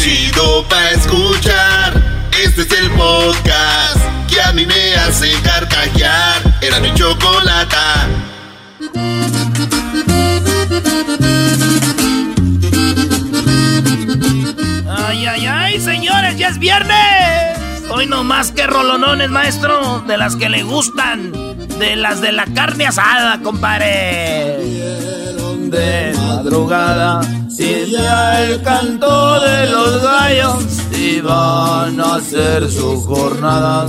chido pa' escuchar. Este es el podcast que a mí me hace carcajear. Era mi chocolata. Ay, ay, ay, señores, ya es viernes. Hoy no más que rolonones, maestro, de las que le gustan, de las de la carne asada, compadre. De madrugada y ya el canto de los gallos iban a hacer su jornada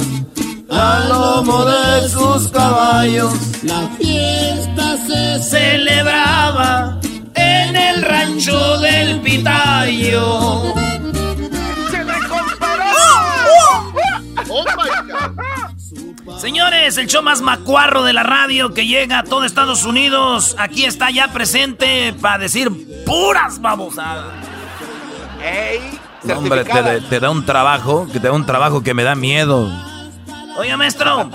al lomo de sus caballos. La fiesta se celebraba en el rancho del Pitayo. Señores, el show más macuarro de la radio que llega a todo Estados Unidos. Aquí está ya presente para decir puras babosadas. ¡Ey! hombre, te, te, da un trabajo, que te da un trabajo que me da miedo. Oiga, maestro,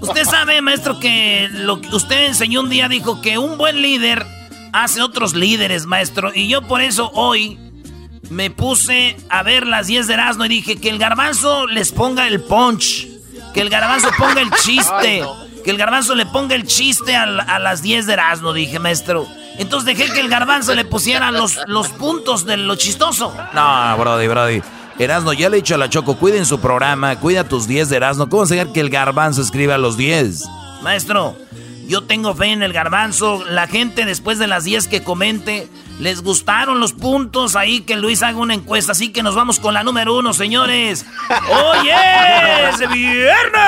usted sabe, maestro, que lo que usted enseñó un día dijo que un buen líder hace otros líderes, maestro. Y yo por eso hoy me puse a ver las 10 de Erasmo y dije que el garbanzo les ponga el punch. Que el garbanzo ponga el chiste. Que el garbanzo le ponga el chiste a, las 10 de Erasmo, dije, maestro. Entonces dejé que el garbanzo le pusiera los, los puntos de lo chistoso. No, Brody, Brody. Erasno, ya le he dicho a la Choco, cuiden su programa, cuida tus 10 de Erasno. ¿Cómo se que el garbanzo escriba los 10? Maestro, yo tengo fe en el garbanzo. La gente después de las 10 que comente, les gustaron los puntos. Ahí que Luis haga una encuesta. Así que nos vamos con la número uno, señores. ¡Oye! ¡Es viernes!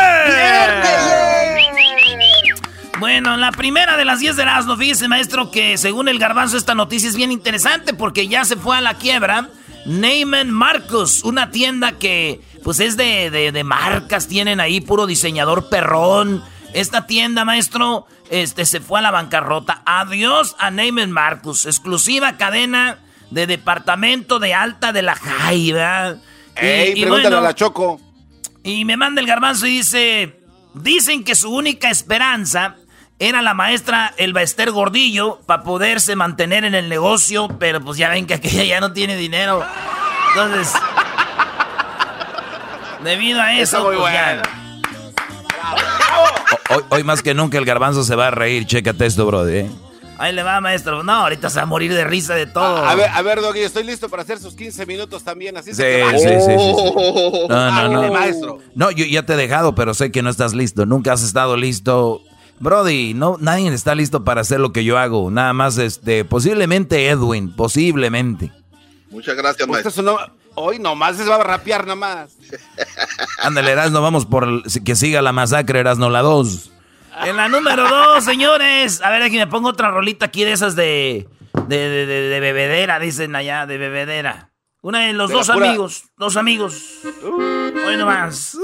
Bueno, la primera de las 10 de Erasmo, fíjese, maestro, que según el garbanzo esta noticia es bien interesante porque ya se fue a la quiebra. Neyman Marcos, una tienda que pues es de, de, de marcas, tienen ahí puro diseñador perrón esta tienda, maestro, este, se fue a la bancarrota. Adiós a Neyman Marcus, exclusiva cadena de departamento de alta de la Jaiba. Ey, y, pregúntale a la Choco. Y me manda el garbanzo y dice, dicen que su única esperanza era la maestra Elba Esther Gordillo para poderse mantener en el negocio, pero pues ya ven que aquella ya no tiene dinero. Entonces, debido a eso, pues Hoy, más que nunca el garbanzo se va a reír. Chécate esto, brody. ¿eh? Ahí le va, maestro. No, ahorita se va a morir de risa de todo. A, ver, a ver, Doggy, estoy listo para hacer sus 15 minutos también. Así sí, sí, sí, sí, No, no, no. maestro. No, yo ya te he dejado, pero sé que no estás listo. Nunca has estado listo. Brody, no, nadie está listo para hacer lo que yo hago. Nada más, este, posiblemente Edwin, posiblemente. Muchas gracias, maestro. Hoy nomás se va a rapear nomás. Ándale, Erasno, vamos por que siga la masacre, Erasno, la 2. En la número 2, señores. A ver, aquí me pongo otra rolita aquí de esas de, de, de, bebedera, dicen allá, de bebedera. Una de los dos amigos, dos amigos. Hoy nomás.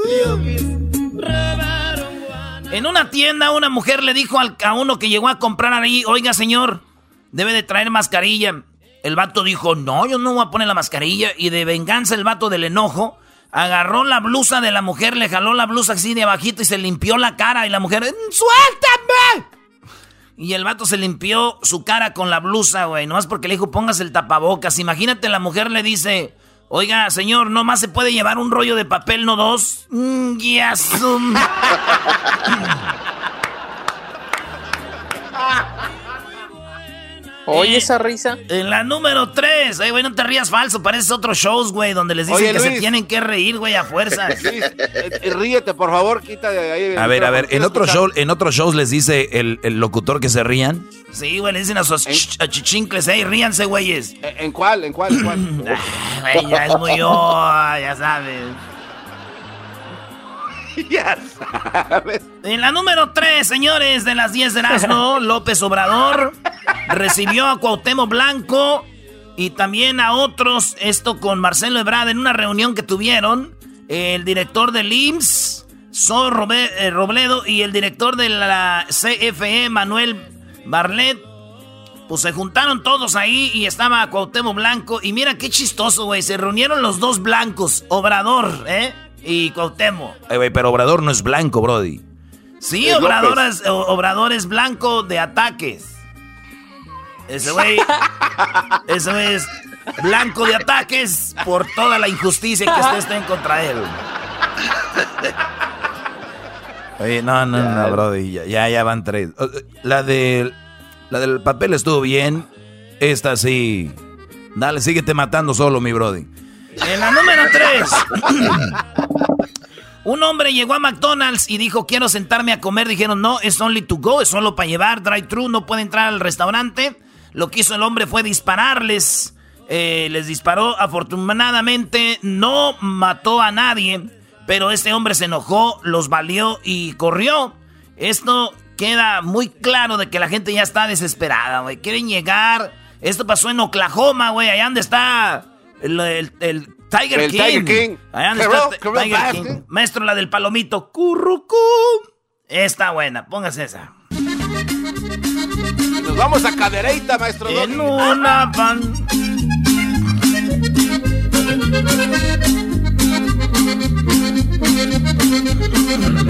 En una tienda, una mujer le dijo al, a uno que llegó a comprar ahí, oiga, señor, debe de traer mascarilla. El vato dijo, no, yo no voy a poner la mascarilla. Y de venganza el vato del enojo agarró la blusa de la mujer, le jaló la blusa así de abajito y se limpió la cara. Y la mujer, ¡suéltame! Y el vato se limpió su cara con la blusa, güey. Nomás porque le dijo, pongas el tapabocas. Imagínate, la mujer le dice, oiga, señor, ¿no más se puede llevar un rollo de papel, no dos? Mm, Oye, esa risa. En la número 3. Ay, güey, no te rías falso. Pareces otros shows, güey, donde les dicen que se tienen que reír, güey, a fuerza. Eh, ríete, por favor, quita de ahí. A ver, a ver, en otros show, en otros shows les dice el, el, locutor que se rían. Sí, güey, le dicen a sus chichincles, hey, ríanse, güeyes. ¿En cuál? ¿En cuál? ¿En cuál? Güey, ya es muy oh, ya sabes. ya sabes. En la número 3, señores, de las 10 de Erasmo, López Obrador recibió a Cuauhtémoc Blanco y también a otros, esto con Marcelo Ebrard en una reunión que tuvieron, el director del IMSS, So eh, Robledo, y el director de la CFE, Manuel Barlet, pues se juntaron todos ahí y estaba Cuauhtémoc Blanco. Y mira qué chistoso, güey. Se reunieron los dos blancos, Obrador, ¿eh? Y Cuauhtémoc. Eh, pero Obrador no es blanco, Brody. Sí, Obrador es, Obrador es blanco de ataques. Ese güey. Eso es. blanco de ataques por toda la injusticia que usted está en contra él. Oye, no, no, no, Brody, ya, ya, van tres. La, de, la del papel estuvo bien. Esta sí. Dale, síguete matando solo, mi Brody. En la número tres. Un hombre llegó a McDonald's y dijo, quiero sentarme a comer. Dijeron, no, es only to go, es solo para llevar, drive-thru, no puede entrar al restaurante. Lo que hizo el hombre fue dispararles. Eh, les disparó, afortunadamente no mató a nadie, pero este hombre se enojó, los valió y corrió. Esto queda muy claro de que la gente ya está desesperada, güey. Quieren llegar. Esto pasó en Oklahoma, güey, allá donde está el, Tiger King. Tiger King. Tiger King. Maestro, la del palomito. Currucú. Está buena, póngase esa. Vamos a cadereita, maestro. En una pan.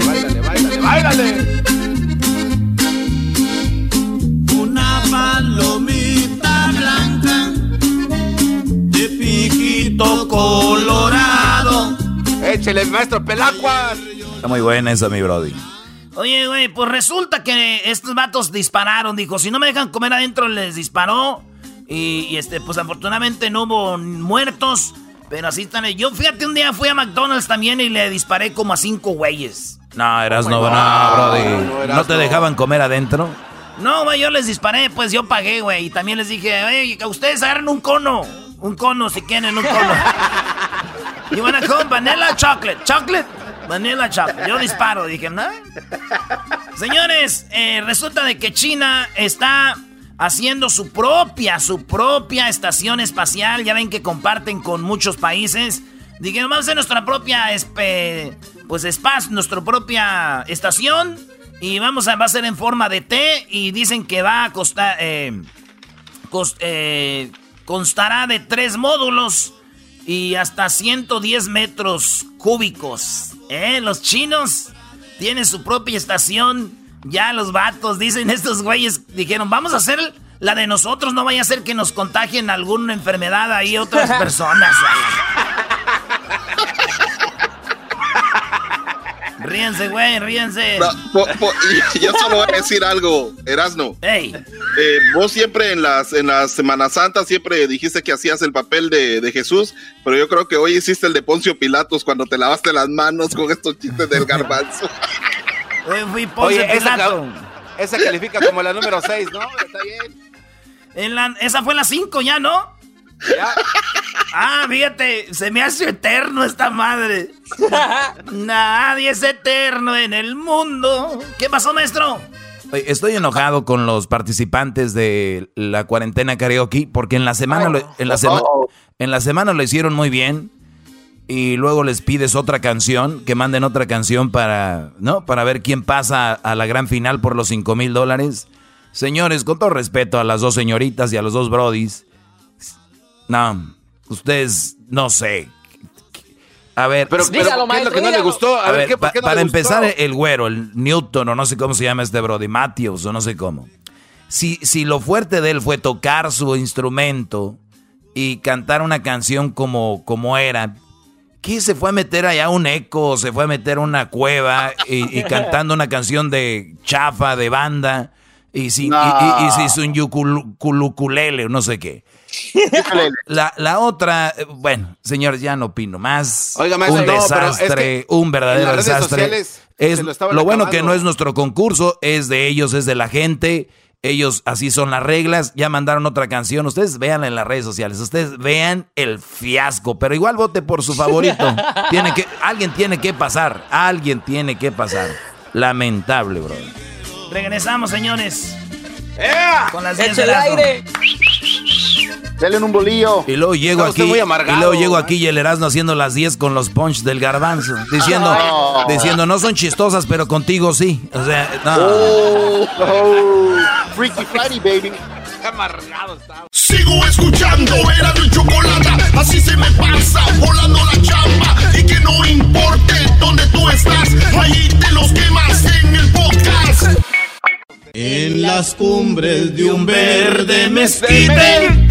Báilale, báilale, báilale. Una palomita blanca de piquito colorado. Échele, maestro Pelacuas. Está muy buena esa, mi brody. Oye, güey, pues resulta que estos vatos dispararon. Dijo, si no me dejan comer adentro, les disparó. Y, este, pues afortunadamente no hubo muertos. Pero así están. Yo fíjate, un día fui a McDonald's también y le disparé como a cinco güeyes. No, eras no, no, brody. No, te dejaban comer adentro? No, güey, yo les disparé, pues yo pagué, güey. Y también les dije, oye, ustedes agarren un cono. Un cono si quieren, un cono. y van a comer vanilla chocolate. Chocolate. Vanilla chocolate. Yo disparo, dije, ¿no? Señores, eh, resulta de que China está haciendo su propia, su propia estación espacial. Ya ven que comparten con muchos países. Dijeron, vamos a hacer nuestra propia, pues espacio, nuestra propia estación. Y vamos a, va a ser en forma de T. Y dicen que va a costar, eh, eh, constará de tres módulos y hasta 110 metros cúbicos. ¿Eh? Los chinos tienen su propia estación ya los vatos, dicen estos güeyes, dijeron, vamos a hacer la de nosotros, no vaya a ser que nos contagien alguna enfermedad ahí otras personas. Ríense, güey, ríense. yo solo voy a decir algo, Erasno. Hey. Eh, vos siempre en las, en la Semana Santa siempre dijiste que hacías el papel de, de, Jesús, pero yo creo que hoy hiciste el de Poncio Pilatos cuando te lavaste las manos con estos chistes del garbanzo. Oye, esa, califica como la número 6, ¿no? Está bien. esa fue la 5 ya, ¿no? Ya. Ah, fíjate, se me hace eterno esta madre. Nadie es eterno en el mundo. ¿Qué pasó, maestro? Estoy enojado con los participantes de la cuarentena karaoke porque en la semana, en la, semana en la semana lo hicieron muy bien y luego les pides otra canción, que manden otra canción para, ¿no? Para ver quién pasa a la gran final por los 5 mil dólares. Señores, con todo respeto a las dos señoritas y a los dos brodis, no, ustedes, no sé. A ver, pero, ¿qué es lo que no le gustó? A, ver, ¿qué, para empezar, el güero, el Newton, o no sé cómo se llama este brody, Matthews, o no sé cómo. Si, si lo fuerte de él fue tocar su instrumento y cantar una canción como, como era, ¿Qué se fue a meter allá un eco? ¿Se fue a meter una cueva y, cantando una canción de chafa, de banda? Y si, y, si es un yukulukulele no sé qué. La, la, otra, eh, bueno, señores, ya no opino más. un desastre, un verdadero desastre. Es, lo bueno que no es nuestro concurso, es de ellos, es de la gente. Ellos, así son las reglas. Ya mandaron otra canción. Ustedes vean en las redes sociales. Ustedes vean el fiasco. Pero igual vote por su favorito. tiene que, alguien tiene que pasar. Alguien tiene que pasar. Lamentable, bro. Regresamos, señores. Con las 10 del aire. Denle un bolillo. Y luego llego aquí. y luego llego aquí y el Erasmo haciendo las 10 con los punch del garbanzo. Diciendo, diciendo, no son chistosas, pero contigo sí. O sea, no. Oh, oh. Freaky Friday, baby. Amargado está. Sigo escuchando, era mi chocolate. Así se me pasa, volando la chamba. Y que no importe dónde tú estás, ahí te los quemas en el podcast. En las cumbres de un verde mezquite,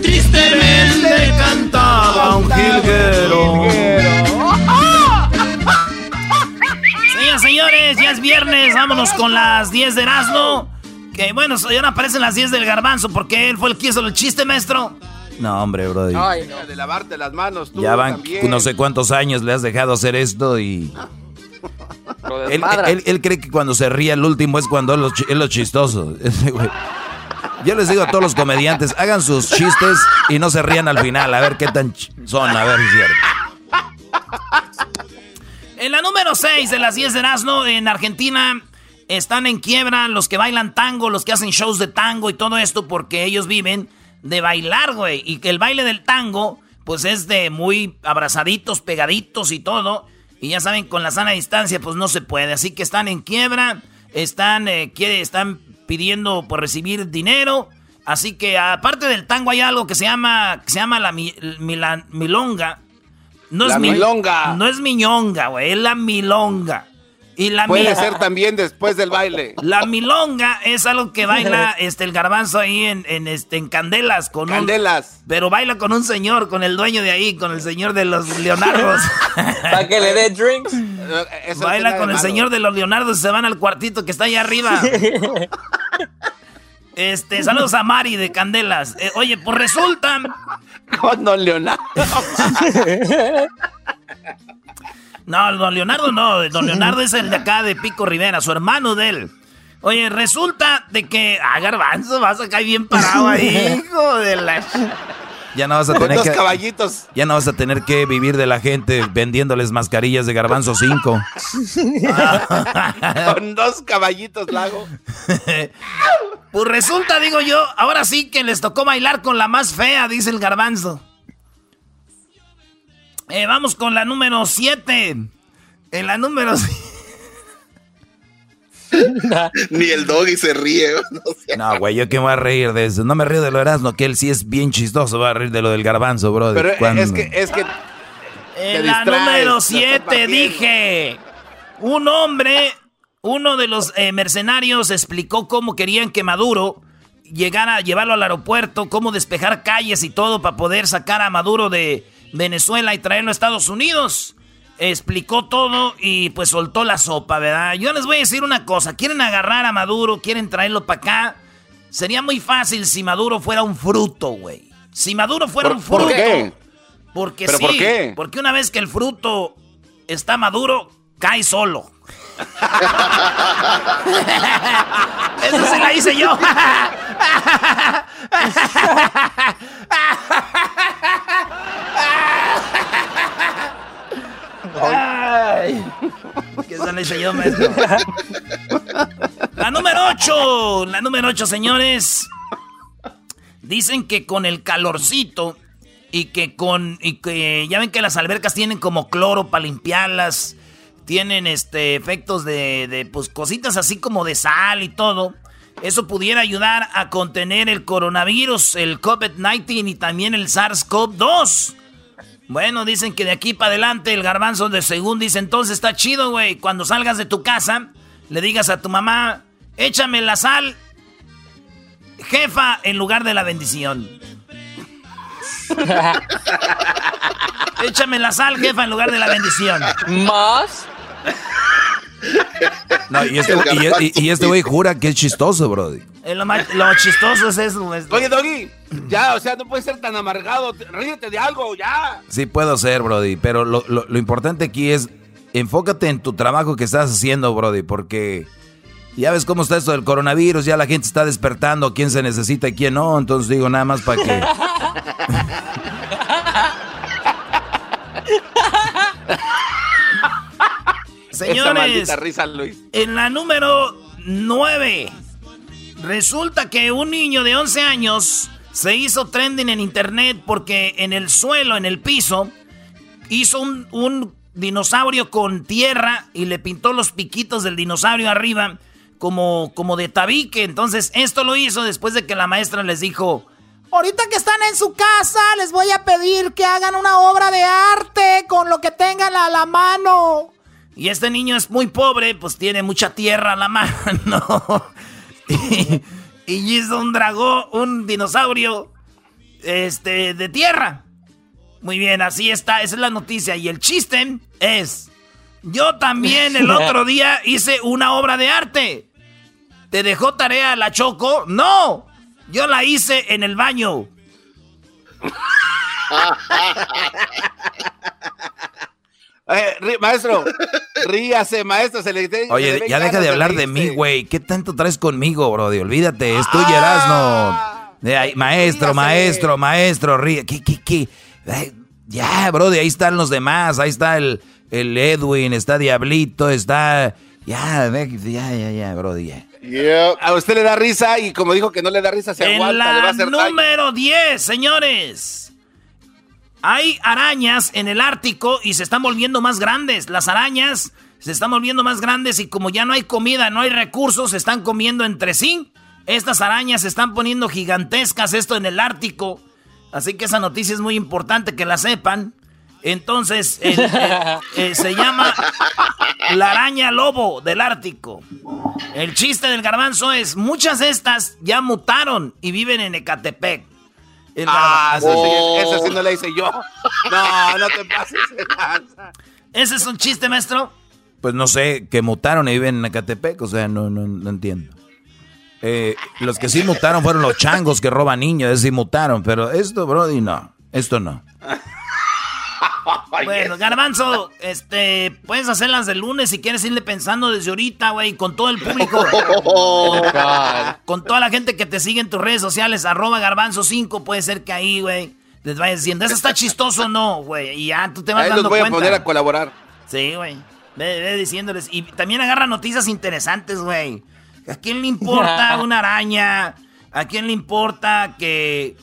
tristemente cantaba un jilguero. Señoras, señores, ya es viernes, vámonos con las 10 de Erasmo. Que bueno, ahora aparecen las 10 del garbanzo porque él fue el que hizo el chiste, maestro. No, hombre, brody. Ay, no. de lavarte las manos, tú Ya van no sé cuántos años le has dejado hacer esto y él, cree que cuando se ríe el último es cuando es lo, chistoso. Yo les digo a todos los comediantes, hagan sus chistes y no se rían al final, a ver qué tan son, a ver si es cierto. En la número 6 de las 10 de Erasmo, en Argentina, están en quiebra los que bailan tango, los que hacen shows de tango y todo esto porque ellos viven de bailar, güey. Y que el baile del tango, pues es de muy abrazaditos, pegaditos y todo. Y ya saben, con la sana distancia, pues no se puede. Así que están en quiebra, están, eh, están pidiendo por recibir dinero. Así que aparte del tango hay algo que se llama, que se llama la milonga no es milonga. No es miñonga, güey, es la milonga. Y la Puede ser también después del baile. La milonga es algo que baila este el garbanzo ahí en, en este en Candelas con Candelas. pero baila con un señor, con el dueño de ahí, con el señor de los Leonardos. Para que le dé drinks. baila con el señor de los Leonardos y se van al cuartito que está ahí arriba. Este, saludos a Mari de Candelas. Eh, oye, pues resulta. Con don Leonardo. No, don Leonardo no. Don Leonardo es el de acá de Pico Rivera, su hermano de él. Oye, resulta de que. Ah, garbanzo, vas a caer bien parado ahí, hijo de la. Ya no vas a tener que, caballitos. Ya no vas a tener que vivir de la gente vendiéndoles mascarillas de garbanzo 5. Con dos caballitos lago. pues resulta, digo yo, ahora sí que les tocó bailar con la más fea, dice el garbanzo. Eh, vamos con la número 7. En la número 7. Ni el doggy se ríe. No, güey, yo que me voy a reír de eso. No me río de lo Erasmo, que él sí es bien chistoso. Va a reír de lo del garbanzo, bro. Pero es que, es que. En la número 7 dije: Un hombre, uno de los eh, mercenarios explicó cómo querían que Maduro llegara a llevarlo al aeropuerto, cómo despejar calles y todo para poder sacar a Maduro de Venezuela y traerlo a Estados Unidos explicó todo y pues soltó la sopa, ¿verdad? Yo les voy a decir una cosa, quieren agarrar a Maduro, quieren traerlo para acá. Sería muy fácil si Maduro fuera un fruto, güey. Si Maduro fuera un fruto. ¿Por qué? Porque sí, por qué? porque una vez que el fruto está maduro, cae solo. Eso se la hice yo. La número 8. La número 8, señores. Dicen que con el calorcito y que con. Y que ya ven que las albercas tienen como cloro para limpiarlas. Tienen este efectos de, de pues, cositas así como de sal y todo. Eso pudiera ayudar a contener el coronavirus, el COVID-19 y también el SARS-CoV-2. Bueno, dicen que de aquí para adelante el garbanzo de según dice, entonces está chido, güey. Cuando salgas de tu casa, le digas a tu mamá, échame la sal, jefa, en lugar de la bendición. échame la sal, jefa, en lugar de la bendición. ¿Más? No, y este, y, este güey jura que es chistoso, brody. Eh, lo, lo, chistoso es eso. Oye, Doggy, ya, o sea, no puedes ser tan amargado. Ríete de algo, ya. Sí, puedo ser, Brody, pero lo, lo, importante aquí es enfócate en tu trabajo que estás haciendo, Brody, porque ya ves cómo está esto del coronavirus, ya la gente está despertando, quién se necesita y quién no, entonces digo nada más para que... Señores, risa, Luis. en la número 9, resulta que un niño de 11 años se hizo trending en internet porque en el suelo, en el piso, hizo un, dinosaurio con tierra y le pintó los piquitos del dinosaurio arriba como, como de tabique. Entonces, esto lo hizo después de que la maestra les dijo: Ahorita que están en su casa, les voy a pedir que hagan una obra de arte con lo que tengan a la mano. Y este niño es muy pobre, pues tiene mucha tierra a la mano. y hizo un dragón, un dinosaurio este, de tierra. Muy bien, así está, esa es la noticia. Y el chiste es Yo también el otro día hice una obra de arte. ¿Te dejó tarea la Choco? No, yo la hice en el baño. Eh, maestro, ríase, maestro. Se le, Oye, ya deja de hablar de mí, güey. ¿Qué tanto traes conmigo, Brody? Olvídate, es tuyo, ah, maestro, maestro, maestro, ríe. ¿Qué, qué, qué? ya, Brody, ahí están los demás. Ahí está el, el Edwin, está Diablito, está... Ya, ya, ya, ya, Brody, A usted le da risa y como dijo que no le da risa, se en aguanta, la le va a hacer número 10, señores. Hay arañas en el Ártico y se están volviendo más grandes. Las arañas se están volviendo más grandes y como ya no hay comida, no hay recursos, se están comiendo entre sí. Estas arañas se están poniendo gigantescas, esto en el Ártico. Así que esa noticia es muy importante que la sepan. Entonces, eh, se llama la araña lobo del Ártico. El chiste del garbanzo es, muchas de estas ya mutaron y viven en Ecatepec ah, eso, sí, no le hice yo. No, no te pases. ¿Ese es un chiste, maestro? Pues no sé, que mutaron y viven en Acatepec, o sea, no, no, no entiendo. Eh, los que sí mutaron fueron los changos que roban niños, sí mutaron, pero esto, Brody, no, esto no. Bueno, Garbanzo, este, puedes hacerlas de lunes si quieres irle pensando desde ahorita, güey, con todo el público. Oh, con toda la gente que te sigue en tus redes sociales, arroba Garbanzo5, puede ser que ahí, güey, les vayas diciendo, ¿eso está chistoso o no, güey? Y ya tú te vas ahí dando los voy a poner a colaborar. Sí, güey. Ve, ve, diciéndoles. Y también agarra noticias interesantes, güey. ¿A quién le importa una araña? ¿A quién le importa que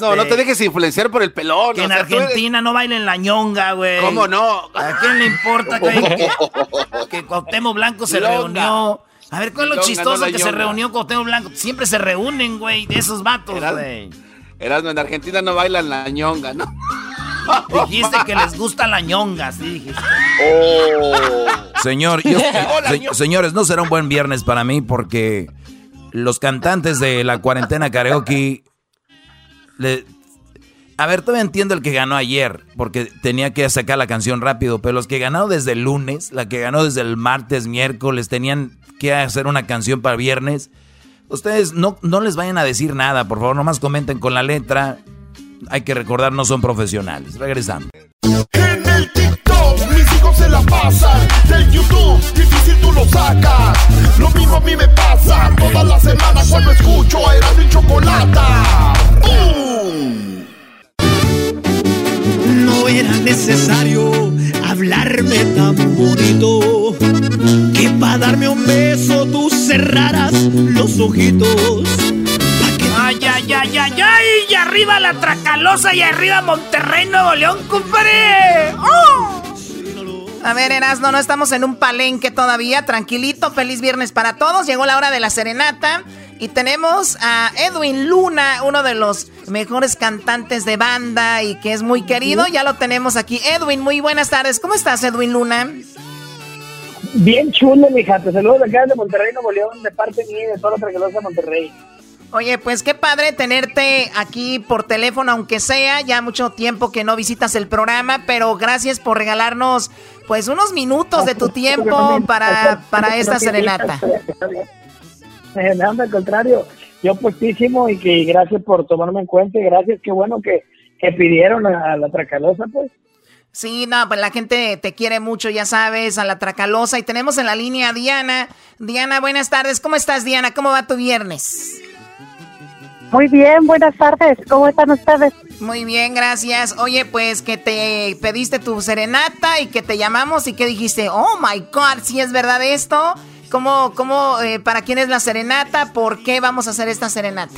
no, no te este, dejes influenciar por el pelón. Que en Argentina no bailen la ñonga, güey. ¿Cómo no? ¿A quién le importa que, que, Cuauhtémoc Blanco se reunió? A ver, ¿cuál es lo chistoso que se reunió Cuauhtémoc Blanco? Siempre se reúnen, güey, de esos vatos, güey. Erasmo, en Argentina no bailan la ñonga, ¿no? Dijiste que les gusta la ñonga, sí dijiste. Oh. Señor, señores, no será un buen viernes para mí porque los cantantes de la cuarentena karaoke a ver, todavía entiendo el que ganó ayer, porque tenía que sacar la canción rápido, pero los que ganó desde el lunes, la que ganó desde el martes, miércoles, tenían que hacer una canción para viernes. Ustedes no, no les vayan a decir nada, por favor, nomás comenten con la letra. Hay que recordar, no son profesionales. Regresamos. En el TikTok, mis hijos se la pasan. Del YouTube, difícil tú lo sacas. Lo mismo a mí me pasa. Todas las semanas cuando escucho a Chocolata. No era necesario hablarme tan bonito. Que para darme un beso tú cerraras los ojitos. Ay, ay, ay, ay, ay, y arriba la Tracalosa y arriba Monterrey, Nuevo León, compadre. ¡Oh! A ver, Erasno, no estamos en un palenque todavía. Tranquilito, feliz viernes para todos. Llegó la hora de la serenata. Y tenemos a Edwin Luna, uno de los mejores cantantes de banda y que es muy querido. Ya lo tenemos aquí. Edwin, muy buenas tardes. ¿Cómo estás, Edwin Luna? Bien chulo, mija. Te saludo de acá de Monterrey, Nuevo León, de parte mía y de toda la tranquilosa de Monterrey. Oye, pues qué padre tenerte aquí por teléfono, aunque sea ya mucho tiempo que no visitas el programa, pero gracias por regalarnos pues unos minutos de tu tiempo para, para esta serenata. Nada, al contrario, yo puestísimo y que gracias por tomarme en cuenta y gracias, qué bueno que, que pidieron a, la Tracalosa, pues. Sí, no, pues la gente te quiere mucho, ya sabes, a la Tracalosa. Y tenemos en la línea a Diana. Diana, buenas tardes. ¿Cómo estás, Diana? ¿Cómo va tu viernes? Muy bien, buenas tardes. ¿Cómo están ustedes? Muy bien, gracias. Oye, pues que te pediste tu serenata y que te llamamos y que dijiste, oh my God, si es verdad esto. ¿Cómo, cómo, eh, para quién es la serenata? ¿Por qué vamos a hacer esta serenata?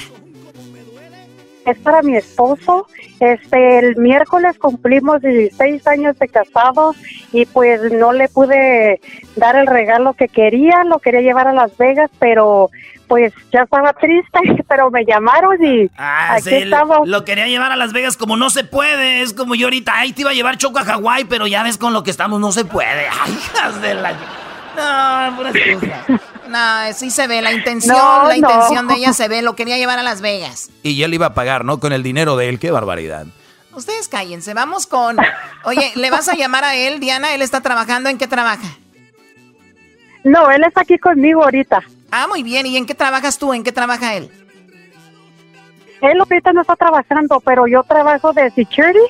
Es para mi esposo. Este, el miércoles cumplimos 16 años de casado y pues no le pude dar el regalo que quería, lo quería llevar a Las Vegas, pero pues ya estaba triste, pero me llamaron y ah, aquí Lo quería llevar a Las Vegas como no se puede, es como yo ahorita, ay, te iba a llevar Choco a Hawái, pero ya ves con lo que estamos, no se puede. Ay, hijas de la... No, pura excusa. No, sí se ve la intención, la intención de ella se ve, lo quería llevar a Las Vegas. Y él iba a pagar, ¿no? Con el dinero de él, qué barbaridad. Ustedes cállense, vamos con... Oye, ¿le vas a llamar a él, Diana? ¿Él está trabajando? ¿En qué trabaja? No, él está aquí conmigo ahorita. Ah, muy bien. ¿Y en qué trabajas tú? ¿En qué trabaja él? Él ahorita no está trabajando, pero yo trabajo de security.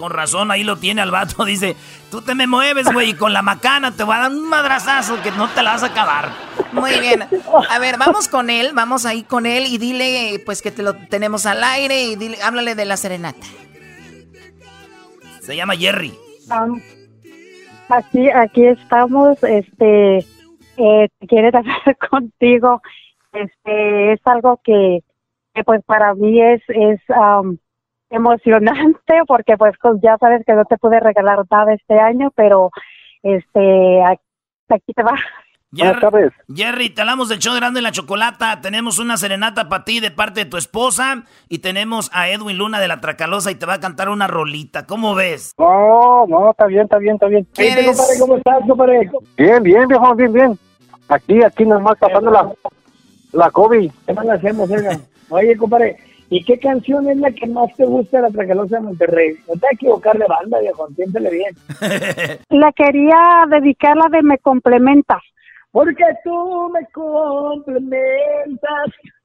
Con razón, ahí lo tiene al vato. Dice, tú te me mueves, güey, y con la macana te va a dar un madrazazo que no te la vas a acabar. Muy bien. A ver, vamos con él, vamos ahí con él y dile, pues, que te lo tenemos al aire y dile, háblale de la serenata. Se llama Jerry. aquí, aquí estamos, este, eh, quiere hablar contigo. Este, es algo que, pues, para mí es, es, emocionante porque pues ya sabes que no te pude regalar nada este año, pero este aquí te va. Jerry, Jerry, te hablamos del show de Grande la Chocolata. Tenemos una serenata para ti de parte de tu esposa. Y tenemos a Edwin Luna de la Tracalosa y te va a cantar una rolita. ¿Cómo ves? No, no, está bien, está bien, está bien. ¿Cómo estás, compadre? Bien, bien, viejo, bien, bien. Aquí, aquí nomás pasando la, la COVID. ¿Qué más hacemos, Oye, compadre, ¿Y qué canción es la que más te gusta de la Tracalosa de Monterrey? No te vas a equivocar de banda, viejo, entiéndele bien. la quería dedicar la de Me Complementas. Porque tú me complementas,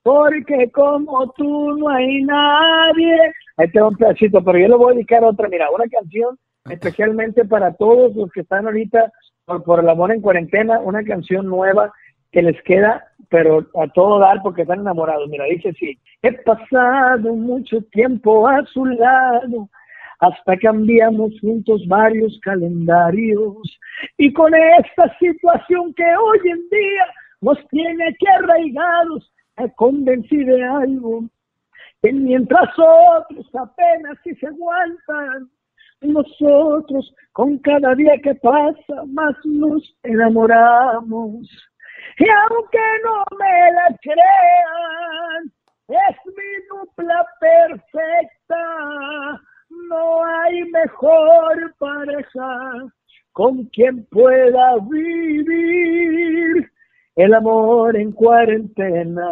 porque como tú no hay nadie. Ahí tengo un pedacito, pero yo le voy a dedicar otra. Mira, una canción especialmente para todos los que están ahorita por, por el amor en cuarentena, una canción nueva que les queda, pero a todo dar porque están enamorados. Mira, dice así, he pasado mucho tiempo a su lado, hasta cambiamos juntos varios calendarios. Y con esta situación que hoy en día nos tiene aquí arraigados, me convencí de algo, que mientras otros apenas si se aguantan, nosotros con cada día que pasa más nos enamoramos. Y aunque no me la crean, es mi dupla perfecta. No hay mejor pareja con quien pueda vivir el amor en cuarentena.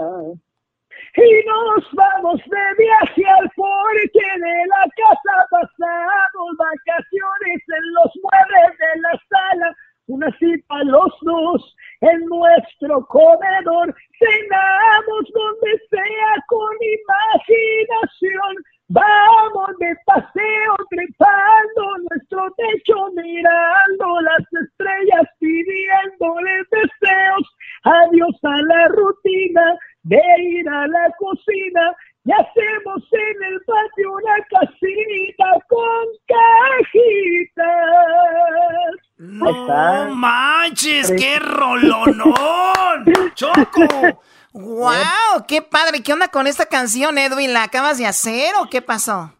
Y nos vamos de viaje al porche de la casa, pasamos vacaciones en los muebles de la sala una cita los dos en nuestro comedor, cenamos donde sea con imaginación, vamos de paseo trepando nuestro techo, mirando las estrellas, pidiéndoles deseos, adiós a la rutina de ir a la cocina, y hacemos en el patio una casita con cajitas. No manches, qué rolonón. Choco. ¡Wow! ¡Qué padre! ¿Qué onda con esta canción, Edwin? ¿La acabas de hacer o qué pasó?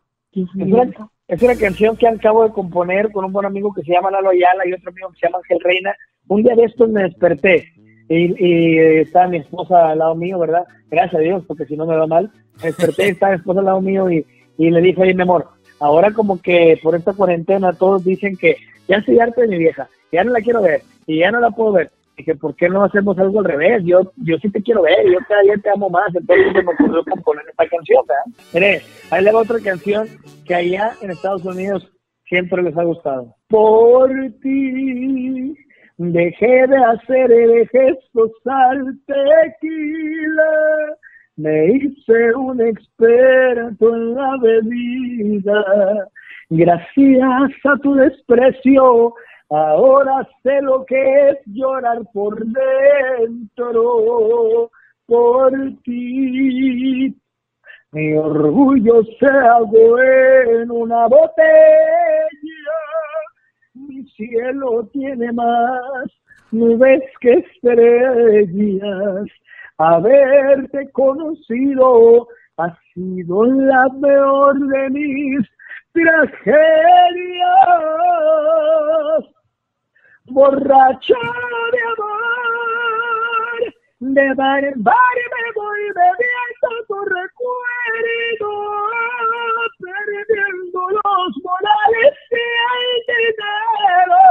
Es una, canción que acabo de componer con un buen amigo que se llama Lalo Ayala y otro amigo que se llama Ángel Reina. Un día de estos me desperté y, y está mi esposa al lado mío, ¿verdad? Gracias a Dios, porque si no me va mal desperté, estaba mi esposa al lado mío y, le dije, oye, mi amor, ahora como que por esta cuarentena todos dicen que ya estoy harto de mi vieja, ya no la quiero ver y ya no la puedo ver. Dije, ¿por qué no hacemos algo al revés? Yo, yo sí te quiero ver, yo cada día te amo más. Entonces se me ocurrió componer esta canción, ¿verdad? Mire, ahí le va otra canción que allá en Estados Unidos siempre les ha gustado. Por ti dejé de hacer el gesto al tequila me hice un experto en la bebida. Gracias a tu desprecio, ahora sé lo que es llorar por dentro, por ti. Mi orgullo se ahogó en una botella, mi cielo tiene más nubes que estrellas haberte conocido ha sido la peor de mis tragedias. Borracho de amor, de bar en bar me voy bebiendo tu recuerdo, perdiendo los morales que hay dinero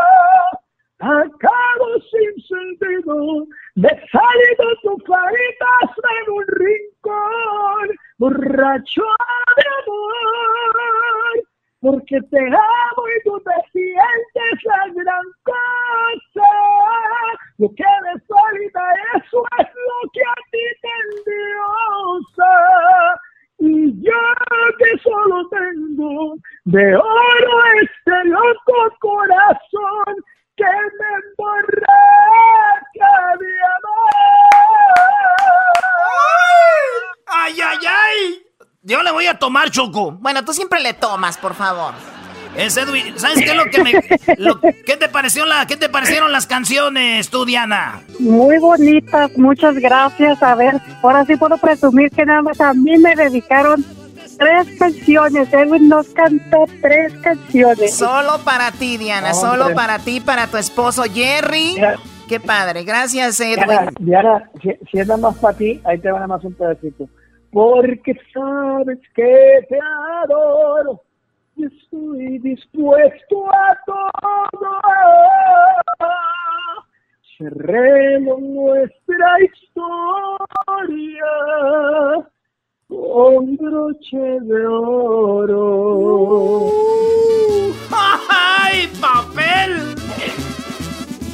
acabo sin sentido, de salido tu caritas en un rincón, borracho de amor. Porque te amo y tú te sientes la gran cosa. Lo que eres solita, eso es lo que a ti te endiosa. Y yo que solo tengo de oro este loco corazón que me emborracha de amor. ¡Ay, ay, ay! Yo le voy a tomar, Choco. Bueno, tú siempre le tomas, por favor. Es Edwin. ¿Sabes qué es lo que me. ¿qué, te pareció la, ¿Qué te parecieron las canciones, tú, Diana? Muy bonitas, muchas gracias. A ver, ahora sí puedo presumir que nada más a mí me dedicaron tres canciones. Edwin nos cantó tres canciones. Solo para ti, Diana. Solo para ti, para tu esposo Jerry. Qué padre. Gracias, Edwin. Diana, si, es nada más para ti, ahí te va nada más un pedacito porque sabes que te adoro y estoy dispuesto a todo. Cerremos nuestra historia con broche de oro. ¡Ay, papel!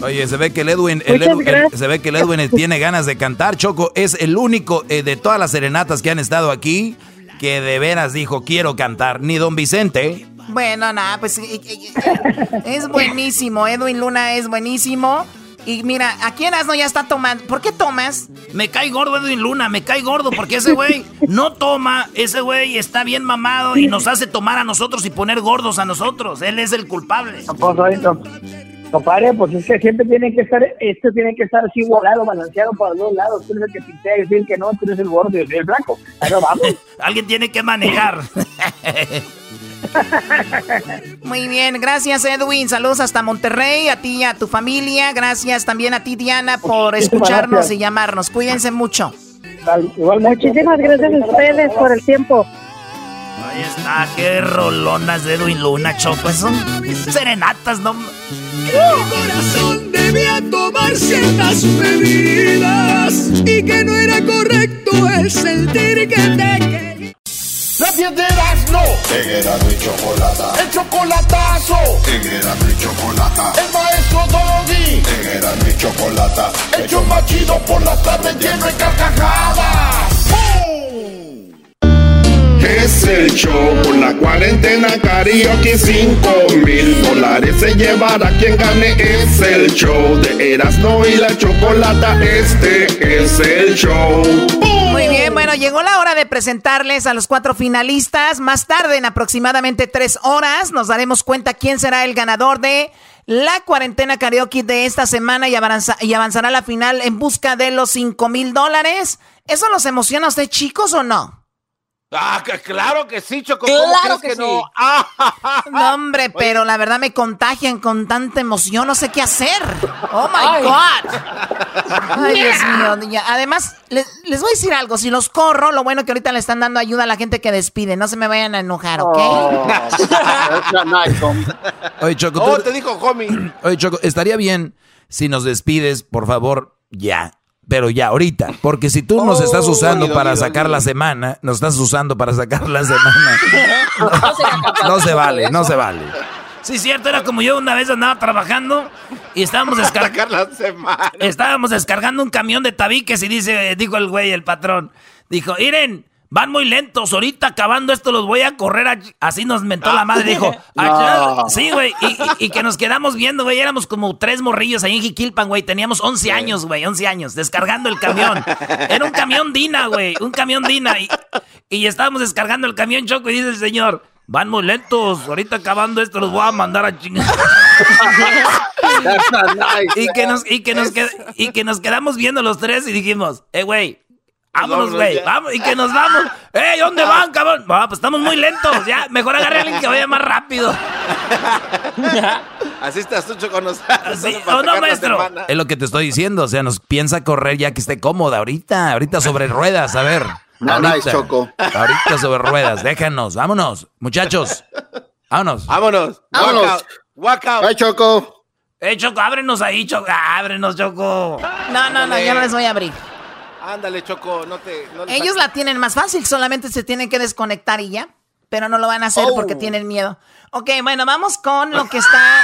Oye, se ve que el Edwin, se ve que el Edwin tiene ganas de cantar. Choco es el único eh, de todas las serenatas que han estado aquí que de veras dijo quiero cantar. Ni Don Vicente. Bueno, nada, pues es buenísimo. Edwin Luna es buenísimo. Y mira, aquí en Asno ya está tomando. ¿Por qué tomas? Me cae gordo Edwin Luna, me cae gordo porque ese güey no toma, ese güey está bien mamado y nos hace tomar a nosotros y poner gordos a nosotros. Él es el culpable. Compadre, pues es que siempre tiene que estar, esto tiene que estar así volado, balanceado por los dos lados. Tú eres el que pintea y decir que no, tú eres el gordo y yo soy el blanco. Pero vamos. Alguien tiene que manejar. Muy bien, gracias Edwin. Saludos hasta Monterrey, a ti y a tu familia. Gracias también a ti, Diana, por escucharnos y llamarnos. Cuídense mucho. Muchísimas gracias a ustedes por el tiempo. Ahí está, qué rolonas de Edwin Luna, Choco. Son serenatas, ¿no? Mi corazón debía tomar ciertas medidas y que no era correcto el sentir que te quería. La piedras no. En mi chocolata. El chocolatazo. En mi chocolata. El maestro Doggy. En mi chocolata. El machido por la tarde lleno de carcajadas. Es el show por la cuarentena karaoke 5 mil dólares se llevará quien gane. Es el show de Erasmo y la Chocolata. Este es el show. Muy bien, bueno, llegó la hora de presentarles a los cuatro finalistas. Más tarde, en aproximadamente tres horas, nos daremos cuenta quién será el ganador de la cuarentena karaoke de esta semana y, y avanzará a la final en busca de los 5 mil dólares. ¿Eso los emociona a usted, chicos, o no? Ah, claro que sí, Choco. Claro que, no? no, hombre, pero la verdad me contagian con tanta emoción, no sé qué hacer. Oh my God. Ay, Dios mío. Además, les, voy a decir algo. Si los corro, lo bueno que ahorita le están dando ayuda a la gente que despide. No se me vayan a enojar, ¿ok? Oh. Oye, Choco. Oh, te dijo, homie. Oye, Choco, estaría bien si nos despides, por favor, ya pero ya ahorita, porque si tú nos estás oh, usando para sacar la semana, nos estás usando para sacar la semana, no, se vale, no se vale. Sí, cierto, era como yo una vez andaba trabajando y estábamos descargando. Estábamos descargando un camión de tabiques y dice, dijo el güey, el patrón, dijo, Iren, Van muy lentos. Ahorita acabando esto los voy a correr. Así nos mentó la madre. Dijo, sí, güey. Y, que nos quedamos viendo, güey. Éramos como tres morrillos ahí en Jiquilpan, güey. Teníamos 11 años, güey. 11 años. Descargando el camión. Era un camión Dina, güey. Un camión Dina. Y, y estábamos descargando el camión Choco y dice el señor, van muy lentos. Ahorita acabando esto los voy a mandar a chingar. y, que nos, y, que nos, y que nos quedamos viendo los tres y dijimos, eh, güey Vámonos, güey. Vamos, y que nos vamos. ¡Ey, ¿dónde van, cabrón? pues estamos muy lentos. Ya, mejor agarre a alguien que vaya más rápido. Así estás tú con nosotros. ¿O no, maestro? Es lo que te estoy diciendo. O sea, nos piensa correr ya que esté cómoda. Ahorita, ahorita sobre ruedas, a ver. No, ahorita, Choco. Ahorita sobre ruedas. Déjanos. Vámonos, muchachos. Vámonos. Vámonos. Vámonos. Walk out. Ay, Choco. Eh, Choco, ábrenos ahí, Choco. Ábrenos, Choco. No, no, no, yo no les voy a abrir. Ándale, Choco, no te... Ellos la tienen más fácil, solamente se tienen que desconectar y ya. pero no lo van a hacer porque oh. tienen miedo. Ok, bueno, vamos con lo que está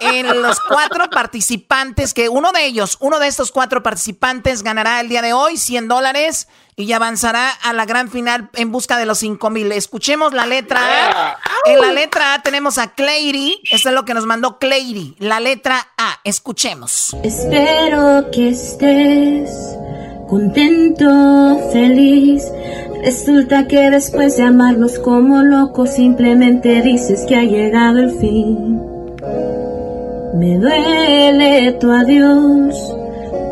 en los cuatro participantes, que uno de ellos, uno de estos cuatro participantes ganará el día de hoy 100 dólares y avanzará a la gran final en busca de los 5 mil. Escuchemos la letra A. En la letra A tenemos a Clary, esto es lo que nos mandó Clary, la letra A. Escuchemos. Espero que estés contento, feliz Resulta que después de amarnos como locos simplemente dices que ha llegado el fin. Me duele tu adiós,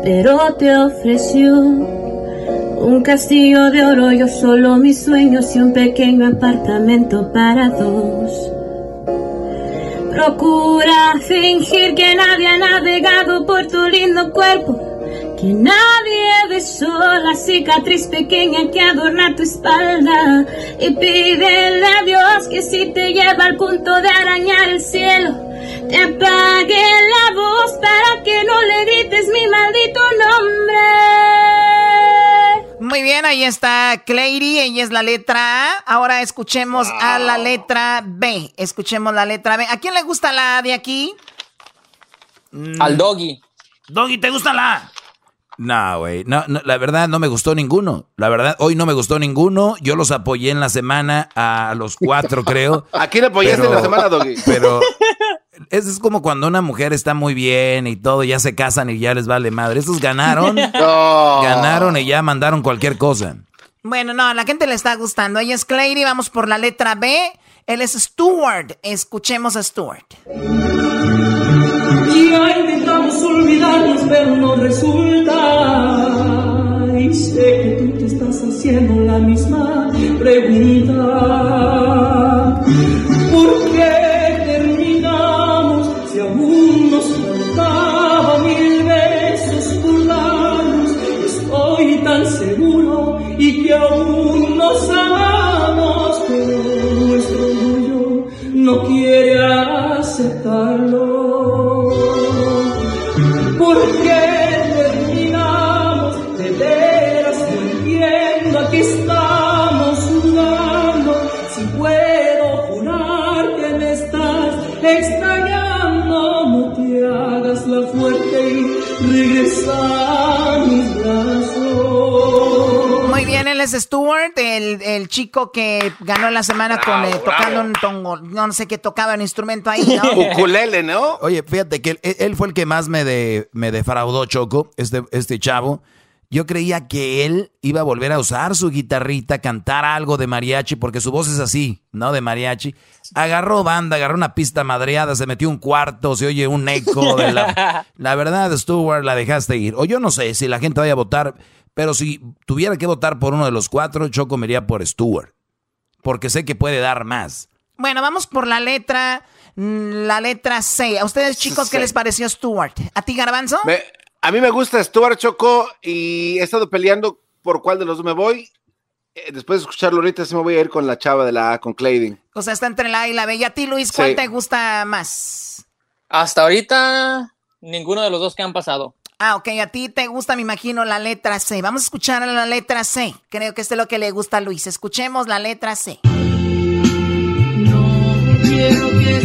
pero te ofreció un castillo de oro, yo solo mis sueños y un pequeño apartamento para dos. Procura fingir que nadie ha navegado por tu lindo cuerpo que nadie besó la cicatriz pequeña que adorna tu espalda. Y pídele a Dios que si te lleva al punto de arañar el cielo, te apague la voz para que no le grites mi maldito nombre. Muy bien, ahí está Clary, ella es la letra A. Ahora escuchemos a la letra B. Escuchemos la letra B. ¿A quién le gusta la A de aquí? Al doggy. Doggy, ¿te gusta la A? No, güey. No, la verdad no me gustó ninguno. La verdad, hoy no me gustó ninguno. Yo los apoyé en la semana a los cuatro, creo. ¿A quién apoyaste en la semana, Doggy? Pero es, como cuando una mujer está muy bien y todo, ya se casan y ya les vale madre. Estos ganaron. Ganaron y ya mandaron cualquier cosa. Bueno, no, a la gente le está gustando. Ella es Clary, vamos por la letra B. Él es Stuart. Escuchemos a Stuart. Pero no resulta. Y sé que tú te estás haciendo la misma pregunta. ¿Por qué terminamos si aún nos faltaba mil besos por darnos? Estoy tan seguro y que aún nos amamos, pero nuestro orgullo no quiere aceptarlo. Extrañando, no te hagas la fuerte y regresa Muy bien, él es Stuart, el, chico que ganó la semana con eh, tocando un tongo, no sé qué tocaba un instrumento ahí, ¿no? Ukulele, ¿no? Oye, fíjate que él, fue el que más me, de, me defraudó, Choco, este, este chavo. Yo creía que él iba a volver a usar su guitarrita, cantar algo de mariachi, porque su voz es así, ¿no? De mariachi. Agarró banda, agarró una pista madreada, se metió un cuarto, se oye un eco de la... La verdad, Stuart, la dejaste ir. O yo no sé si la gente vaya a votar. Pero si tuviera que votar por uno de los cuatro, yo comería por Stuart. Porque sé que puede dar más. Bueno, vamos por la letra, mm, la letra C. ¿A ustedes, chicos, qué les pareció Stuart? ¿A ti, Garbanzo? a mí me gusta Stuart Choco y he estado peleando por cuál de los dos me voy. Eh, después de escucharlo ahorita, sí me voy a ir con la chava de la A, con Clayding. O sea, está entre la A y la B. ¿Y a ti, Luis, cuál te gusta más? Hasta ahorita, ninguno de los dos que han pasado. Ah, ok, a ti te gusta, me imagino, la letra C. Vamos a escuchar la letra C. Creo que esto es lo que le gusta a Luis. Escuchemos la letra C. No quiero que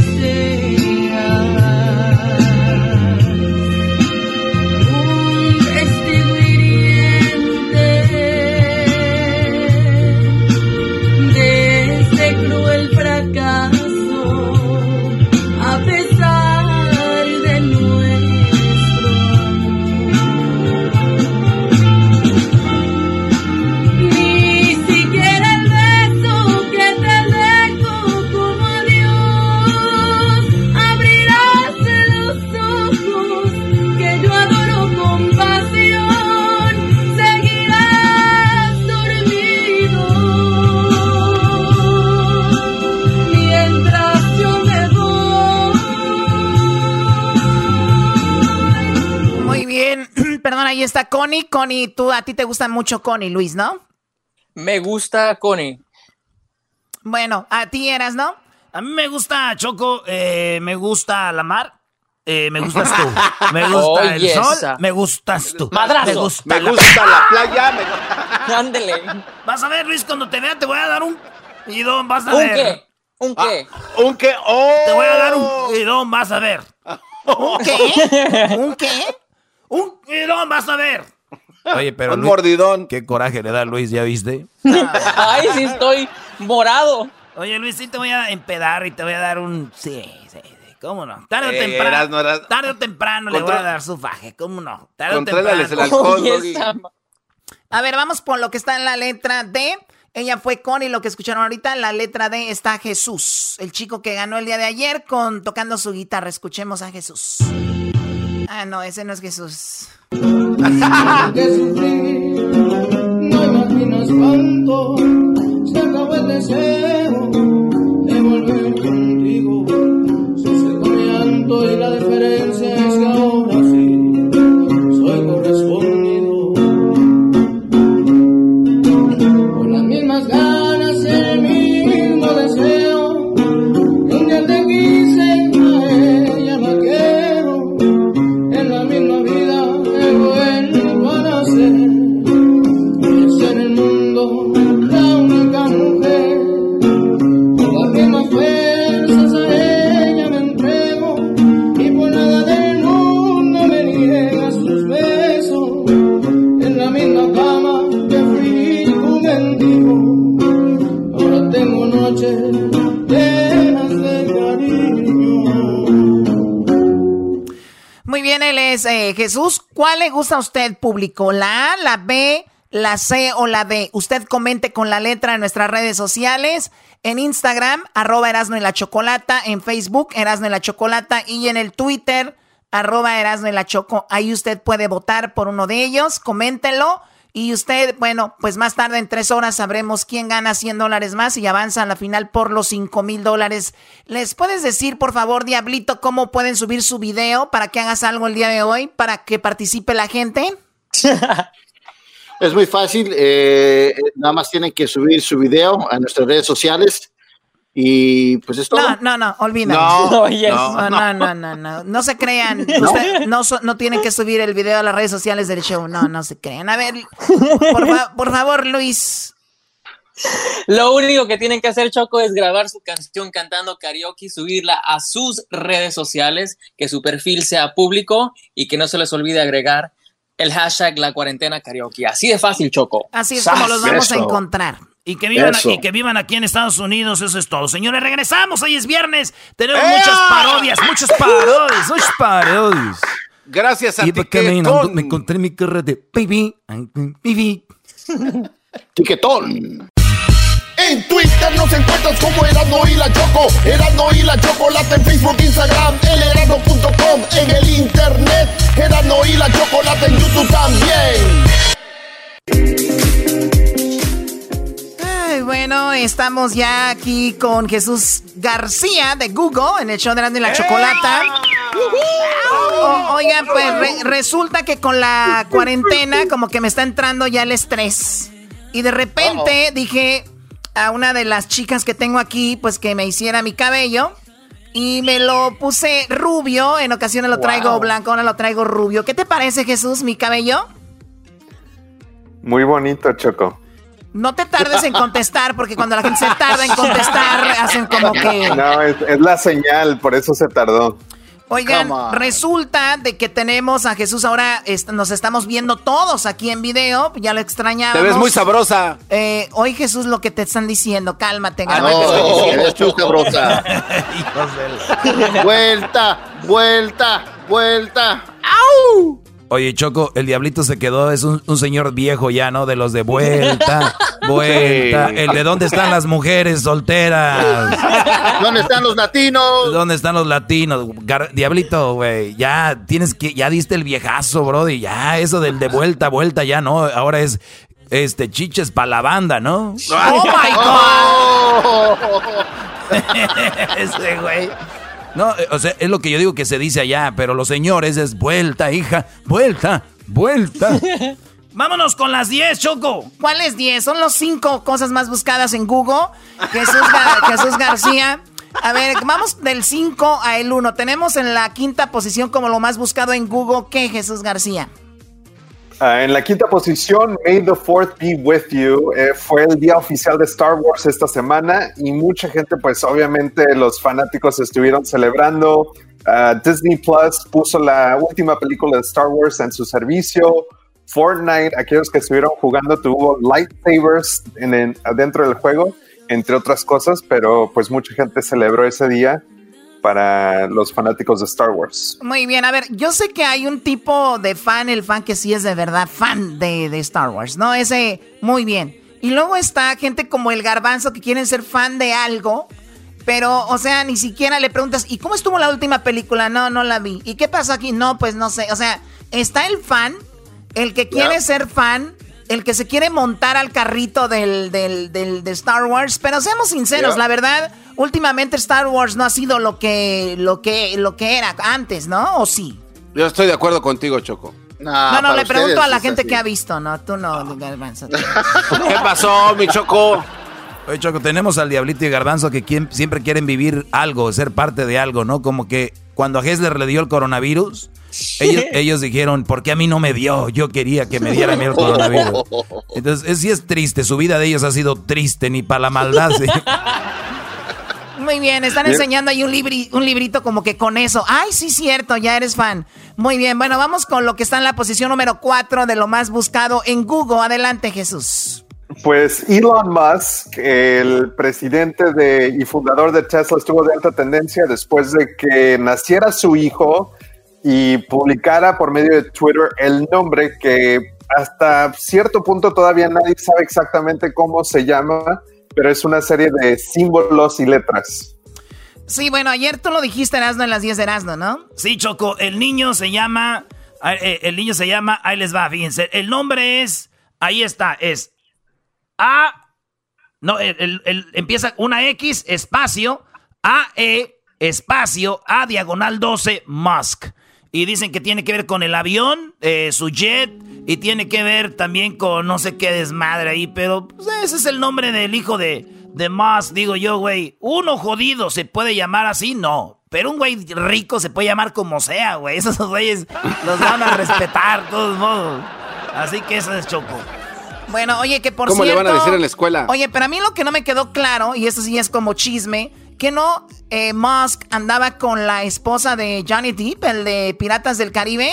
ahí está Connie. Connie, tú, a ti te gusta mucho Connie, Luis, ¿no? Me gusta Connie. Bueno, a ti eras, ¿no? A mí me gusta Choco, eh, me gusta la mar. Eh, me gustas tú. Me gusta el sol. Me gustas tú. Madrazo. Me gusta, la... playa. Ándele. Vas a ver, Luis, cuando te vea te voy a dar un Y Don, vas a ¿Un ver. qué? ¿Un qué? Ah, ¿Un qué? ¡Oh! Te voy a dar un Don, vas a ver. ¿Un qué? ¿Un qué? Un Don, vas a ver. Oye, pero Un Luis, mordidón. qué coraje le da a Luis, ¿ya viste? Ay, sí estoy morado. Oye, Luis, sí te voy a empedar y te voy a dar un... Sí, sí, sí. ¿Cómo no? Tarde o Ey, temprano. Tarde o temprano le voy a dar su faje. ¿Cómo no? Tarde o el temprano. alcohol, A ver, vamos por lo que está en la letra D. Ella fue con y lo que escucharon ahorita, en la letra D está Jesús, el chico que ganó el día de ayer con tocando su guitarra. Escuchemos a Jesús. Ah, no, ese no es Jesús. que sufrí, no imaginas cuánto se acabó el deseo él es eh, Jesús. ¿Cuál le gusta a usted, público? ¿La A, la B, la C o la D? Usted comente con la letra en nuestras redes sociales. En Instagram, arroba Erasno y la Chocolata. En Facebook, Erasno y la Chocolata. Y en el Twitter, arroba Erasno y la Choco. Ahí usted puede votar por uno de ellos. Coméntelo. Y usted, bueno, pues más tarde en tres horas sabremos quién gana 100 dólares más y avanza a la final por los 5 mil dólares. ¿Les puedes decir, por favor, Diablito, cómo pueden subir su video para que hagas algo el día de hoy, para que participe la gente? Es muy fácil, eh, nada más tienen que subir su video a nuestras redes sociales y pues es todo. No, no, no, olvídalo. No, No, no, no, no, no, no se crean. Usted- no, so- no tienen que subir el video a las redes sociales del show. No, no se crean. A ver, por, fa- por favor, Luis. Lo único que tienen que hacer, Choco, es grabar su canción cantando karaoke, subirla a sus redes sociales, que su perfil sea público y que no se les olvide agregar el hashtag la cuarentena karaoke. Así de fácil, Choco. Así es como los vamos a encontrar. Y que, vivan, Eso. y que vivan aquí en Estados Unidos, eso es todo. Señores, regresamos, hoy es viernes. Tenemos muchas parodias, muchas parodias. Muchos parodios. Gracias a Iba ti, caminando, me encontré mi carrera de baby, baby. Tiquetón. En Twitter nos encuentras como Erasmo y la Choco. Erasmo y la Chocolata en Facebook, Instagram, elerasmo.com. En el internet, Erasmo y la Chocolata en YouTube también. Bueno, estamos ya aquí con Jesús García de Google en el show de y la Chocolata. O- oigan, pues re- resulta que con la cuarentena como que me está entrando ya el estrés. Y de repente dije a una de las chicas que tengo aquí, pues que me hiciera mi cabello. Y me lo puse rubio, en ocasiones lo traigo blanco, ahora lo traigo rubio. ¿Qué te parece, Jesús, mi cabello? Muy bonito, Choco. No te tardes en contestar, porque cuando la gente se tarda en contestar, hacen como que... No, es, es la señal, por eso se tardó. Oigan, resulta de que tenemos a Jesús ahora, est- nos estamos viendo todos aquí en video, ya lo extrañábamos. Te ves muy sabrosa. Eh, hoy Jesús, lo que te están diciendo, cálmate. Ah, cálmate. no. eres muy sabrosa. Hijos Vuelta, vuelta, vuelta. Oye, Choco, el diablito se quedó, es un, un señor viejo ya, ¿no? De los de vuelta, vuelta. Sí. El de dónde están las mujeres solteras. ¿Dónde están los latinos? ¿Dónde están los latinos? Gar- Diablito, güey, ya tienes que, ya diste el viejazo, brody. Ya, eso del de vuelta, vuelta, ya no. Ahora es, este, chiches para la banda, ¿no? ¡Oh, my God! Oh. Ese güey. No, eh, o sea, es lo que yo digo que se dice allá, pero los señores es vuelta, hija, vuelta, vuelta. Vámonos con las 10, Choco. ¿Cuáles 10? Son los cinco cosas más buscadas en Google. Jesús, Ga- Jesús García. A ver, vamos del 5 a el 1. Tenemos en la quinta posición como lo más buscado en Google. ¿Qué, Jesús García? Ah, en la quinta posición, May the Fourth Be With You, eh, fue el día oficial de Star Wars esta semana y mucha gente, pues obviamente los fanáticos estuvieron celebrando. Ah, Disney Plus puso la última película de Star Wars en su servicio. Fortnite, aquellos que estuvieron jugando, tuvo lightsabers en, dentro del juego, entre otras cosas, pero pues mucha gente celebró ese día para los fanáticos de Star Wars. Muy bien, a ver, yo sé que hay un tipo de fan, el fan que sí es de verdad fan de, de Star Wars, ¿no? Ese, muy bien. Y luego está gente como el garbanzo que quieren ser fan de algo, pero, o sea, ni siquiera le preguntas, ¿y cómo estuvo la última película? No, no la vi. ¿Y qué pasó aquí? No, pues no sé. O sea, está el fan, el que quiere ser fan, el que se quiere montar al carrito del, del, del de Star Wars, pero seamos sinceros, la verdad últimamente Star Wars no ha sido lo que, lo que, lo que era antes, ¿no? ¿O sí? Yo estoy de acuerdo contigo, Choco. No, no, le pregunto a la gente que ha visto, ¿no? Tú no, Garbanzo. ¿Qué pasó, mi Choco? Oye, Choco, tenemos al Diablito y Garbanzo que siempre quieren vivir algo, ser parte de algo, ¿no? Como que cuando a Hessler le dio el coronavirus, ellos, ellos dijeron, ¿por qué a mí no me dio? Yo quería que me diera el coronavirus. Entonces, sí es triste, su vida de ellos ha sido triste, ni para la maldad. ¿sí? Muy bien, están enseñando ahí un, un librito como que con eso. Ay, sí, cierto, ya eres fan. Muy bien, bueno, vamos con lo que está en la posición número 4 de lo más buscado en Google. Adelante, Jesús. Pues Elon Musk, el presidente de, y fundador de Tesla, estuvo de alta tendencia después de que naciera su hijo y publicara por medio de Twitter el nombre que hasta cierto punto todavía nadie sabe exactamente cómo se llama, pero es una serie de símbolos y letras. Sí, bueno, ayer tú lo dijiste, Erasno, en las 10 de Erasno, ¿no? Sí, Choco, el niño se llama, eh, el niño se llama, ahí les va, fíjense, el nombre es, ahí está, es A, no, el, empieza una X, espacio, A, E, espacio, A, diagonal 12, Musk. Y dicen que tiene que ver con el avión, eh, su jet, y tiene que ver también con no sé qué desmadre ahí, pero pues, ese es el nombre del hijo de, de Musk, digo yo, güey. Uno jodido se puede llamar así, no. Pero un güey rico se puede llamar como sea, güey. Esos güeyes los van a respetar, de todos modos. Así que eso es Choco. Bueno, oye, que por ¿Cómo le van a decir en la escuela? Oye, pero a mí lo que no me quedó claro, y eso sí es como chisme, que no eh, Musk andaba con la esposa de Johnny Depp, el de Piratas del Caribe.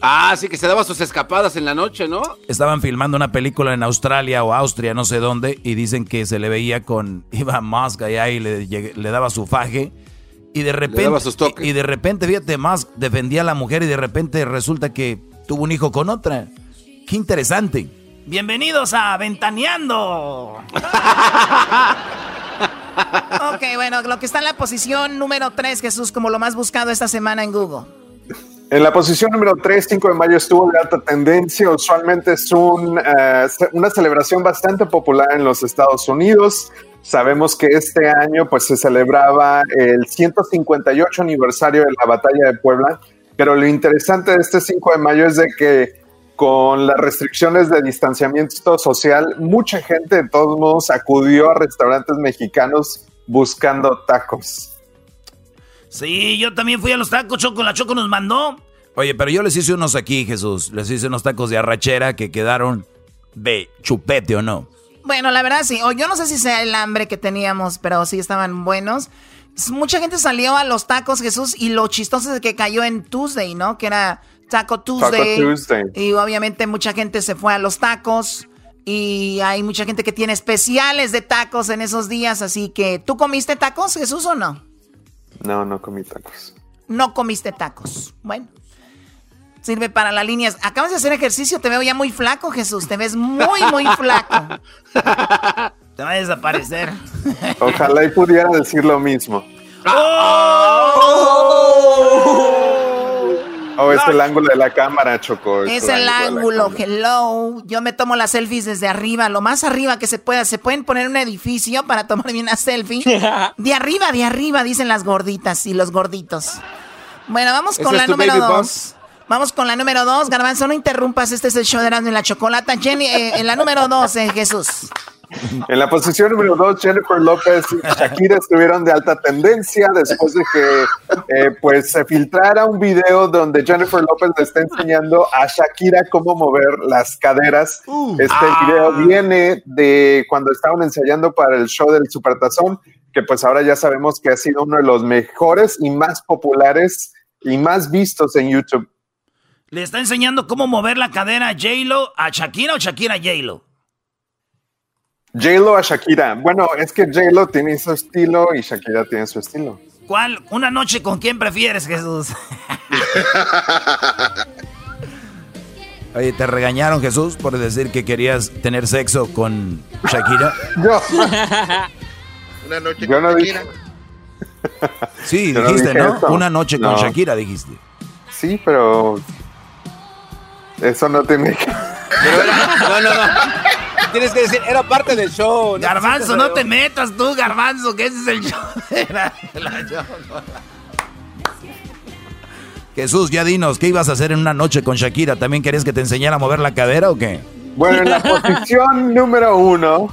Ah, sí, que se daba sus escapadas en la noche, ¿no? Estaban filmando una película en Australia o Austria, no sé dónde, y dicen que se le veía con. Iba Musk allá y le, le daba su faje. Y de repente. Y, de repente, fíjate, Musk defendía a la mujer y de repente resulta que tuvo un hijo con otra. Qué interesante. Bienvenidos a Ventaneando. ok, bueno, lo que está en la posición número 3, Jesús, como lo más buscado esta semana en Google. En la posición número 3, 5 de mayo estuvo de alta tendencia. Usualmente es un, eh, una celebración bastante popular en los Estados Unidos. Sabemos que este año pues, se celebraba el 158 aniversario de la batalla de Puebla, pero lo interesante de este 5 de mayo es de que con las restricciones de distanciamiento social, mucha gente de todos modos acudió a restaurantes mexicanos buscando tacos. Sí, yo también fui a los tacos, Choco, la Choco nos mandó. Oye, pero yo les hice unos aquí, Jesús. Les hice unos tacos de arrachera que quedaron de chupete o no. Bueno, la verdad sí. O yo no sé si sea el hambre que teníamos, pero sí estaban buenos. Mucha gente salió a los tacos, Jesús, y lo chistoso es que cayó en Tuesday, ¿no? Que era Taco Tuesday. Taco Tuesday. Y obviamente mucha gente se fue a los tacos. Y hay mucha gente que tiene especiales de tacos en esos días. Así que, ¿tú comiste tacos, Jesús, o no? No, no comí tacos. No comiste tacos. Bueno. Sirve para las líneas. Acabas de hacer ejercicio, te veo ya muy flaco, Jesús. Te ves muy, muy flaco. te va a desaparecer. Ojalá y pudiera decir lo mismo. ¡Oh! Oh, es el ángulo de la cámara, Choco. Es, el, ángulo, hello. Yo me tomo las selfies desde arriba, lo más arriba que se pueda. Se pueden poner un edificio para tomarme una selfie. De arriba, de arriba, dicen las gorditas y los gorditos. Bueno, vamos con la número dos. Vamos con la número dos. Garbanzo, no interrumpas, este es el show de Erasmo y la Chocolata. Jenny, eh, en la número dos, eh, Jesús. En la posición número dos, Jennifer López y Shakira estuvieron de alta tendencia después de que eh, pues se filtrara un video donde Jennifer López le está enseñando a Shakira cómo mover las caderas. Uh. este Ah. video viene de cuando estaban ensayando para el show del Supertazón, que pues ahora ya sabemos que ha sido uno de los mejores y más populares y más vistos en YouTube. ¿Le está enseñando cómo mover la cadera a J-Lo, a Shakira o Shakira a J-Lo? J-Lo a Shakira. Bueno, es que J-Lo tiene su estilo y Shakira tiene su estilo. ¿Cuál? ¿Una noche con quién prefieres, Jesús? Oye, ¿te regañaron, Jesús, por decir que querías tener sexo con Shakira? Yo. Una noche Yo no con dije- Shakira. Sí, Yo no dijiste, ¿no? Una noche con No. Shakira, dijiste. Sí, pero eso no tiene que... No, no, no. Tienes que decir, era parte del show. Garbanzo, no te metas tú, Garbanzo, que ese es el show de la, de la chocolata. Jesús, ya dinos, ¿qué ibas a hacer en una noche con Shakira? ¿También querías que te enseñara a mover la cadera o qué? Bueno, en la posición número uno,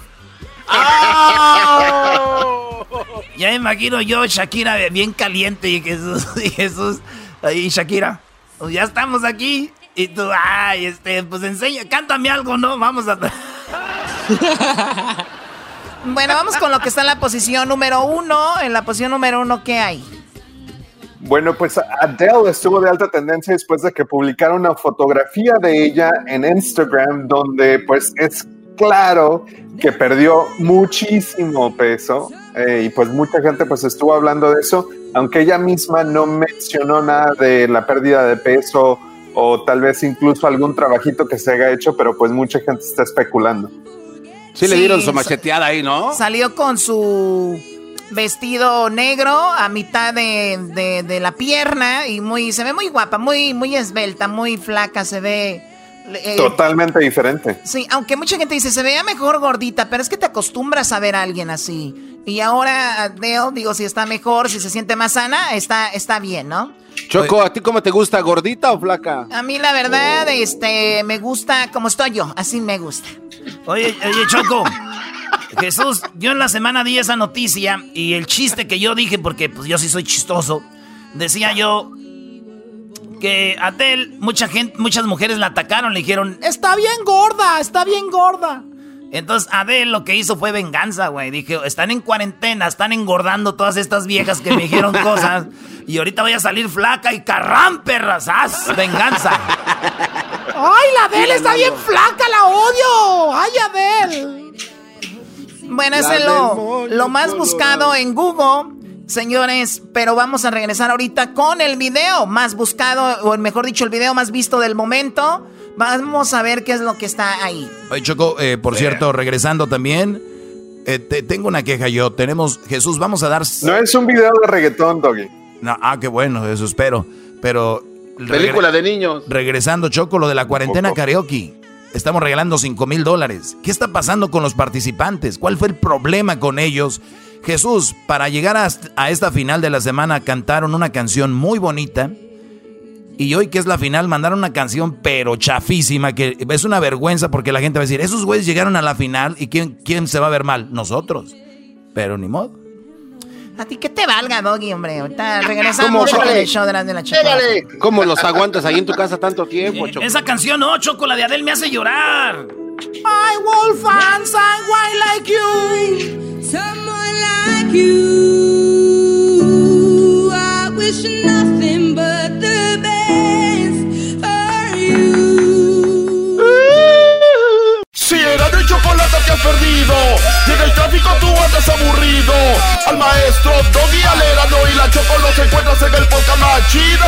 Ya me imagino yo, Shakira, bien caliente y Jesús, y Jesús, ahí Shakira, pues ya estamos aquí. Y tú, ay, este, pues enseña, cántame algo, ¿no? Vamos a... Bueno, vamos con lo que está en la posición número uno. En la posición número uno, ¿qué hay? bueno, pues Adele estuvo de alta tendencia después de que publicara una fotografía de ella en Instagram donde pues es claro que perdió muchísimo peso eh, y pues mucha gente pues estuvo hablando de eso, aunque ella misma no mencionó nada de la pérdida de peso o tal vez incluso algún trabajito que se haya hecho, pero pues mucha gente está especulando. Sí, le dieron su macheteada ahí, ¿no? Salió con su vestido negro a mitad de, de- de la pierna y muy se ve muy guapa, muy, muy esbelta, muy flaca, se ve... eh, Totalmente diferente. Sí, aunque mucha gente dice, se veía mejor gordita, pero es que te acostumbras a ver a alguien así. Y ahora Adele, digo, si está mejor, si se siente más sana, está, está bien, ¿no? Choco, ¿a ti cómo te gusta? ¿Gordita o flaca? A mí la verdad, este, me gusta como estoy yo, así me gusta. Oye, oye, Choco. Jesús, yo en la semana di esa noticia y el chiste que yo dije, porque pues yo sí soy chistoso, decía yo que Adele, mucha gente, muchas mujeres la atacaron, le dijeron, está bien gorda, está bien gorda. Entonces Adele lo que hizo fue venganza, güey. Dije, están en cuarentena, están engordando todas estas viejas que me dijeron cosas. Y ahorita voy a salir flaca y carrán, perras. ¡Haz! Venganza. ¡Ay, la Adele está bien flaca, la odio! ¡Ay, Adele! Bueno, ese es lo más buscado en Google, señores. Pero vamos a regresar ahorita con el video más buscado, o mejor dicho, el video más visto del momento. Vamos a ver qué es lo que está ahí. Oye, Choco, eh, por cierto, regresando también, eh, te- tengo una queja yo. Tenemos, Jesús, vamos a dar... No es un video de reggaetón, Doggy. No, ah, qué bueno, eso espero. Pero... Película de niños. Regresando, Choco, lo de la cuarentena karaoke. Estamos regalando 5 mil dólares. ¿Qué está pasando con los participantes? ¿Cuál fue el problema con ellos? Jesús, para llegar a, a esta final de la semana cantaron una canción muy bonita. Y hoy que es la final mandaron una canción pero chafísima que es una vergüenza porque la gente va a decir, esos güeyes llegaron a la final y ¿quién, quién se va a ver mal? Nosotros. Pero ni modo. A ti que te valga, Doggy, hombre. Ahorita regresamos con el show de la, de la chocolate. ¿Cómo los aguantas ahí en tu casa tanto tiempo, Choco? Esa canción no, Choco, la de Adele me hace llorar. I will find someone like you. Someone like you. I wish nothing but the best Era de chocolate que has perdido en el tráfico tú andas aburrido Al maestro Doggy Alerano y la Choco los encuentras en el podcast más chido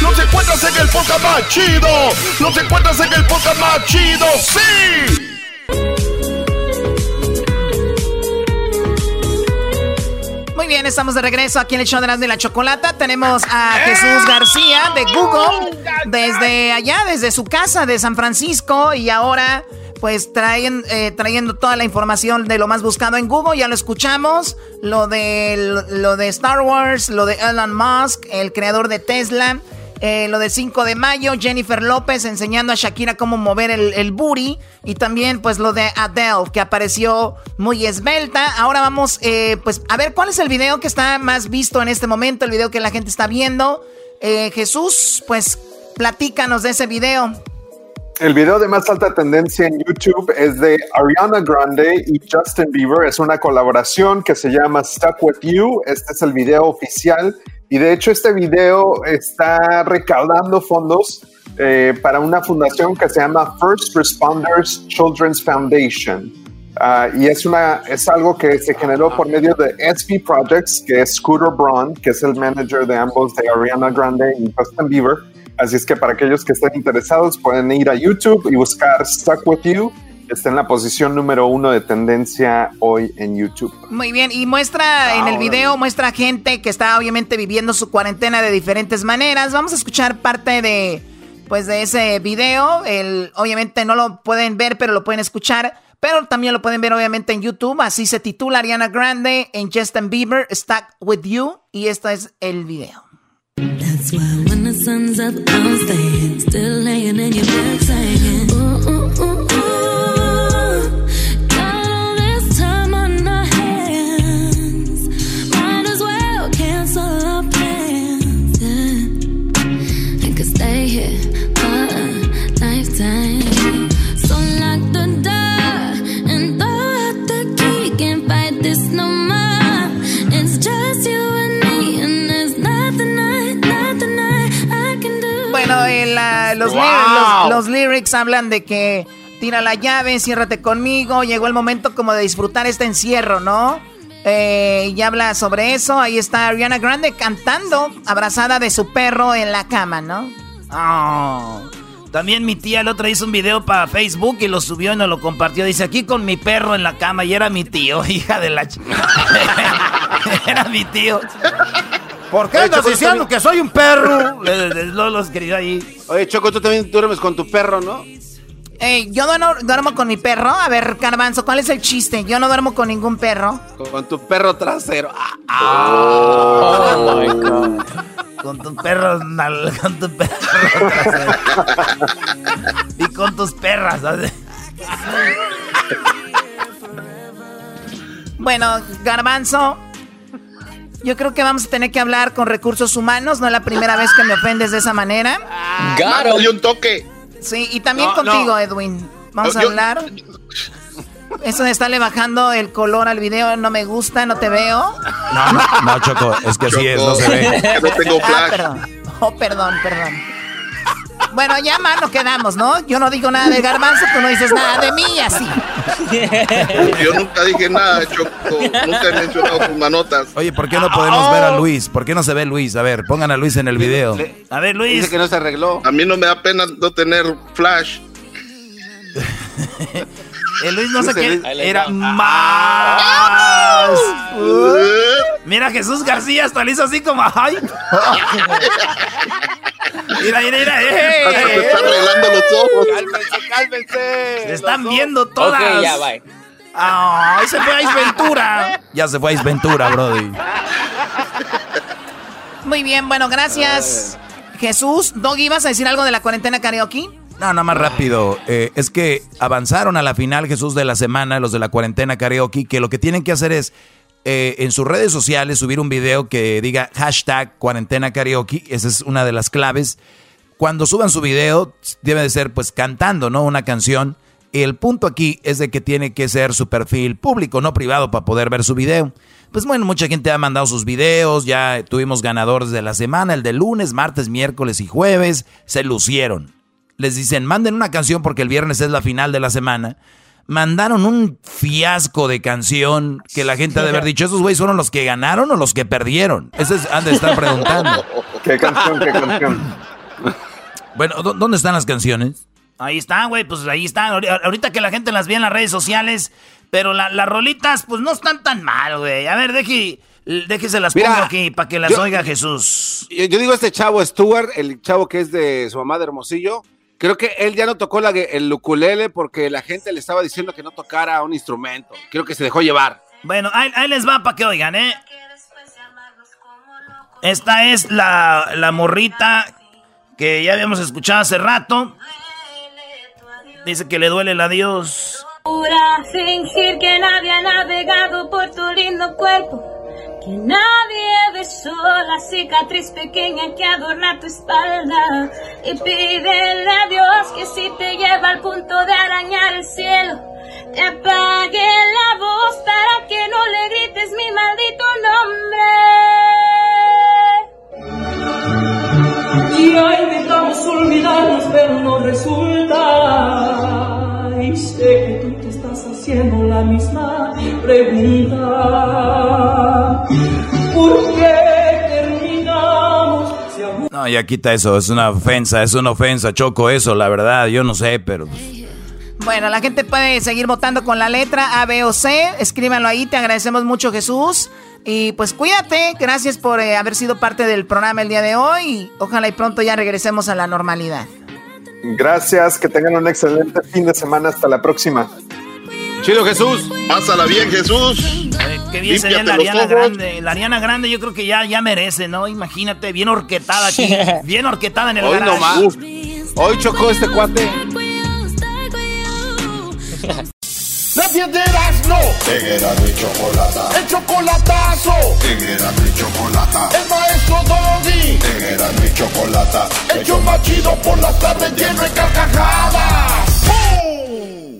Los encuentras en el podcast más chido Los encuentras en el podcast más chido ¡Sí! Muy bien, estamos de regreso aquí en el show de las de la chocolata. Tenemos a Jesús García de Google desde allá, desde su casa de San Francisco y ahora pues traen, eh, trayendo toda la información de lo más buscado en Google. Ya lo escuchamos, lo de, lo de Star Wars, lo de Elon Musk, el creador de Tesla. eh, lo de 5 de mayo, Jennifer López enseñando a Shakira cómo mover el, el booty. Y también pues lo de Adele, que apareció muy esbelta. Ahora vamos eh, pues a ver cuál es el video que está más visto en este momento, el video que la gente está viendo. Eh, Jesús, pues platícanos de ese video. El video de más alta tendencia en YouTube es de Ariana Grande y Justin Bieber. Es una colaboración que se llama Stuck With You. Este es el video oficial y de hecho este video está recaudando fondos eh, para una fundación que se llama First Responders Children's Foundation. Ah, y es, una, es algo que se generó por medio de SP Projects, que es Scooter Braun, que es el manager de ambos, de Ariana Grande y Justin Bieber. Así es que para aquellos que estén interesados pueden ir a YouTube y buscar Stuck With You está en la posición número uno de tendencia hoy en YouTube. Muy bien, y muestra en el video, muestra gente que está obviamente viviendo su cuarentena de diferentes maneras. Vamos a escuchar parte de, pues, de ese video. El, obviamente no lo pueden ver, pero lo pueden escuchar. Pero también lo pueden ver obviamente en YouTube. Así se titula Ariana Grande en Justin Bieber, Stuck With You. Y este es el video. That's why when the sun's up, I'll stay still laying in your bed. Los, lyrics hablan de que tira la llave, ciérrate conmigo. Llegó el momento como de disfrutar este encierro, ¿no? Eh, y habla sobre eso. Ahí está Ariana Grande cantando, abrazada de su perro en la cama, ¿no? Oh. También mi tía el otro hizo un video para Facebook y lo subió y nos lo compartió. Dice, aquí con mi perro en la cama y era mi tío, hija de la... era mi tío. ¿Por qué estás diciendo que soy un perro? Lo los querido ahí. Oye, Choco, tú también duermes con tu perro, ¿no? Ey, yo no duermo con mi perro. A ver, Carbanzo, ¿cuál es el chiste? Yo no duermo con ningún perro. Con tu perro trasero. Ah, oh, my God. Con tu perro, con tu perro trasero. y con tus perras. bueno, Garbanzo, yo creo que vamos a tener que hablar con recursos humanos. No es la primera vez que me ofendes de esa manera. Claro. Y un toque. Sí, y también contigo, Edwin. Vamos a hablar. Eso de estarle bajando el color al video no me gusta, no te veo. No, no, no Choco, es que así es, no se ve. no tengo ah, flash. perdón. Oh, perdón, perdón. Bueno, ya mano quedamos, ¿no? Yo no digo nada de garbanzo, tú no dices nada de mí, así. Yo nunca dije nada, Choco. Nunca he mencionado tus manotas. Oye, ¿por qué no podemos ver a Luis? ¿Por qué no se ve Luis? A ver, pongan a Luis en el video. A ver, Luis. Dice que no se arregló. A mí no me da pena no tener flash. El Luis no sé qué. Era más. Mira, Jesús García hasta lo hizo así como. ¡Ay! Mira, mira, mira. ¡Eh! Se están arreglando los ojos. Cálmense, cálmense. Se están viendo todas. Ok, ya, bye. ¡Ay, se fue a Ventura! Ya se fue a Ventura, Brody. Muy bien, bueno, gracias. Jesús, Doggy, ¿ibas a decir algo de la cuarentena karaoke? No, no, más rápido. Eh, es que avanzaron a la final, Jesús, de la semana, los de la cuarentena karaoke, que lo que tienen que hacer es eh, en sus redes sociales subir un video que diga hashtag cuarentena karaoke. Esa es una de las claves. Cuando suban su video, debe de ser pues cantando, ¿no? Una canción. El punto aquí es de que tiene que ser su perfil público, no privado, para poder ver su video. Pues bueno, mucha gente ha mandado sus videos, ya tuvimos ganadores de la semana, el de lunes, martes, miércoles y jueves, se lucieron. Les dicen, manden una canción porque el viernes es la final de la semana mandaron un fiasco de canción que la gente ha de haber dicho, ¿esos güeyes fueron los que ganaron o los que perdieron? Eso es, han de estar preguntando. ¿Qué canción, qué canción? Bueno, ¿dónde están las canciones? Ahí están, güey, pues ahí están. Ahorita que la gente las ve en las redes sociales, pero las rolitas, pues no están tan mal, güey. A ver, deje, déjese las pongo aquí para que las oiga Jesús. Yo, yo digo este chavo Stuart, el chavo que es de su mamá de Hermosillo, Creo que él ya no tocó la, el ukulele porque la gente le estaba diciendo que no tocara un instrumento. Creo que se dejó llevar. Bueno, ahí, les va para que oigan, ¿eh? Esta es la, la morrita que ya habíamos escuchado hace rato. Dice que le duele el adiós. fingir que nadie ha navegado por tu lindo cuerpo. Que nadie besó la cicatriz pequeña que adorna tu espalda. Y pídele a Dios que si te lleva al punto de arañar el cielo, te apague la voz para que no le grites mi maldito nombre. Y hoy intentamos olvidarnos, pero no resulta. Y sé que tú te estás haciendo la misma pregunta. ¿Por qué terminamos? No, ya quita eso, es una ofensa, es una ofensa, Choco, eso, la verdad, yo no sé, pero... Bueno, la gente puede seguir votando con la letra A, B o C. Escríbanlo ahí, te agradecemos mucho Jesús. Y pues cuídate, gracias por eh, haber sido parte del programa el día de hoy. Ojalá y pronto ya regresemos a la normalidad. Gracias, que tengan un excelente fin de semana. Hasta la próxima. Chido Jesús. Pásala bien, Jesús. qué bien sería la Ariana Grande. La Ariana Grande yo creo que ya, ya merece, ¿no? Imagínate, bien orquetada aquí. bien orquetada en el Hoy nomás. Hoy chocó este cuate. La piedras no. Era mi chocolata. El chocolatazo. Era mi chocolata. El maestro Doggy. Era mi chocolata. El chomachido por la tarde lleno de carcajadas.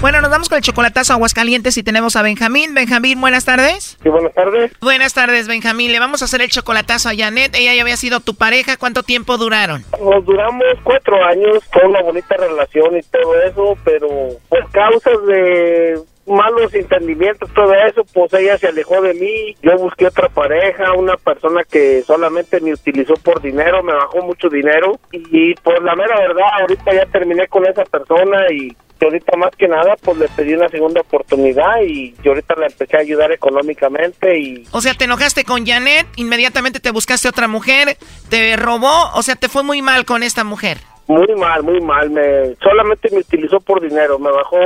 Bueno, nos vamos con el chocolatazo Aguascalientes y tenemos a Benjamín. Benjamín, buenas tardes. Sí, buenas tardes. Buenas tardes, Benjamín. Le vamos a hacer el chocolatazo a Janet. Ella ya había sido tu pareja. ¿Cuánto tiempo duraron? Nos duramos cuatro años, fue una bonita relación y todo eso, pero por causas de malos entendimientos, todo eso, pues ella se alejó de mí, yo busqué otra pareja, una persona que solamente me utilizó por dinero, me bajó mucho dinero y por la mera verdad, ahorita ya terminé con esa persona y ahorita más que nada pues le pedí una segunda oportunidad y yo ahorita la empecé a ayudar económicamente y... O sea, te enojaste con Janet, inmediatamente te buscaste otra mujer, te robó, o sea, te fue muy mal con esta mujer. Muy mal, muy mal. Me solamente me utilizó por dinero. Me bajó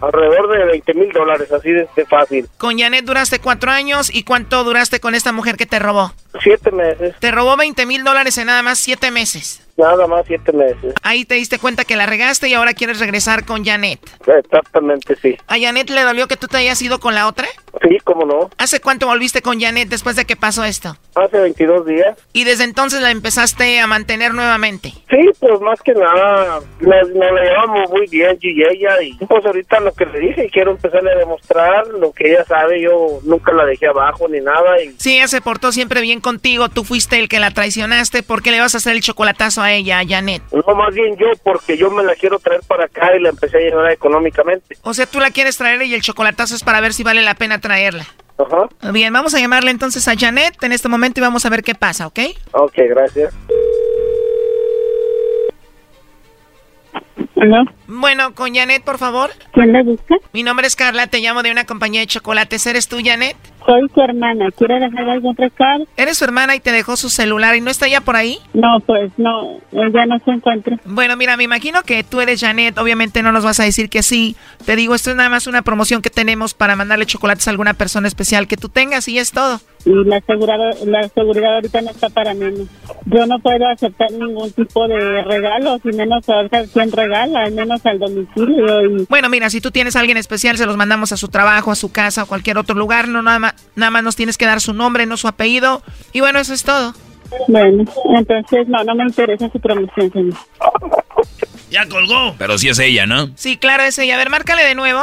alrededor de 20 mil dólares, así de, fácil. Con Janet duraste cuatro años. ¿Y cuánto duraste con esta mujer que te robó? Siete meses. Te robó 20 mil dólares en nada más siete meses. Nada más siete meses. Ahí te diste cuenta que la regaste y ahora quieres regresar con Janet. Exactamente, sí. ¿A Janet le dolió que tú te hayas ido con la otra? Sí, cómo no. ¿Hace cuánto volviste con Janet después de que pasó esto? Hace 22 días. ¿Y desde entonces la empezaste a mantener nuevamente? Sí, pues más que nada, nos, la llevamos muy bien yo y ella. Y pues ahorita lo que le dije, quiero empezarle a demostrar lo que ella sabe. Yo nunca la dejé abajo ni nada. Y... Sí, ella se portó siempre bien contigo. Tú fuiste el que la traicionaste. ¿Por qué le vas a hacer el chocolatazo a ella, a Janet? No, más bien yo, porque yo me la quiero traer para acá y la empecé a llevar económicamente. O sea, tú la quieres traer y el chocolatazo es para ver si vale la pena traerla. Ajá. Bien, vamos a llamarle entonces a Janet en este momento y vamos a ver qué pasa, ¿ok? Ok, gracias. Bueno, con Janet, por favor. ¿Quién la busca? Mi nombre es Carla, te llamo de una compañía de chocolates. ¿Eres tú, Janet? Soy su hermana. ¿Quiere dejar algún recado? Eres su hermana y te dejó su celular y no está ya por ahí. No, pues no, ella no se encuentra. Bueno, mira, me imagino que tú eres Janet. Obviamente no nos vas a decir que sí. Te digo, esto es nada más una promoción que tenemos para mandarle chocolates a alguna persona especial que tú tengas y es todo. Y la seguridad, la seguridad ahorita no está para menos. Yo no puedo aceptar ningún tipo de regalo, y menos saber quién regala, al menos al domicilio. Y... Bueno, mira, si tú tienes a alguien especial, se los mandamos a su trabajo, a su casa o cualquier otro lugar. No, nada más, nada más nos tienes que dar su nombre, no su apellido. Y bueno, eso es todo. Bueno, entonces no, no me interesa su promoción, señor. Ya colgó. Pero sí es ella, ¿no? Sí, claro, es ella. A ver, márcale de nuevo.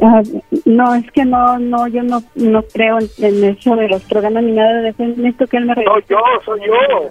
Ah, no, es que no, no, yo no, no creo en, eso de los programas ni nada de eso. Necesito que él me regrese. No, yo, soy yo.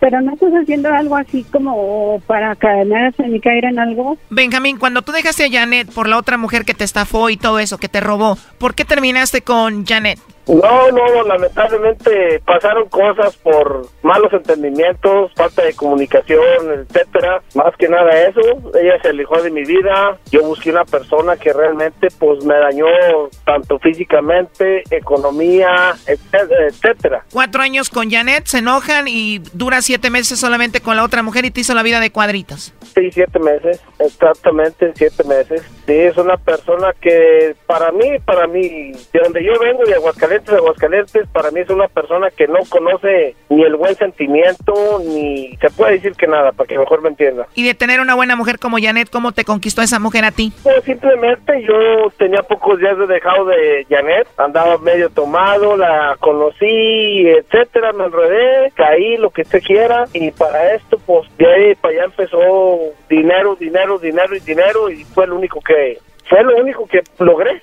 Pero no estás haciendo algo así como para cadenarse ni caer en algo. Benjamín, cuando tú dejaste a Janet por la otra mujer que te estafó y todo eso, que te robó, ¿por qué terminaste con Janet? No, no, lamentablemente pasaron cosas por malos entendimientos, falta de comunicación, etcétera. Más que nada eso, ella se alejó de mi vida. Yo busqué una persona que realmente pues me dañó tanto físicamente, economía, etcétera. Cuatro años con Janet, se enojan y dura siete meses solamente con la otra mujer y te hizo la vida de cuadritos. Sí, siete meses, exactamente siete meses. Sí, es una persona que para mí, para mí, de donde yo vengo, de Aguascalientes, de Aguascalientes para mí es una persona que no conoce ni el buen sentimiento, ni se puede decir que nada, para que mejor me entienda. Y de tener una buena mujer como Janet, ¿cómo te conquistó esa mujer a ti? Pues simplemente yo tenía pocos días de dejado de Janet, andaba medio tomado, la conocí, etcétera, me enredé, caí, lo que usted quiera, y para esto, pues de ahí para allá empezó dinero, dinero, dinero y dinero, y fue lo único que, fue lo único que logré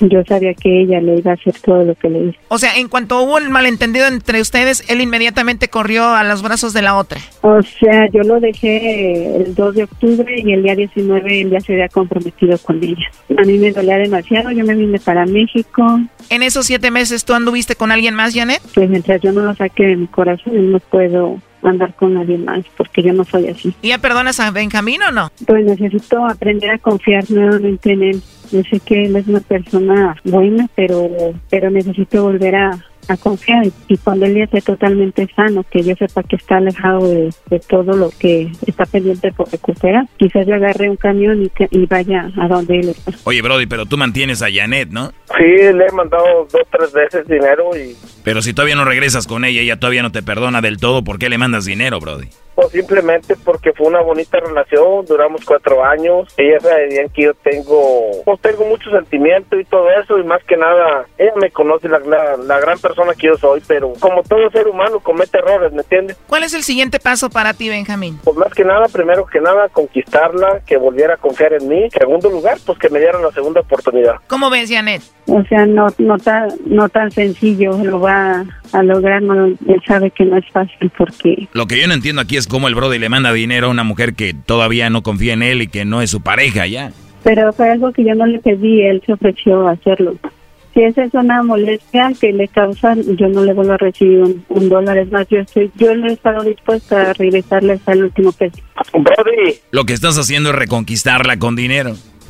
Yo sabía que ella le iba a hacer todo lo que le hizo. O sea, en cuanto hubo el malentendido entre ustedes, él inmediatamente corrió a los brazos de la otra. O sea, yo lo dejé el 2 de octubre y el día 19 él ya se había comprometido con ella. A mí me dolía demasiado, yo me vine para México. ¿En esos siete meses tú anduviste con alguien más, Janet? Pues mientras yo no lo saque de mi corazón, no puedo andar con nadie más, porque yo no soy así. ¿Y ya perdonas a Benjamín o no? Pues necesito aprender a confiar nuevamente en él. Yo sé que él es una persona buena, pero, pero necesito volver a, a confiar y cuando él ya esté totalmente sano, que yo sepa que está alejado de, todo lo que está pendiente por recuperar, quizás yo agarre un camión y, y vaya a donde él está. Oye, Brody, pero tú mantienes a Janet, ¿no? Sí, le he mandado dos, tres veces dinero y... Pero si todavía no regresas con ella, ella todavía no te perdona del todo, ¿por qué le mandas dinero, Brody? Pues simplemente porque fue una bonita relación, duramos cuatro años, ella sabía que yo tengo, pues tengo mucho sentimiento y todo eso, y más que nada, ella me conoce la, la, gran persona que yo soy, pero como todo ser humano comete errores, ¿me entiendes? ¿Cuál es el siguiente paso para ti, Benjamín? Pues más que nada, primero que nada, conquistarla, que volviera a confiar en mí, segundo lugar, pues que me dieran la segunda oportunidad. ¿Cómo ves, Janet? O sea, no, no, tan, no tan sencillo, lo va a lograr, no, él sabe que no es fácil porque... Lo que yo no entiendo aquí es cómo el brother le manda dinero a una mujer que todavía no confía en él y que no es su pareja ya. Pero fue algo que yo no le pedí, él se ofreció a hacerlo. Si esa es una molestia que le causa, yo no le vuelvo a recibir un, dólar. Es más, yo, estoy, yo no he estado dispuesta a regresarle hasta el último peso. Brody. Lo que estás haciendo es reconquistarla con dinero.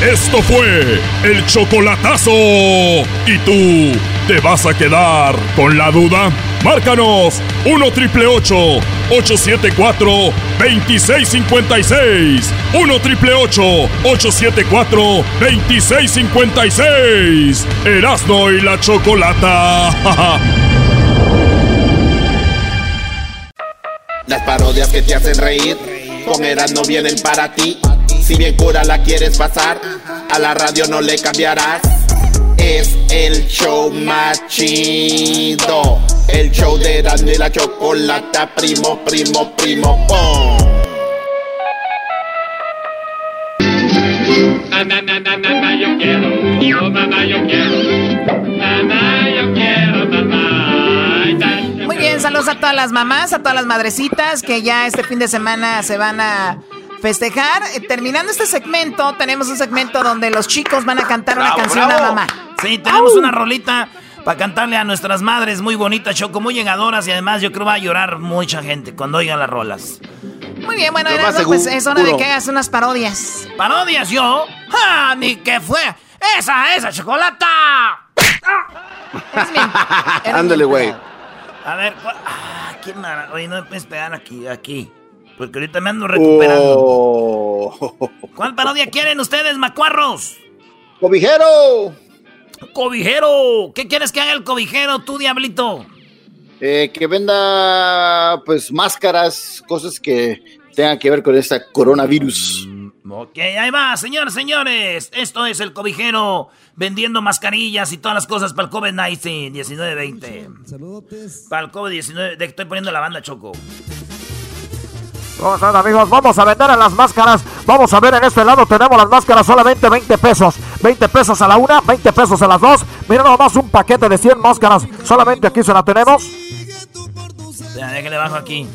Esto fue el chocolatazo. ¿Y tú te vas a quedar con la duda? Márcanos 1 triple 874 2656. 1 triple 874 2656. Erasno y la chocolata. Las parodias que te hacen reír con Erasno vienen para ti. Si bien cura la quieres pasar, a la radio no le cambiarás. Es el show más chido. El show de y la chocolata, primo, primo, primo, pom. Na, na, na, na, yo quiero, mamá, yo quiero, mamá, yo quiero, mamá. Muy bien, saludos a todas las mamás, a todas las madrecitas que ya este fin de semana se van a festejar. Eh, terminando este segmento, tenemos un segmento donde los chicos van a cantar una canción a mamá. Sí, tenemos una rolita para cantarle a nuestras madres muy bonitas, Choco, muy llegadoras y además yo creo va a llorar mucha gente cuando oigan las rolas. Muy bien, bueno, Erasmo, pues es hora de que hagas unas parodias. ¿Parodias yo? ¡Ah, ni qué fue! ¡Esa, esa, chocolata! Ándale, güey. A ver, ¿cuál? Ah, ¿quién me... Oye, no me puedes pegar aquí, aquí. Porque ahorita me ando recuperando. Oh. ¿Cuál parodia quieren ustedes, macuarros? ¡Cobijero! ¡Cobijero! ¿Qué quieres que haga el cobijero, tú, diablito? Eh, que venda, pues, máscaras, cosas que tengan que ver con esta coronavirus. Ok, ahí va, señores, señores. Esto es el cobijero vendiendo mascarillas y todas las cosas para el COVID-19, 19-20. Saludos. Para el COVID-19, de- estoy poniendo la banda, Choco. ¿Cómo están amigos? Vamos a vender en las máscaras. Vamos a ver en este lado tenemos las máscaras solamente 20 pesos. 20 pesos a la una, 20 pesos a las dos. Mira nomás un paquete de 100 máscaras. Solamente aquí se la tenemos. Ya, déjale bajo aquí.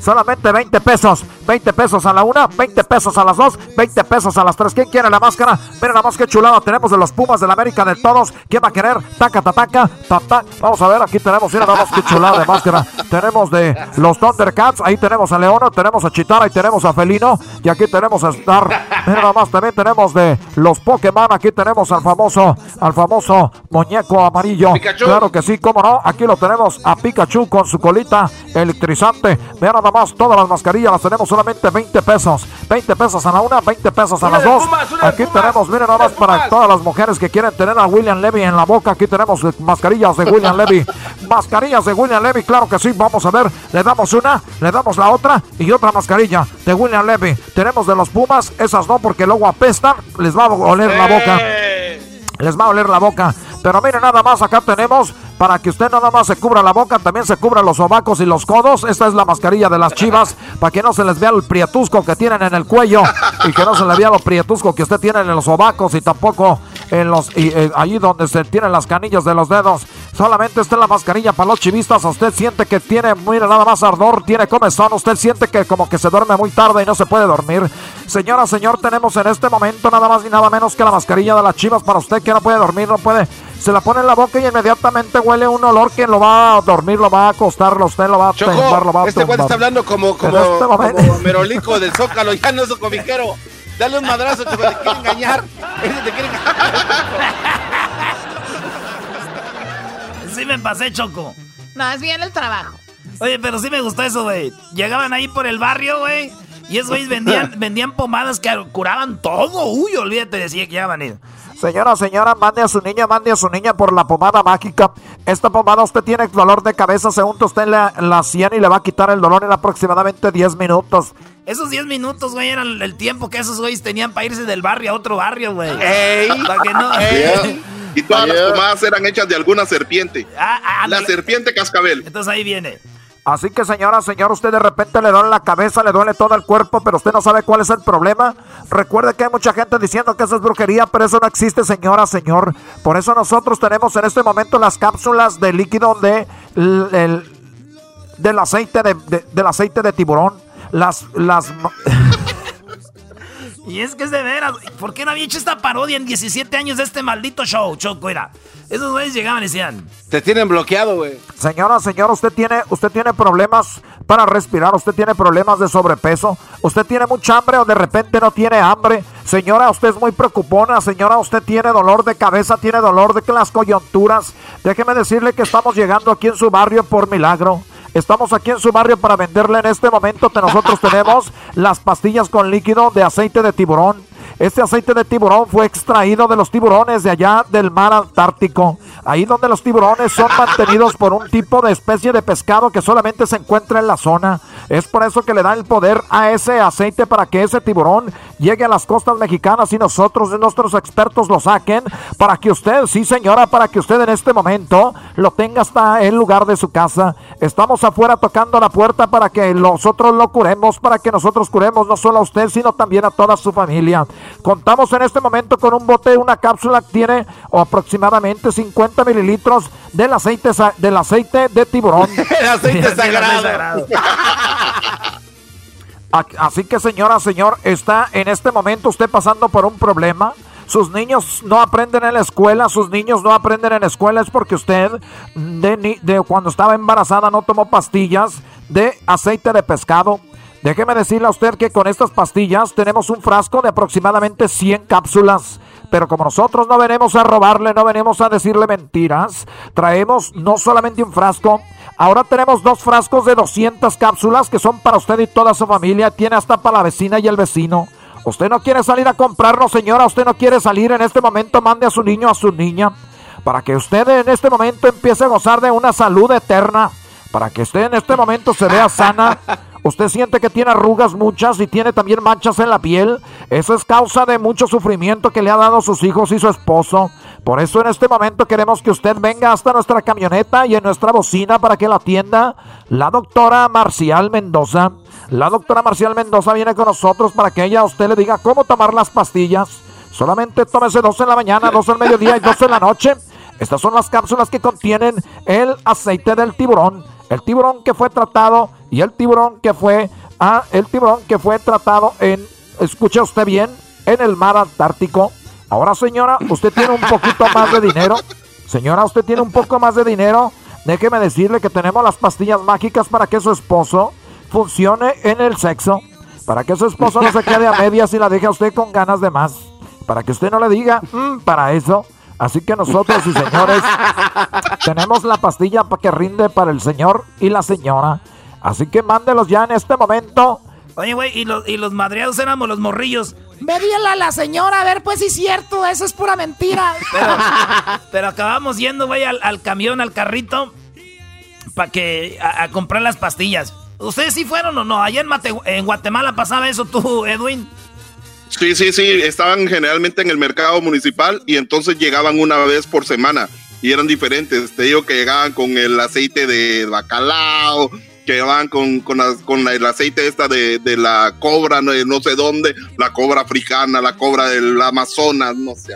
Solamente 20 pesos. 20 pesos a la una, 20 pesos a las dos, 20 pesos a las tres. ¿Quién quiere la máscara? Mira nada más que chulada. Tenemos de los Pumas de la América de todos. ¿Quién va a querer? Taca, taca, taca. Vamos a ver, aquí tenemos, mira nada más que chulada de máscara. Tenemos de los Thundercats. Ahí tenemos a Leona, tenemos a Chitara y tenemos a Felino. Y aquí tenemos a Star. Mira nada más, también tenemos de los Pokémon. Aquí tenemos al famoso, al famoso muñeco amarillo. Pikachu. Claro que sí, cómo no. Aquí lo tenemos a Pikachu con su colita electrizante. Vean nada más, todas las mascarillas las tenemos solamente 20 pesos. 20 pesos a la una, 20 pesos a las dos. Aquí tenemos, miren nada más para todas las mujeres que quieren tener a William Levy en la boca. Aquí tenemos mascarillas de William Levy. mascarillas de William Levy, claro que sí. Vamos a ver, le damos una, le damos la otra y otra mascarilla de William Levy. Tenemos de los Pumas, esas no, porque luego apestan, les va a oler la boca les va a oler la boca. Pero mire, nada más acá tenemos para que usted nada más se cubra la boca, también se cubra los sobacos y los codos. Esta es la mascarilla de las chivas para que no se les vea el prietusco que tienen en el cuello y que no se le vea lo prietusco que usted tiene en los sobacos y tampoco en los y, eh, allí donde se tienen las canillas de los dedos. Solamente esta es la mascarilla para los chivistas. Usted siente que tiene, mire, nada más ardor, tiene comezón. Usted siente que como que se duerme muy tarde y no se puede dormir. Señora, señor, tenemos en este momento nada más y nada menos que la mascarilla de las chivas para usted que no puede dormir, no puede. Se la pone en la boca y inmediatamente huele un olor que lo va a dormir, lo va a acostar, usted lo va a tumbar, lo va a este cuate tumbar. está hablando como, como, este como merolico del Zócalo, ya no es un cobijero. Dale un madrazo, Choco, te quiere engañar. Te quiere engañar. me pasé, Choco. No, es bien el trabajo. Oye, pero sí me gustó eso, güey. Llegaban ahí por el barrio, güey. Y esos güeyes vendían, vendían pomadas que curaban todo. Uy, olvídate, decía que ya van a ir. Señora, señora, mande a su niña, mande a su niña por la pomada mágica. Esta pomada usted tiene dolor de cabeza, se unta usted la, la sien y le va a quitar el dolor en aproximadamente 10 minutos. Esos 10 minutos, güey, eran el tiempo que esos güeyes tenían para irse del barrio a otro barrio, güey. ¡Ey! Para que no. Y todas las pomadas eran hechas de alguna serpiente. Ah, ah, la serpiente cascabel. Entonces ahí viene. Así que señora, señor, usted de repente le duele la cabeza, le duele todo el cuerpo, pero usted no sabe cuál es el problema. Recuerde que hay mucha gente diciendo que eso es brujería, pero eso no existe, señora, señor. Por eso nosotros tenemos en este momento las cápsulas de líquido de, del aceite de, del aceite de tiburón. Las, las... Y es que es de veras, ¿por qué no había hecho esta parodia en 17 años de este maldito show, Choco? Era, esos güeyes llegaban y decían... Te tienen bloqueado, güey. Señora, señor, usted tiene, usted tiene problemas para respirar, usted tiene problemas de sobrepeso, usted tiene mucha hambre o de repente no tiene hambre. Señora, usted es muy preocupona, señora, usted tiene dolor de cabeza, tiene dolor de las coyunturas. Déjeme decirle que estamos llegando aquí en su barrio por milagro. Estamos aquí en su barrio para venderle en este momento que nosotros tenemos las pastillas con líquido de aceite de tiburón. Este aceite de tiburón fue extraído de los tiburones de allá del mar Antártico, ahí donde los tiburones son mantenidos por un tipo de especie de pescado que solamente se encuentra en la zona. Es por eso que le da el poder a ese aceite para que ese tiburón llegue a las costas mexicanas y nosotros, nuestros expertos, lo saquen para que usted, sí señora, para que usted en este momento lo tenga hasta el lugar de su casa. Estamos afuera tocando la puerta para que nosotros lo curemos, para que nosotros curemos no solo a usted, sino también a toda su familia. Contamos en este momento con un bote, una cápsula que tiene aproximadamente 50 mililitros del aceite, del aceite de tiburón. el aceite sagrado. Así que señora, señor, está en este momento usted pasando por un problema. Sus niños no aprenden en la escuela, sus niños no aprenden en la escuela, es porque usted de, de cuando estaba embarazada no tomó pastillas de aceite de pescado. Déjeme decirle a usted que con estas pastillas tenemos un frasco de aproximadamente 100 cápsulas. Pero como nosotros no venimos a robarle, no venimos a decirle mentiras, traemos no solamente un frasco, ahora tenemos dos frascos de 200 cápsulas que son para usted y toda su familia. Tiene hasta para la vecina y el vecino. Usted no quiere salir a comprarlo, señora. Usted no quiere salir en este momento. Mande a su niño, a su niña. Para que usted en este momento empiece a gozar de una salud eterna. Para que usted en este momento se vea sana. Usted siente que tiene arrugas muchas y tiene también manchas en la piel. Eso es causa de mucho sufrimiento que le ha dado a sus hijos y su esposo. Por eso en este momento queremos que usted venga hasta nuestra camioneta y en nuestra bocina para que la atienda la doctora Marcial Mendoza. La doctora Marcial Mendoza viene con nosotros para que ella a usted le diga cómo tomar las pastillas. Solamente tómese dos en la mañana, dos al mediodía y dos en la noche. Estas son las cápsulas que contienen el aceite del tiburón el tiburón que fue tratado y el tiburón que fue ah, el tiburón que fue tratado en escuche usted bien en el mar Antártico. Ahora señora, usted tiene un poquito más de dinero. Señora, usted tiene un poco más de dinero. Déjeme decirle que tenemos las pastillas mágicas para que su esposo funcione en el sexo. Para que su esposo no se quede a medias y la deje a usted con ganas de más. Para que usted no le diga, mm, para eso. Así que nosotros y señores tenemos la pastilla para que rinde para el señor y la señora. Así que mándelos ya en este momento. Oye, güey, y los, y los madreados éramos los morrillos. Vedíala a la señora, a ver, pues si es cierto, eso es pura mentira. Pero, acabamos yendo, güey, al, camión, al carrito, para que a, comprar las pastillas. ¿Ustedes sí fueron o no? Allá en, en Guatemala pasaba eso tú, Edwin. Sí, sí, sí, estaban generalmente en el mercado municipal y entonces llegaban una vez por semana y eran diferentes. Te digo que llegaban con el aceite de bacalao, que llegaban con, con, con el aceite esta de, de la cobra, no, no, sé dónde, la cobra africana, la cobra del Amazonas, no sé.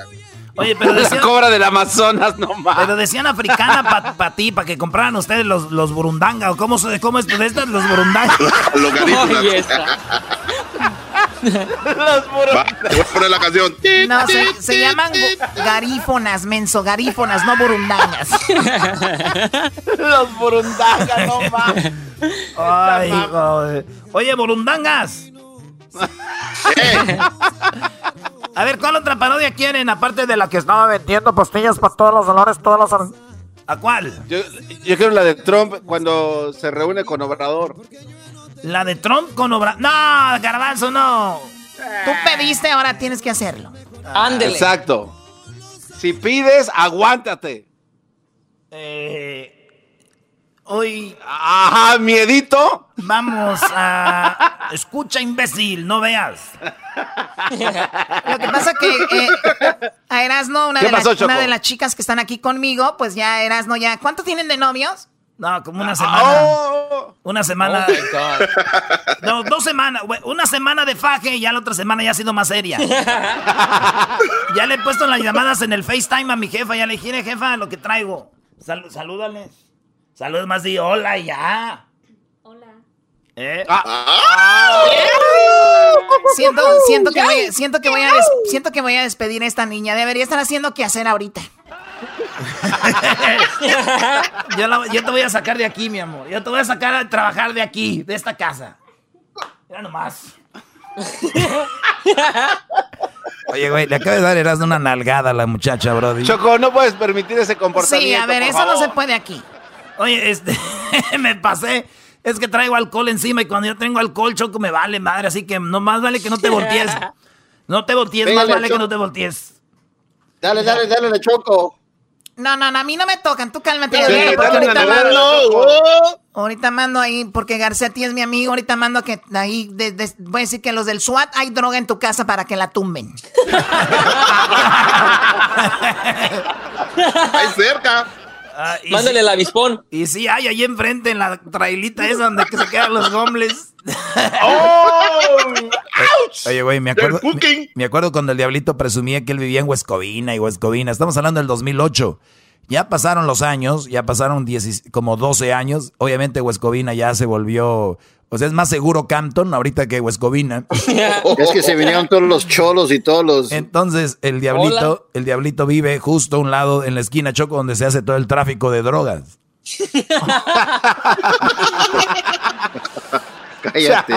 Oye, pero decían, la cobra del Amazonas, no más. Pero decían africana para ti, para que compraran ustedes los, los burundanga, o cómo, cómo es estas, los burundanga. los Los voy a poner la canción. No, se, llaman garífonas, menso, garífonas, no burundangas. Los burundangas, no más. Ay, joder. Oye, burundangas. A ver, ¿cuál otra parodia quieren? Aparte de la que estaba vendiendo pastillas para todos los dolores, todos los ¿A cuál? Yo, yo quiero la de Trump cuando se reúne con Obrador. La de Trump con Obrador. No, Garbanzo, no. Tú pediste, ahora tienes que hacerlo. Ándele. Exacto. Si pides, aguántate. Eh, hoy Ajá, miedito. vamos a... Escucha, imbécil, no veas. Lo que pasa que eh, a Erasno, una, ¿Qué de pasó, una de las chicas que están aquí conmigo, pues ya Erasno ya... ¿Cuánto tienen de novios? No, como una semana. Oh. Una semana. Oh, my God. No, dos semanas. Una semana de faje y ya la otra semana ya ha sido más seria. ya le he puesto las llamadas en el FaceTime a mi jefa. Ya le dije, "Mire, jefa, lo que traigo. Sal- salúdales. Saludos más y hola y ya. Hola. ¿Eh? Siento, siento, que voy, siento, que voy a siento que voy a despedir a esta niña. Debería estar haciendo qué hacer ahorita. yo, la- yo te voy a sacar de aquí, mi amor. Yo te voy a sacar a trabajar de aquí, de esta casa. Mira nomás. Oye, güey, le acaba de dar Erasmo una nalgada a la muchacha, Brody. Choco, no puedes permitir ese comportamiento. Sí, a ver, por eso no se puede aquí. Oye, este, me pasé. Es que traigo alcohol encima y cuando yo tengo alcohol, Choco, me vale madre. Así que no más vale que no te voltees. No te voltees, más Pégale, vale que no te voltees. Dale, dale, dale, le choco. No, no, no, a mí no me tocan. Tú cálmate. Sí, porque ahorita mando, Choco. ahorita mando ahí, porque Garcetti es mi amigo. Ahorita mando que ahí, de- de- voy a decir que los del SWAT hay droga en tu casa para que la tumben. Ahí cerca. Ah, Mándale sí- el avispón. Y sí, hay ahí enfrente en la trailita esa donde que se quedan los gombles. Oye, güey, me acuerdo, me, me acuerdo cuando el diablito presumía que él vivía en Huescovina y Huescovina. Estamos hablando del 2008. Ya pasaron los años, ya pasaron 10 como 12 años. Obviamente Huescovina ya se volvió, o sea, es más seguro Campton ahorita que Huescovina. Es que se vinieron todos los cholos y todos los. Entonces, el diablito, Hola. el diablito vive justo a un lado en la esquina Choco donde se hace todo el tráfico de drogas. Cállate.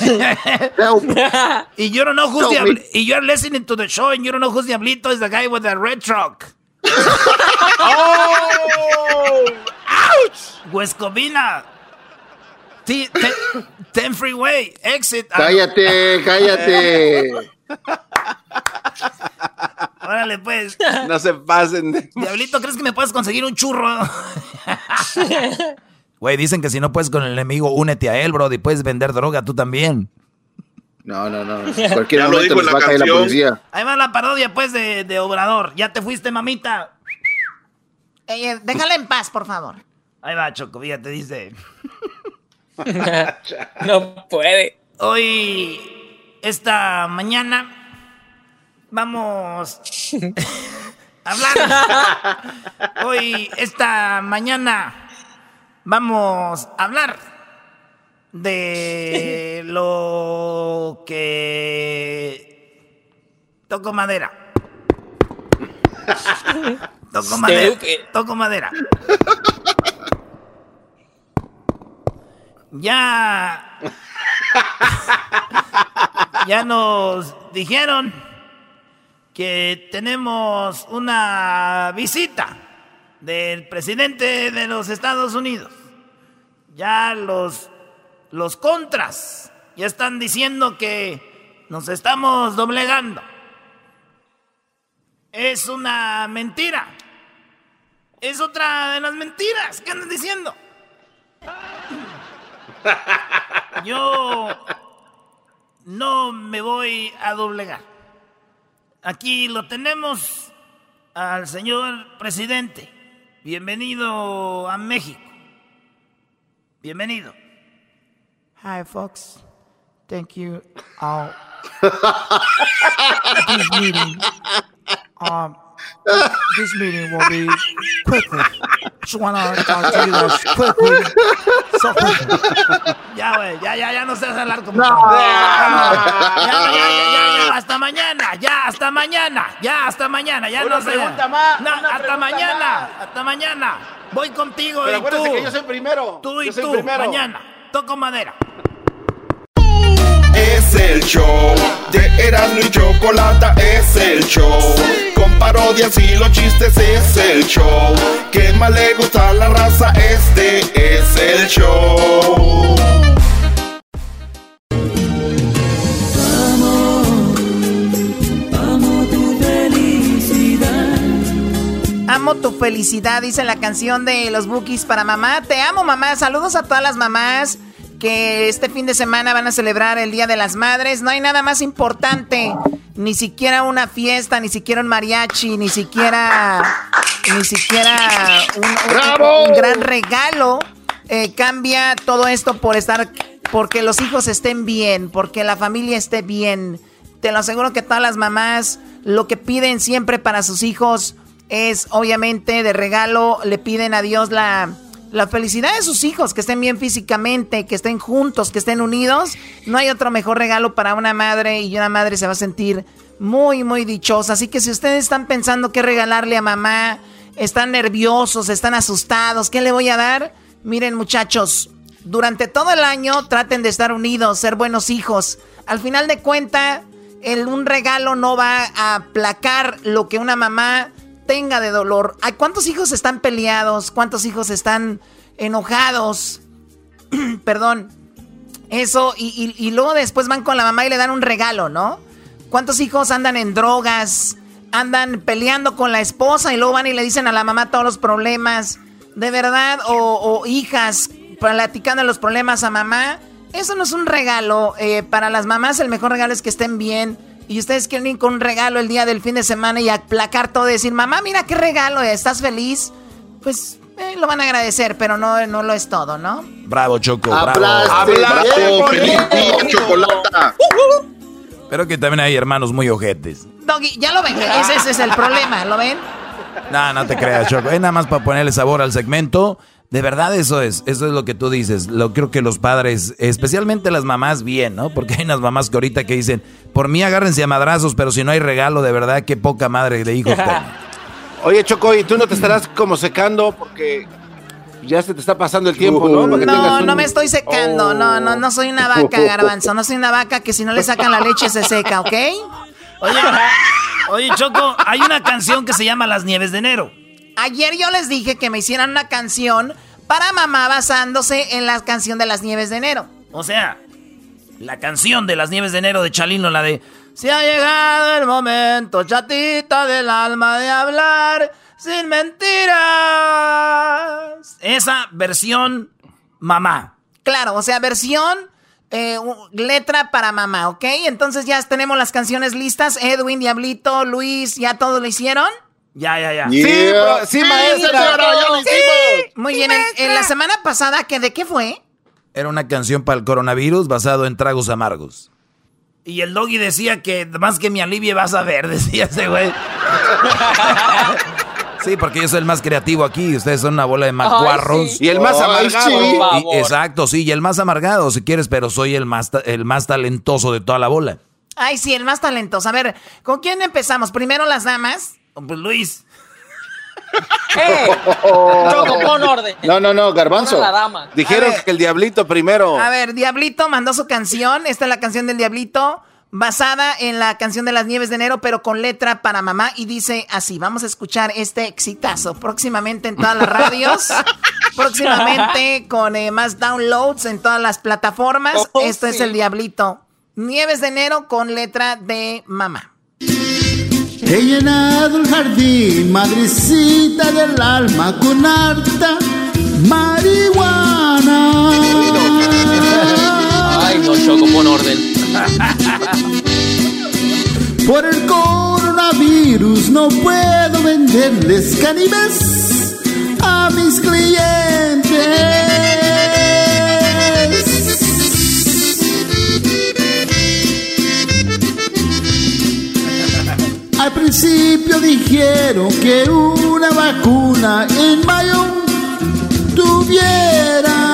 y you don't know who's No, y you're listening to the show and you don't know who's Diablito is the guy with the red truck. ¡Oh! Huescovina. T- te- ten freeway, exit. Ah, cállate, cállate. Órale, pues. No se pasen. Diablito, ¿crees que me puedes conseguir un churro? Güey, dicen que si no puedes con el enemigo, únete a él, Brody. Puedes vender droga tú también. No, no, no. Cualquier Ya lo momento dijo en les la va a caer la canción. policía. Ahí va la parodia, pues, de, de Obrador. Ya te fuiste, mamita. Ey, eh, déjala en paz, por favor. Ahí va, Choco, fíjate, dice. No puede. Hoy, esta mañana, vamos a hablar. Hoy, esta mañana, vamos a hablar de lo que toco madera. Toco madera. Toco madera. Ya. Ya nos dijeron que tenemos una visita del presidente de los Estados Unidos. Ya los, los contras ya están diciendo que nos estamos doblegando. Es una mentira. Es otra de las mentiras que andan diciendo. Yo no me voy a doblegar. Aquí lo tenemos al señor presidente. Bienvenido a México. Bienvenido. Hi, folks. Thank you. This meeting, um, this meeting will be quickly. Just wanna talk to you guys quickly. So quickly. Ya, güey, ya, ya, ya no seas hablar como. No. Ya, ya, ya, ya, ya, hasta mañana, ya, hasta mañana, ya, hasta mañana, ya no sé. pregunta más, No, hasta mañana, hasta mañana. Voy contigo y tú. que yo soy primero. Tú y tú, primero. mañana. Toco madera. El show. De Erasmo y Chocolata es el show. Con parodias y los chistes es el show. Que más le gusta a la raza, este es el show. Amo tu felicidad, dice la canción de los Bookies para mamá. Te amo, mamá. Saludos a todas las mamás que este fin de semana van a celebrar el Día de las Madres. No hay nada más importante, ni siquiera una fiesta, ni siquiera un mariachi, ni siquiera, ni siquiera un, un gran regalo. Eh, cambia todo esto por estar, porque los hijos estén bien, porque la familia esté bien. Te lo aseguro que todas las mamás lo que piden siempre para sus hijos es, obviamente, de regalo, le piden a Dios la, la felicidad de sus hijos, que estén bien físicamente, que estén juntos, que estén unidos. No hay otro mejor regalo para una madre y una madre se va a sentir muy, muy dichosa. Así que si ustedes están pensando qué regalarle a mamá, están nerviosos, están asustados, ¿qué le voy a dar? Miren muchachos, durante todo el año traten de estar unidos, ser buenos hijos. Al final de cuenta, el, un regalo no va a aplacar lo que una mamá tenga de dolor. ¿Cuántos hijos están peleados? ¿Cuántos hijos están enojados? Perdón. Eso, y, luego después van con la mamá y le dan un regalo, ¿no? ¿Cuántos hijos andan en drogas? Andan peleando con la esposa y luego van y le dicen a la mamá todos los problemas. De verdad, o, o hijas platicando los problemas a mamá. Eso no es un regalo. Eh, para las mamás el mejor regalo es que estén bien y ustedes quieren ir con un regalo el día del fin de semana y aplacar todo y decir, mamá, mira qué regalo, ¿estás feliz? Pues eh, lo van a agradecer, pero no, no lo es todo, ¿no? Bravo, Choco, bravo. Pero que también hay hermanos muy ojetes. Doggy, ya lo ven, ese, ese es el problema, ¿lo ven? No, no te creas, Choco. Es nada más para ponerle sabor al segmento. De verdad eso es, eso es lo que tú dices. Lo creo que los padres, especialmente las mamás, bien, ¿no? Porque hay unas mamás que ahorita que dicen, por mí agárrense a madrazos, pero si no hay regalo, de verdad, qué poca madre de hijos. Oye, Choco, ¿y tú no te estarás como secando porque ya se te está pasando el tiempo, ¿no? No, un... no me estoy secando, oh. no, no, no soy una vaca, garbanzo, no soy una vaca que si no le sacan la leche se seca, ¿ok? Oye, oye, Choco, hay una canción que se llama Las Nieves de Enero. Ayer yo les dije que me hicieran una canción para mamá basándose en la canción de las nieves de enero. O sea, la canción de las nieves de enero de Chalino, la de Se ha llegado el momento, chatita del alma, de hablar sin mentiras. Esa versión mamá. Claro, o sea, versión eh, letra para mamá, ¿ok? Entonces ya tenemos las canciones listas. Edwin, Diablito, Luis, ¿ya todo lo hicieron? Ya, ya, ya. Yeah. Sí, bro, sí, maestra. lo hicimos. Muy bien, en, en, la semana pasada, ¿que ¿de qué fue? Era una canción para el coronavirus basado en tragos amargos. Y el doggy decía que más que me alivie vas a ver, decía ese güey. Sí, porque yo soy el más creativo aquí. Ustedes son una bola de macuarros. Sí. Y el más Ay, amargado. Sí. Y, exacto, sí, y el más amargado, si quieres, pero soy el más, el más talentoso de toda la bola. Ay, sí, el más talentoso. A ver, ¿con quién empezamos? Primero las damas. Pues Luis. ¡Eh! Choco, pon orden. No, no, no, Garbanzo. La dama. Dijeron que el Diablito primero. A ver, Diablito mandó su canción. Esta es la canción del Diablito. Basada en la canción de las nieves de enero, pero con letra para mamá. Y dice así: Vamos a escuchar este exitazo. Próximamente en todas las radios. próximamente con eh, más downloads en todas las plataformas. Oh, Esto sí. es el Diablito. Nieves de enero con letra de mamá. He llenado el jardín, madrecita del alma, con harta marihuana. Ay, no, Choco, pon orden. Por el coronavirus no puedo venderles caníbales a mis clientes. Al principio dijeron que una vacuna en mayo tuviera.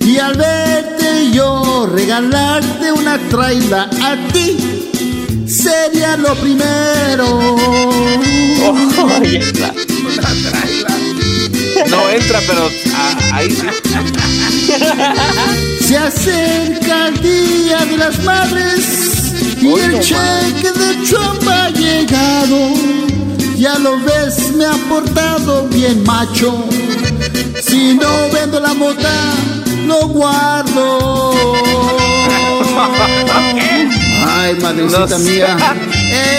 y al verte yo regalarte una traila a ti sería lo primero. Oh, una traila. No entra, pero ah, ahí sí. Se acerca el día de las madres y el cheque de Trump ha llegado. Ya lo ves, me ha portado bien macho. Si no vendo la mota, lo guardo. Ay, madrecita mía,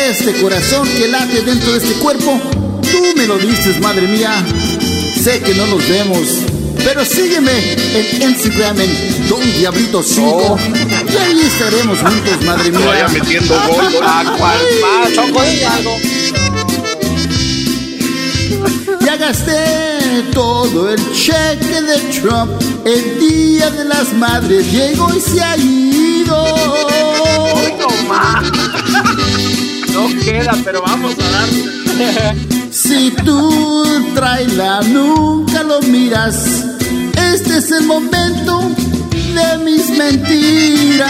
este corazón que late dentro de este cuerpo, tú me lo dices, madre mía. Sé que no nos vemos, pero sígueme en Instagram en Don Diablito 5 y ahí estaremos juntos, madre mía. Vaya metiendo gol. ¿A cuál más? Choco. Ya gasté todo el cheque de Trump. El día de las madres llegó y se ha ido. No queda, pero vamos a dar. Si tú traila nunca lo miras, este es el momento de mis mentiras.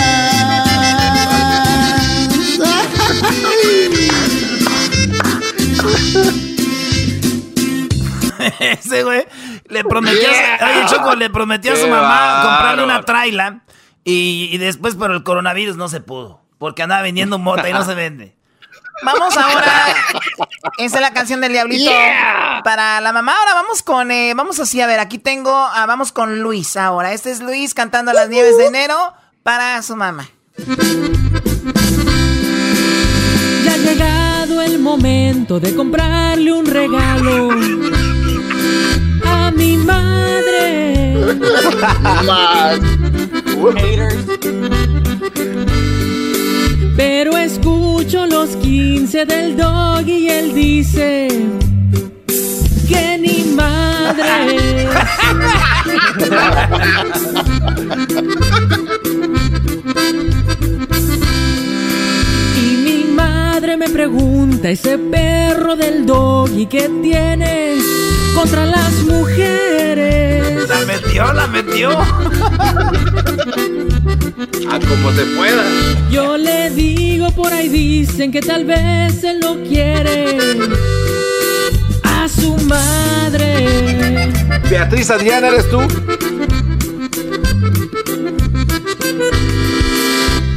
Ese güey le prometió, a- Yeah. oye, Choco, le prometió a su mamá comprarle una traila y, y después por el coronavirus no se pudo. Porque andaba vendiendo mota y no se vende. Vamos ahora. Esa es la canción del diablito Yeah. para la mamá. Ahora vamos con, eh, vamos así, a ver, aquí tengo, ah, vamos con Luis ahora. Este es Luis cantando Las Nieves de Enero para su mamá. Ya ha llegado el momento de comprarle un regalo a mi madre. Pero escucho los 15 del dog y él dice que ni madre. Y mi madre me pregunta, ese perro del doggy que tienes contra las mujeres. La metió, la metió. A como se pueda. Yo le digo por ahí dicen que tal vez él no quiere a su madre. Beatriz Adriana, ¿eres tú?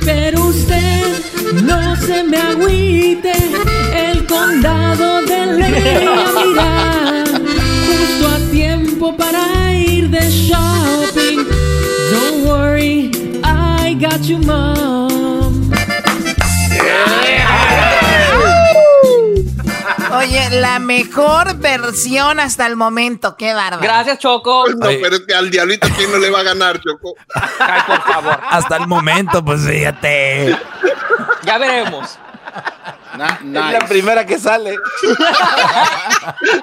Pero usted no se me agüite, el condado de ley you, mom. Oye, la mejor versión hasta el momento, qué bárbaro. Gracias, Choco. No, pero es que al diablito, ¿quién no le va a ganar, Choco? por favor. Hasta el momento, pues fíjate. Ya veremos. Es la primera que sale.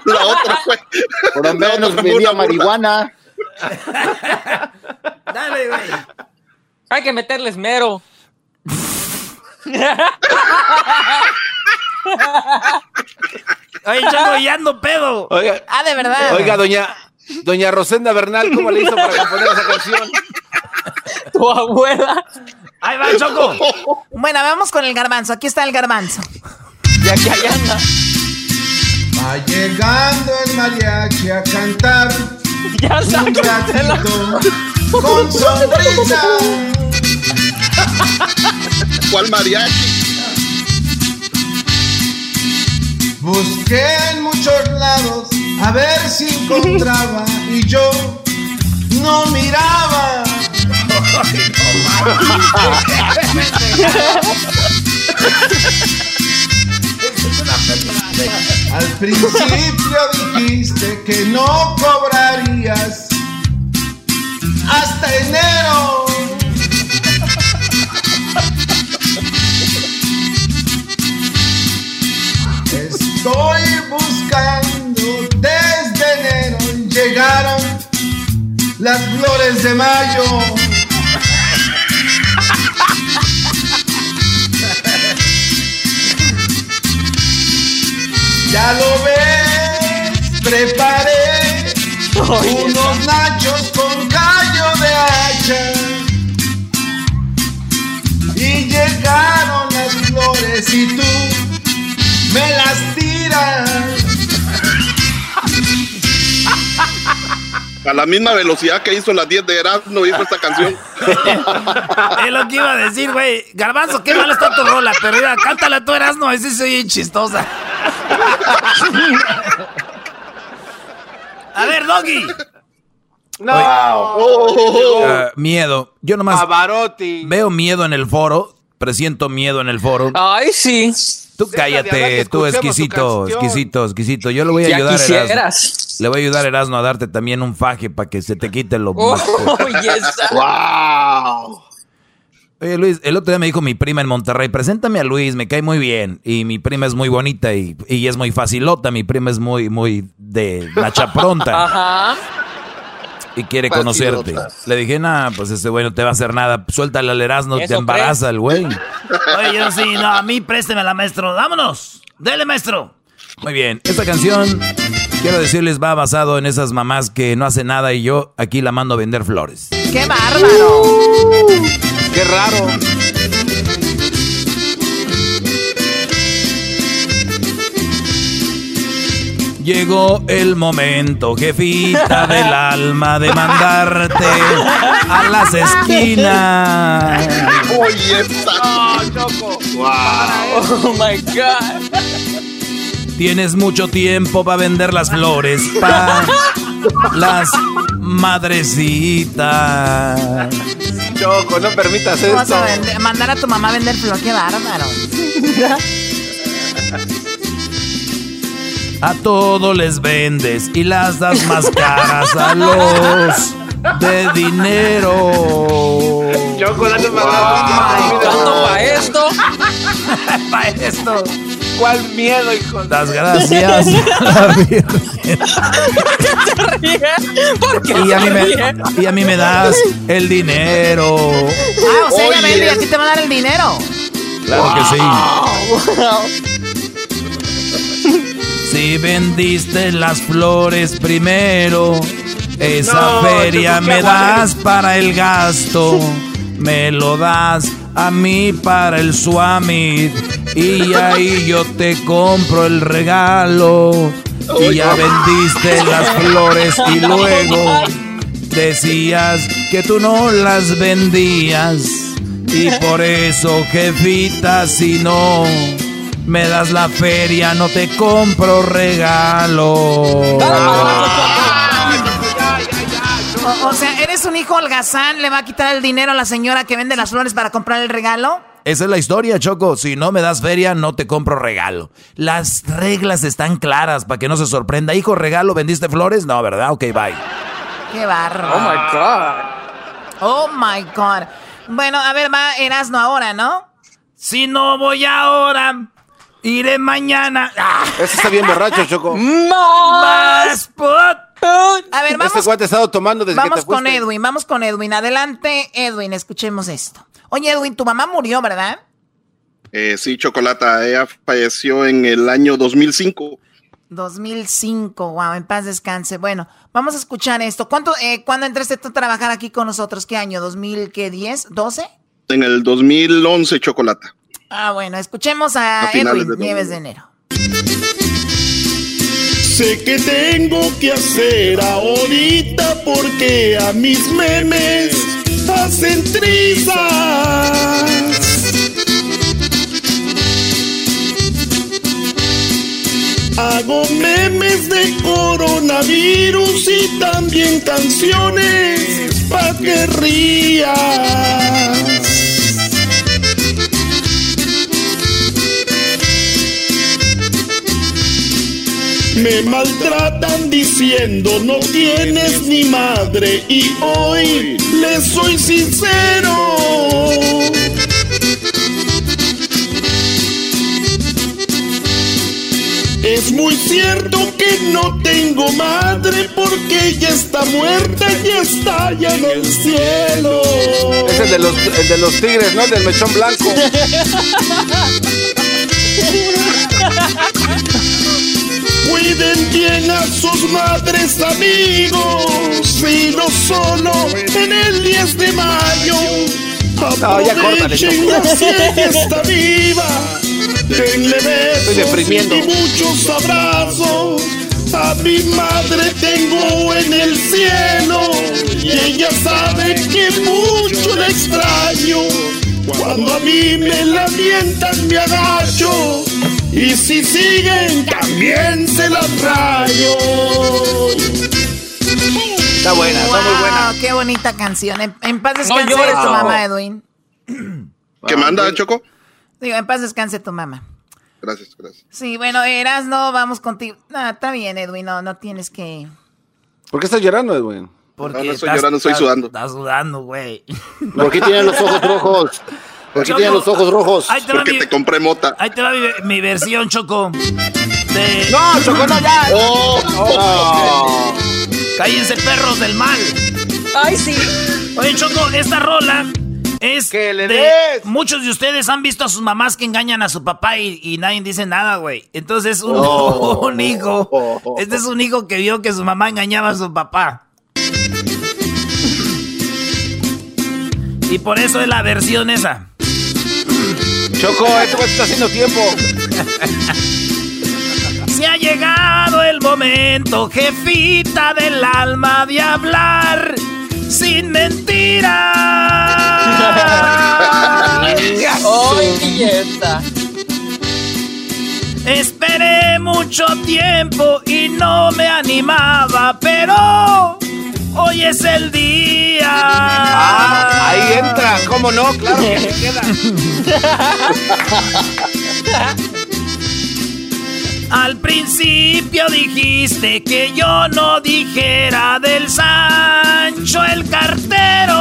La otra fue. Por lo menos vendía marihuana. Dale, güey. Hay que meterle esmero. Oye, Choco, ya ando pedo. Oiga, Ah, de verdad. oiga, doña, doña Rosenda Bernal, ¿cómo le hizo para componer esa canción? Tu abuela. Ahí va, Choco. Bueno, vamos con el garbanzo. Aquí está el garbanzo. Ya que allá anda. Va llegando el mariachi a cantar Ya un ratito con sonrisa. ¿Cuál mariachi? Busqué en muchos lados a ver si encontraba y yo no miraba. Al principio dijiste que no cobrarías hasta enero. Estoy buscando desde enero. Llegaron las flores de mayo. Ya lo ves, preparé unos nachos con callo Y llegaron las flores y tú me las tiras. A la misma velocidad que hizo las 10 de Erasmo hizo esta canción. es lo que iba a decir, güey. Garbanzo, qué mal está tu rola, pero mira, cántala tú, Erasmo, así soy chistosa. a ver, Doggy. No. Ah, miedo. Yo nomás Pavarotti. veo miedo en el foro. Presiento miedo en el foro. Ay, sí. Tú cállate, tú exquisito, exquisito, exquisito. Yo le voy a Ya ayudar a Erasmo. Le voy a ayudar a Erasmo a darte también un faje para que se te quite lo Oh, yes. ¡Wow! Oye, Luis, el otro día me dijo mi prima en Monterrey, preséntame a Luis, me cae muy bien. Y mi prima es muy bonita y, y es muy facilota. Mi prima es muy, muy de la chapronta Ajá. Y quiere conocerte. Le dije, nah, pues este güey no te va a hacer nada. Suéltale al Erasmo, te ¿Eso embaraza el güey. Oye, yo sí, no, a mí préstemela, maestro. Vámonos. Dele, maestro. Muy bien, esta canción, quiero decirles, va basado en esas mamás que no hacen nada y yo aquí la mando a vender flores. ¡Qué bárbaro! Qué raro. Llegó el momento, jefita del alma, de mandarte a las esquinas. Oye, esta. Oh my God. Tienes mucho tiempo para vender las flores para las madrecitas. Choco, no permitas ¿Cómo vas a vender- mandar a tu mamá a vender flor? ¡Qué bárbaro! A todos les vendes y las das más caras a los de dinero. Dale más ¿Tanto para esto? Para esto. ¿Cuál miedo, hijo? Das gracias. ¿Por qué Y a, mí me, y a mí me das el dinero. Ah, o sea, ella Oye. vende y a ti te va a dar el dinero. Claro que sí. Wow. Si vendiste las flores primero, esa No, feria me das para el gasto, me lo das a mí para el suamit y ahí yo te compro el regalo. Y ya vendiste las flores y luego decías que tú no las vendías. Y por eso jefita si no me das la feria no te compro regalo. O, o sea, ¿eres un hijo holgazán? ¿Le va a quitar el dinero a la señora que vende las flores para comprar el regalo? Esa es la historia, Choco. Si no me das feria, no te compro regalo. Las reglas están claras para que no se sorprenda. Hijo, regalo, ¿vendiste flores? No, ¿verdad? Ok, bye. ¡Qué barro! Oh my God. Oh my God. Bueno, a ver, va Erasno ahora, ¿no? Si no voy ahora, iré mañana. ¡Ah! Ese está bien borracho, Choco. Más pot. A ver, Este vamos, cuate ha estado tomando desde que vamos te con fuiste. Edwin, vamos con Edwin. Adelante, Edwin, escuchemos esto. Oye, Edwin, tu mamá murió, ¿verdad? Eh, sí, Chocolata, ella falleció en el año 2005. 2005, wow, en paz descanse. Bueno, vamos a escuchar esto. ¿Cuánto, eh, ¿Cuándo entraste tú a trabajar aquí con nosotros? ¿Qué año? ¿2010? ¿12? En el 2011, Chocolata. Ah, bueno, escuchemos a, A Edwin de Nieves de enero. Sé que tengo que hacer ahorita porque a mis memes hacen trizas. Hago memes de coronavirus y también canciones pa' que rías. Me maltratan diciendo no tienes ni madre y hoy les soy sincero. Es muy cierto que no tengo madre porque ella está muerta y está ya en el cielo. Es el de los, el de los tigres, ¿no? El del mechón blanco. Cuiden bien a sus madres, amigos, y no solo en el 10 de mayo. No, ya córtale, está viva. Denle besos deprimiendo. y muchos abrazos. A mi madre tengo en el cielo y ella sabe que mucho la extraño. Cuando a mí me lamentan me agacho y si siguen también se las rayo. Está buena, está muy buena. Qué bonita canción. En, paz descanse tu mamá, Edwin. ¿Qué manda, Choco? Digo, en paz descanse tu mamá. Gracias, gracias. Sí, bueno, Eras, no, vamos contigo. No, está bien, Edwin, no, no tienes que... ¿Por qué estás llorando, Edwin? Porque no, no estoy llorando, estoy sudando. Estás sudando, güey. ¿Por qué tienes los ojos rojos? ¿Por qué tienes los ojos rojos? Porque te compré mota. Ahí te va mi, mi versión, Choco. De... No, Choco, no, ya. Oh, oh. Cállense, perros del mal. Ay, sí. Oye, Choco, esta rola es que le de, des. Muchos de ustedes han visto a sus mamás que engañan a su papá y, y nadie dice nada, güey. Entonces, un, Oh. un hijo. Este es un hijo que vio que su mamá engañaba a su papá. Y por eso es la versión esa. Choco, esto está haciendo tiempo. Se ha llegado el momento, jefita del alma, de hablar sin mentiras. ¡Ay, belleza! Esperé mucho tiempo y no me animaba, pero hoy es el día. Ah, ahí entra, ¿cómo no? Claro que se queda. Al principio dijiste que yo no dijera del Sancho el cartero.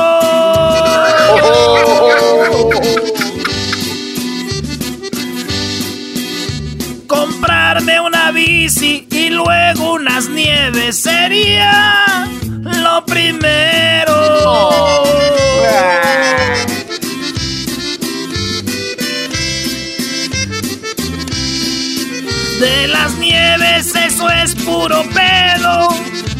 Comprarme una bici y luego unas nieves sería lo primero. De las nieves eso es puro pedo.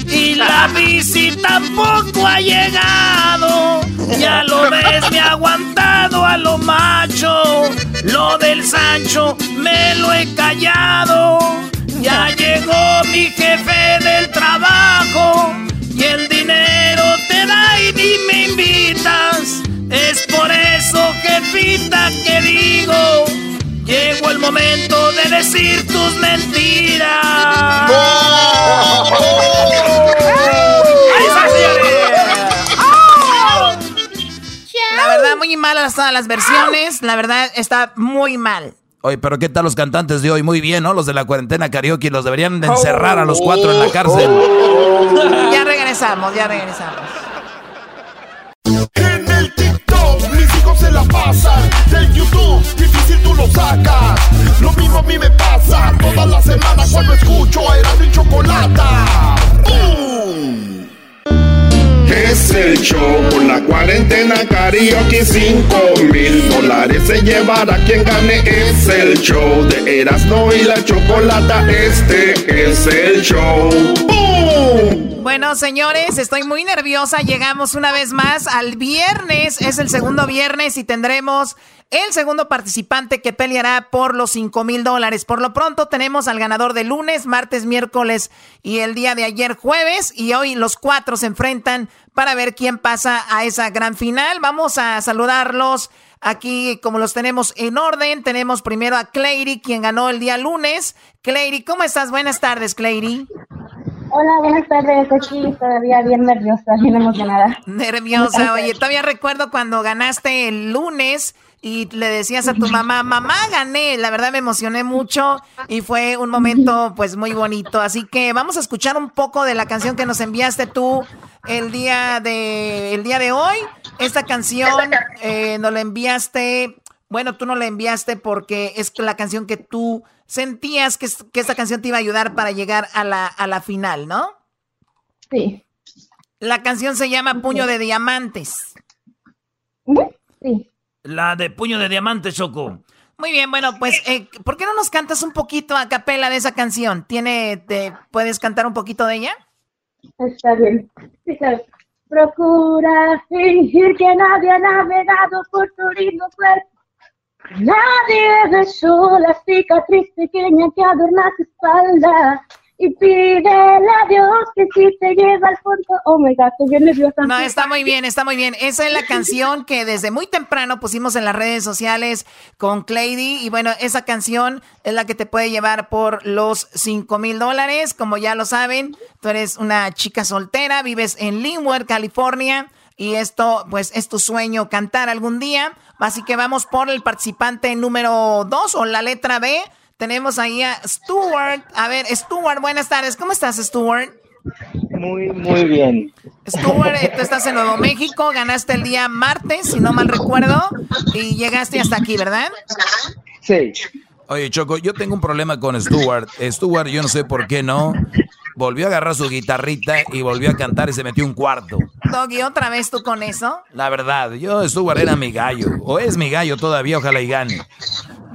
Y la bici tampoco ha llegado. Ya lo ves, me ha aguantado a lo macho. Lo del Sancho me lo he callado. Ya llegó mi jefe del trabajo. Y el dinero te da y ni me invitas. Es por eso, jefita, que digo. Llegó el momento de decir tus mentiras. ¡Ahí está, señores! La verdad, muy malas todas las versiones. La verdad, está muy mal. Oye, pero ¿qué tal los cantantes de hoy? Muy bien, ¿no? Los de la cuarentena karaoke los deberían de encerrar a los cuatro en la cárcel. Ya regresamos, ya regresamos. Se la pasan. Del YouTube difícil tú lo sacas. Lo mismo a mí me pasa toda la semana cuando escucho a Erasmo y Chocolata. ¡Bum! Es el show con la cuarentena karaoke 5 mil dólares se llevará quien gane es el show de Erasmo y la Chocolata este es el show. Bueno, señores, estoy muy nerviosa. Llegamos una vez más al viernes. Es el segundo viernes y tendremos el segundo participante que peleará por los 5 mil dólares. Por lo pronto tenemos al ganador de lunes, martes, miércoles y el día de ayer jueves. Y hoy los cuatro se enfrentan para ver quién pasa a esa gran final. Vamos a saludarlos aquí como los tenemos en orden. Tenemos primero a Clary, quien ganó el día lunes. Clary, ¿cómo estás? Buenas tardes, Clary. Hola, buenas tardes. Aquí todavía bien nerviosa, bien emocionada. Nerviosa, oye, todavía recuerdo cuando ganaste el lunes y le decías a tu mamá, mamá, gané. La verdad me emocioné mucho y fue un momento pues muy bonito. Así que vamos a escuchar un poco de la canción que nos enviaste tú el día de, el día de hoy. Esta canción eh, nos la enviaste, bueno, tú no la enviaste porque es la canción que tú sentías que, que esta canción te iba a ayudar para llegar a la, a la final, ¿no? Sí. La canción se llama Puño de Diamantes. Sí. La de puño de diamante, Choco. Muy bien, bueno, pues, eh, ¿por qué no nos cantas un poquito a capela de esa canción? ¿Tiene, te, ¿Puedes cantar un poquito de ella? Está bien. Procura fingir que nadie ha navegado por tu lindo cuerpo. Nadie besó la cicatriz pequeña que adorna tu espalda. Y pídele a que si te lleva al fondo. Oh my God, estoy bien nerviosa. No, está muy bien, está muy bien. Esa es la canción que desde muy temprano pusimos en las redes sociales con Clady. Y bueno, esa canción es la que te puede llevar por los 5 mil dólares. Como ya lo saben, tú eres una chica soltera, vives en Linwood, California. Y esto, pues, es tu sueño cantar algún día. Así que vamos por el participante número 2 o la letra B. Tenemos ahí a Stuart. A ver, Stuart, buenas tardes. ¿Cómo estás, Stuart? Muy, muy bien. Stuart, tú estás en Nuevo México, ganaste el día martes, si no mal recuerdo, y llegaste hasta aquí, ¿verdad? Sí. Oye, Choco, yo tengo un problema con Stuart. Stuart, yo no sé por qué no. Volvió a agarrar su guitarrita y volvió a cantar y se metió un cuarto. Doggy, ¿otra vez tú con eso? La verdad, yo, Stuart era mi gallo. O es mi gallo todavía, ojalá y gane.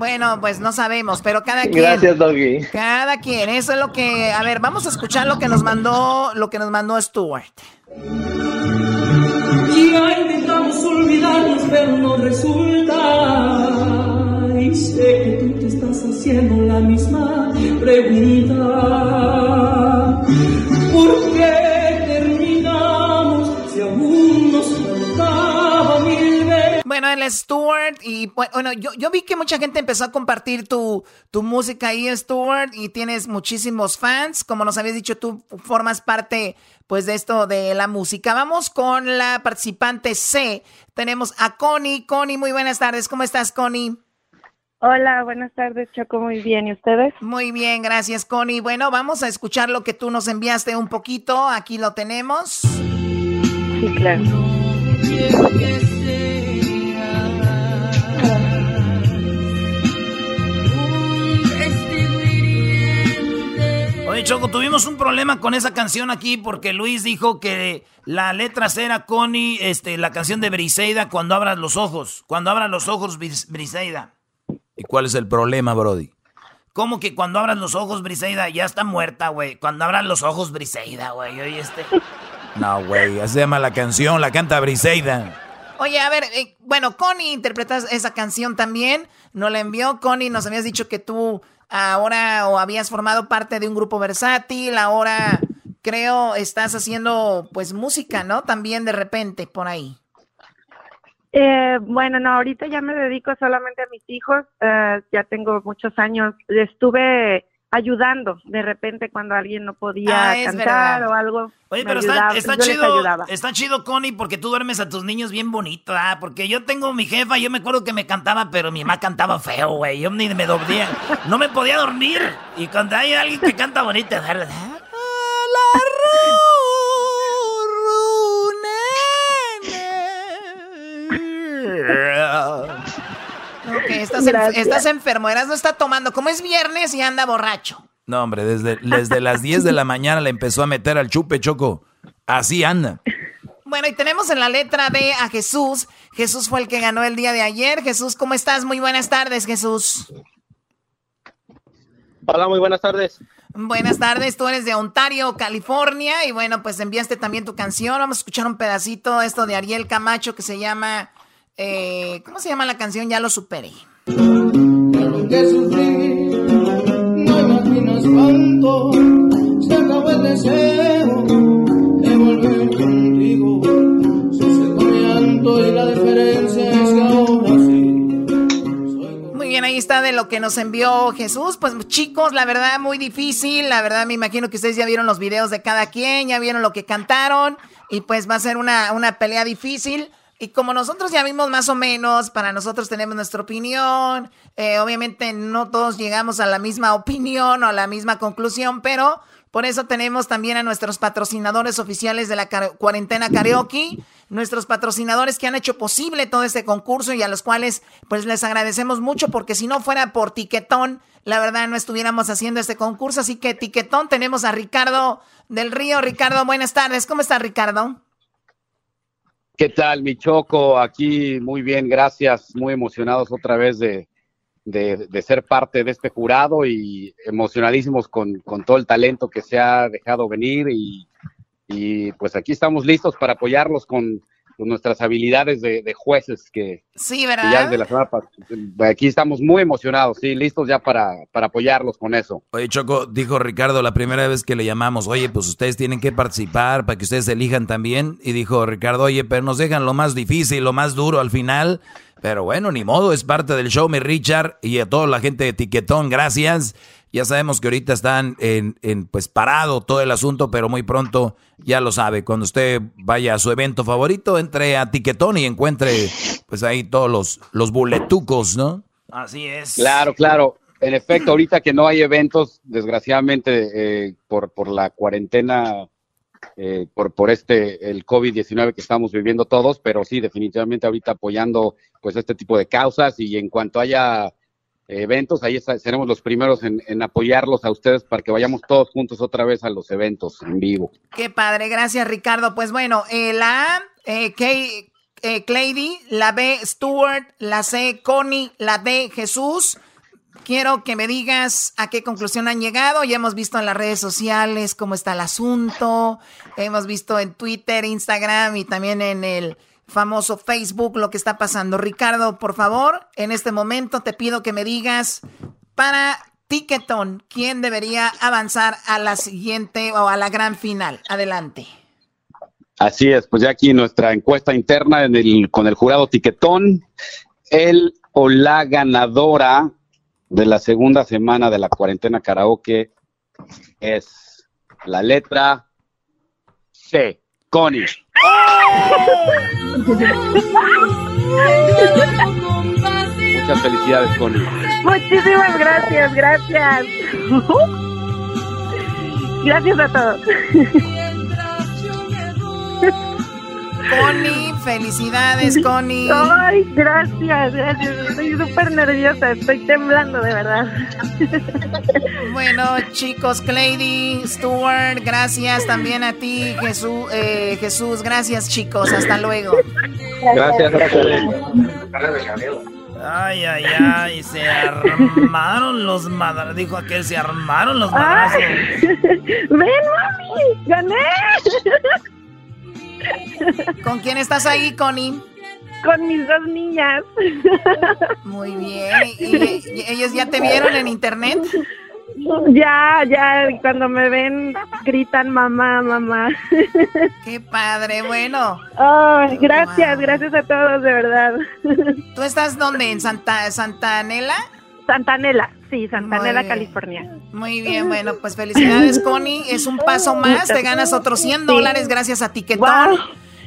Bueno, pues no sabemos, pero cada quien. Gracias, Doggy. Cada quien, eso es lo que. A ver, vamos a escuchar lo que nos mandó, lo que nos mandó Stuart. Ya intentamos olvidarnos, pero no resulta. Y sé que tú te estás haciendo la misma pregunta. ¿Por qué Bueno, él es Stuart y bueno, yo, yo vi que mucha gente empezó a compartir tu, tu música ahí, Stuart, y tienes muchísimos fans. Como nos habías dicho, tú formas parte pues de esto de la música. Vamos con la participante C. Tenemos a Connie. Connie, muy buenas tardes. ¿Cómo estás, Connie? Hola, buenas tardes, Choco. Muy bien. ¿Y ustedes? Muy bien, gracias, Connie. Bueno, vamos a escuchar lo que tú nos enviaste un poquito. Aquí lo tenemos. Sí, claro. Oye, Choco, tuvimos un problema con esa canción aquí porque Luis dijo que la letra C era Connie, este, la canción de Briseida, cuando abras los ojos. Cuando abras los ojos, Bris- Briseida. ¿Y cuál es el problema, Brody? ¿Cómo que cuando abras los ojos, Briseida? Ya está muerta, güey. Cuando abras los ojos, Briseida, güey. Oye, este... No, güey, así se llama la canción, la canta Briseida. Oye, a ver, eh, bueno, Connie interpretas esa canción también. Nos la envió Connie, nos habías dicho que tú ahora o habías formado parte de un grupo versátil, ahora creo estás haciendo pues música, ¿no? También de repente por ahí. Eh, bueno, no, ahorita ya me dedico solamente a mis hijos. eh, ya tengo muchos años. Estuve ayudando de repente cuando alguien no podía Ah, cantar o algo. Oye, pero está, yo chido, está chido, Connie, porque tú duermes a tus niños bien bonito, ¿ah? Porque yo tengo mi jefa, yo me acuerdo que me cantaba, pero mi mamá cantaba feo, güey. Yo ni me dormía, no me podía dormir. Y cuando hay alguien que canta bonito, ¿verdad? Ok, estás, en- Gracias. estás enfermo, Eras no está tomando, como es viernes y anda borracho. No, hombre, desde, desde las 10 de la mañana le empezó a meter al chupe, Choco. Así anda. Bueno, y tenemos en la letra B a Jesús. Jesús fue el que ganó el día de ayer. Jesús, ¿cómo estás? Muy buenas tardes, Jesús. Hola, muy buenas tardes. Buenas tardes, tú eres de Ontario, California, y bueno, pues enviaste también tu canción. Vamos a escuchar un pedacito, esto de Ariel Camacho, que se llama, eh, ¿cómo se llama la canción? Ya lo superé. Lo que sufrí, no imaginas cuánto se acabó el deseo de volver contigo. Se secó mi llanto y la diferencia es que ahora sí. Muy bien, ahí está de lo que nos envió Jesús. Pues chicos, la verdad muy difícil. La verdad me imagino que ustedes ya vieron los videos de cada quien, ya vieron lo que cantaron y pues va a ser una, una pelea difícil. Y como nosotros ya vimos más o menos, para nosotros tenemos nuestra opinión. eh, obviamente no todos llegamos a la misma opinión o a la misma conclusión, pero por eso tenemos también a nuestros patrocinadores oficiales de la cuarentena karaoke, nuestros patrocinadores que han hecho posible todo este concurso y a los cuales pues les agradecemos mucho porque si no fuera por Tiquetón, la verdad no estuviéramos haciendo este concurso. Así que Tiquetón tenemos a Ricardo del Río. Ricardo, buenas tardes. ¿Cómo está Ricardo? ¿Qué tal, mi Choco? Aquí muy bien, gracias. Muy emocionados otra vez de, de- de ser parte de este jurado y emocionadísimos con, con todo el talento que se ha dejado venir y, y, pues aquí estamos listos para apoyarlos con nuestras habilidades de, jueces que, sí, ¿verdad? de la aquí estamos muy emocionados, sí, listos ya para, para apoyarlos con eso. Oye, Choco, dijo Ricardo la primera vez que le llamamos, oye, pues ustedes tienen que participar para que ustedes elijan también. Y dijo Ricardo, oye, pero nos dejan lo más difícil, lo más duro al final. Pero bueno, ni modo, es parte del show, mi Richard, y a toda la gente de Tiquetón, gracias. Ya sabemos que ahorita están en, en, pues parado todo el asunto, pero muy pronto ya lo sabe. Cuando usted vaya a su evento favorito, entre a Tiquetón y encuentre pues ahí todos los, los boletucos, ¿no? Así es. Claro, claro. En efecto, ahorita que no hay eventos, desgraciadamente eh, por, por la cuarentena, eh, por, por este, el COVID-19 que estamos viviendo todos, pero sí, definitivamente ahorita apoyando pues este tipo de causas y en cuanto haya eventos. Ahí seremos los primeros en, apoyarlos a ustedes para que vayamos todos juntos otra vez a los eventos en vivo. Qué padre, gracias Ricardo. Pues bueno, eh, la A, eh, eh, Clady, la B, Stuart, la C, Connie, la D, Jesús. Quiero que me digas a qué conclusión han llegado. Ya hemos visto en las redes sociales cómo está el asunto. Hemos visto en Twitter, Instagram y también en el famoso Facebook lo que está pasando. Ricardo, por favor, en este momento te pido que me digas para Ticketon, ¿quién debería avanzar a la siguiente o a la gran final? Adelante. Así es, pues ya aquí nuestra encuesta interna en el, con el jurado Tiquetón, el o la ganadora de la segunda semana de la cuarentena karaoke es la letra C, Connie. Muchas felicidades, Connie. Muchísimas gracias, gracias. Gracias a todos. Connie, felicidades, Connie. Ay, gracias, gracias. Estoy súper nerviosa, estoy temblando, de verdad. Bueno, chicos, Clady, Stuart, gracias también a ti, Jesús. Eh, Jesús, gracias, chicos. Hasta luego. Gracias, gracias. Ay, ay, ay, se armaron los madrazos. Dijo aquel, se armaron los madrazos. Ven, mami, gané. ¿Con quién estás ahí, Connie? Con mis dos niñas. Muy bien. ¿Y, ellos ya te vieron en internet? Ya, ya, cuando me ven gritan mamá, mamá. Qué padre, bueno. gracias, gracias a todos, de verdad. ¿Tú estás dónde? ¿En Santa, Santa Anela? Sí, Santa Anela, California. Muy bien, bueno, pues felicidades, Connie. Es un paso más, te ganas otros 100 dólares gracias a Tiquetón.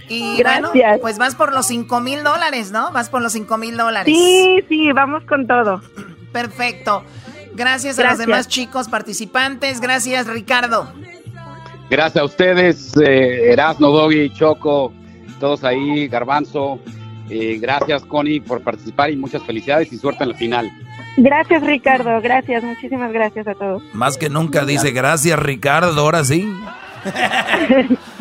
Y Gracias. bueno, pues vas por los 5 mil dólares, ¿no? Vas por los 5 mil dólares. Sí, sí, vamos con todo. Perfecto. Gracias, a los demás chicos participantes. Gracias, Ricardo. Gracias a ustedes, eh, Erasno, Doggy, Choco, todos ahí, Garbanzo. Eh, gracias, Connie, por participar y muchas felicidades y suerte en la final. Gracias, Ricardo. Gracias, muchísimas gracias a todos. Más que nunca dice gracias, Ricardo. Ahora sí.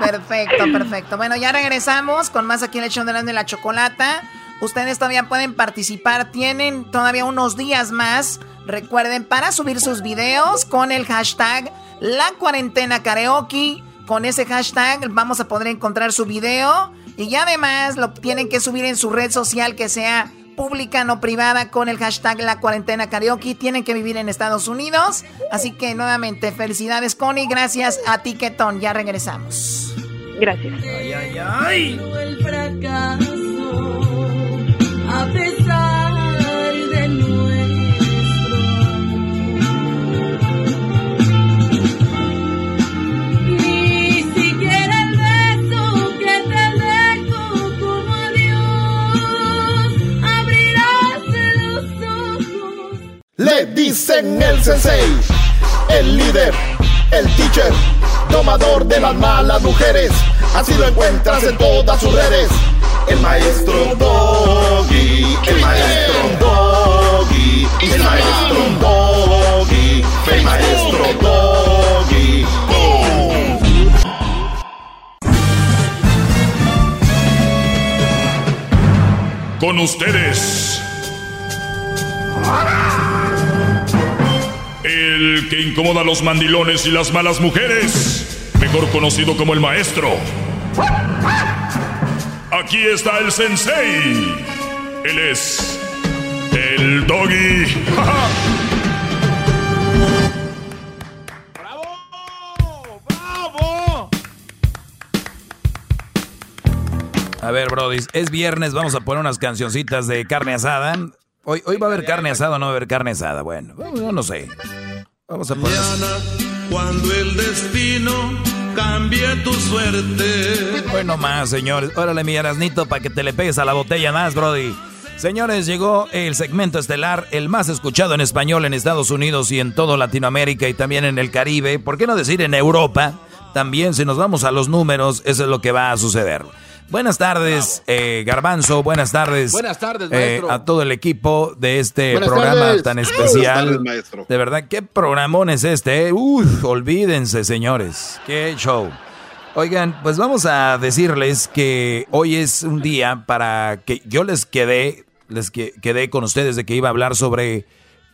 perfecto, perfecto. Bueno, ya regresamos con más aquí en el show de la chocolata. Ustedes todavía pueden participar, tienen todavía unos días más. Recuerden, para subir sus videos con el hashtag La Cuarentena Karaoke. Con ese hashtag vamos a poder encontrar su video. Y además lo tienen que subir en su red social que sea pública, no privada, con el hashtag La Cuarentena Karaoke. Tienen que vivir en Estados Unidos. Así que nuevamente, felicidades, Connie. Gracias a Tiquetón. Ya regresamos. Gracias. Ay, ay, ay. a Le dicen el sensei, el líder, el teacher, tomador de las malas mujeres. Así lo encuentras en todas sus redes. El maestro Doggy, el maestro Doggy, el maestro Doggy, el maestro Doggy. Con ustedes. El que incomoda a los mandilones y las malas mujeres. Mejor conocido como el maestro. Aquí está el sensei. Él es el doggy. A ver, Brody, es viernes, vamos a poner unas cancioncitas de carne asada. Hoy, hoy va a haber carne asada o no va a haber carne asada. Bueno, no sé. Vamos a poner. cuando el destino cambie tu suerte. Bueno más, señores. Órale, mi Erasnito, para que te le pegues a la botella más, Brody. Señores, llegó el segmento estelar, el más escuchado en español en Estados Unidos y en todo Latinoamérica y también en el Caribe. ¿Por qué no decir en Europa? También, si nos vamos a los números, eso es lo que va a suceder. Buenas tardes, eh, Garbanzo. Buenas tardes. Buenas tardes, eh, maestro. a todo el equipo de este Buenas programa tardes. tan Buenas especial. tardes, maestro. De verdad, qué programón es este. eh? Uf, olvídense, señores. Qué show. Oigan, pues vamos a decirles que hoy es un día para que yo les quedé, les que- quedé con ustedes de que iba a hablar sobre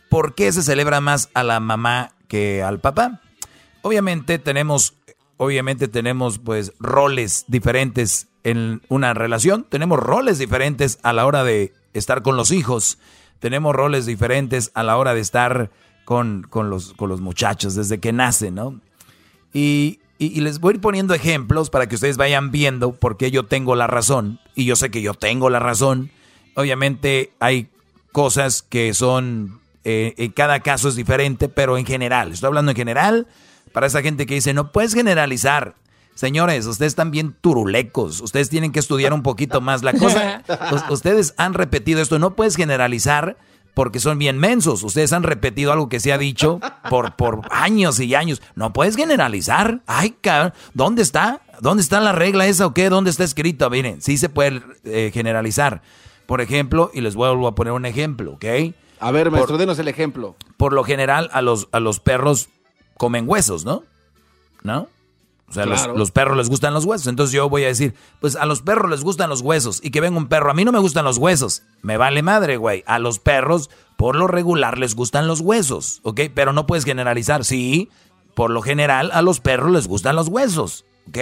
por qué se celebra más a la mamá que al papá. Obviamente tenemos, obviamente tenemos pues roles diferentes en una relación, tenemos roles diferentes a la hora de estar con los hijos, tenemos roles diferentes a la hora de estar con, con los, con los muchachos desde que nacen, ¿no? Y, y- les voy a ir poniendo ejemplos para que ustedes vayan viendo por qué yo tengo la razón. Y yo sé que yo tengo la razón. Obviamente hay cosas que son, eh, en cada caso es diferente, pero en general, estoy hablando en general, para esa gente que dice, no puedes generalizar. Señores, ustedes están bien turulecos, ustedes tienen que estudiar un poquito más la cosa. us- ustedes han repetido esto, no puedes generalizar porque son bien mensos. Ustedes han repetido algo que se ha dicho por, por años y años. No puedes generalizar. Ay, cabrón, ¿dónde está? ¿Dónde está la regla esa o qué? ¿Dónde está escrito? Miren, sí se puede eh, generalizar. Por ejemplo, y les vuelvo a poner un ejemplo, ¿ok? A ver, maestro, Por- denos el ejemplo. por lo general a los, a los perros comen huesos, ¿no? ¿No? O sea, los- los, perros les gustan los huesos. Entonces yo voy a decir, pues a los perros les gustan los huesos. Y que venga un perro, a mí no me gustan los huesos. Me vale madre, güey. A los perros, por lo regular, les gustan los huesos, ¿ok? Pero no puedes generalizar. Sí, por lo general, a los perros les gustan los huesos, ¿ok?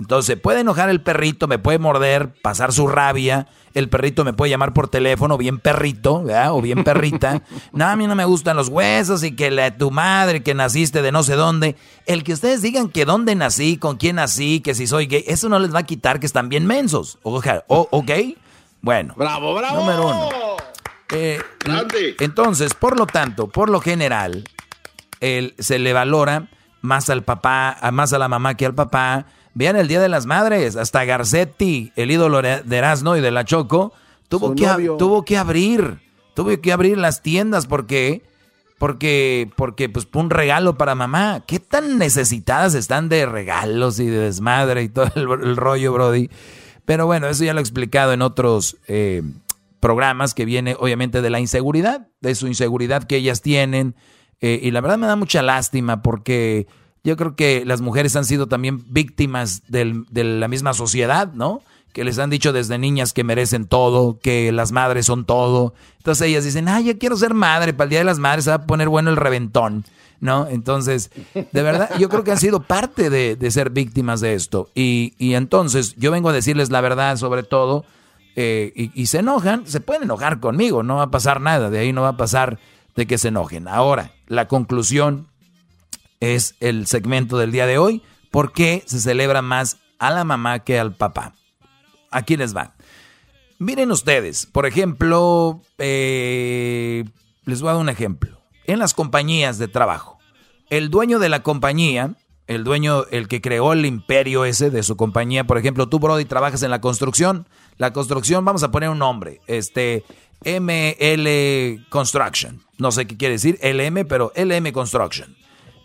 Entonces, puede enojar el perrito, me puede morder, pasar su rabia. El perrito me puede llamar por teléfono, bien perrito, ¿verdad? O bien perrita. No, a mí no me gustan los huesos y que la, tu madre, que naciste de no sé dónde. El que ustedes digan que dónde nací, con quién nací, que si soy gay, eso no les va a quitar que están bien mensos. Oja- o- ¿Ok? Bueno. Bravo, bravo. Número uno. Eh, entonces, por lo tanto, por lo general, el- se le valora más al papá, más a la mamá que al papá. Vean el Día de las Madres, hasta Garcetti, el ídolo de Erasmo y de la Choco, tuvo Su que, novio. tuvo que abrir, tuvo que abrir las tiendas porque, porque, porque, pues, un regalo para mamá. ¿Qué tan necesitadas están de regalos y de desmadre y todo el, el rollo, Brody? Pero bueno, eso ya lo he explicado en otros eh, programas que viene obviamente de la inseguridad, de su inseguridad que ellas tienen. Eh, y la verdad me da mucha lástima porque yo creo que las mujeres han sido también víctimas de la misma sociedad, ¿no? Que les han dicho desde niñas que merecen todo, que las madres son todo. Entonces ellas dicen, ay, yo quiero ser madre, para el Día de las Madres se va a poner bueno el reventón, ¿no? Entonces, de verdad, yo creo que han sido parte de, ser víctimas de esto. Y, y entonces yo vengo a decirles la verdad sobre todo, eh, y, y se enojan, se pueden enojar conmigo, no va a pasar nada, de ahí no va a pasar de que se enojen. Ahora, la conclusión es el segmento del día de hoy. ¿Por qué se celebra más a la mamá que al papá? Aquí les va. Miren ustedes, por ejemplo, eh, les voy a dar un ejemplo. En las compañías de trabajo, el dueño de la compañía, el dueño, el que creó el imperio ese de su compañía, por ejemplo, tú, Brody, trabajas en la construcción. La construcción, vamos a poner un nombre, este, ML Construction. No sé qué quiere decir LM, pero LM Construction.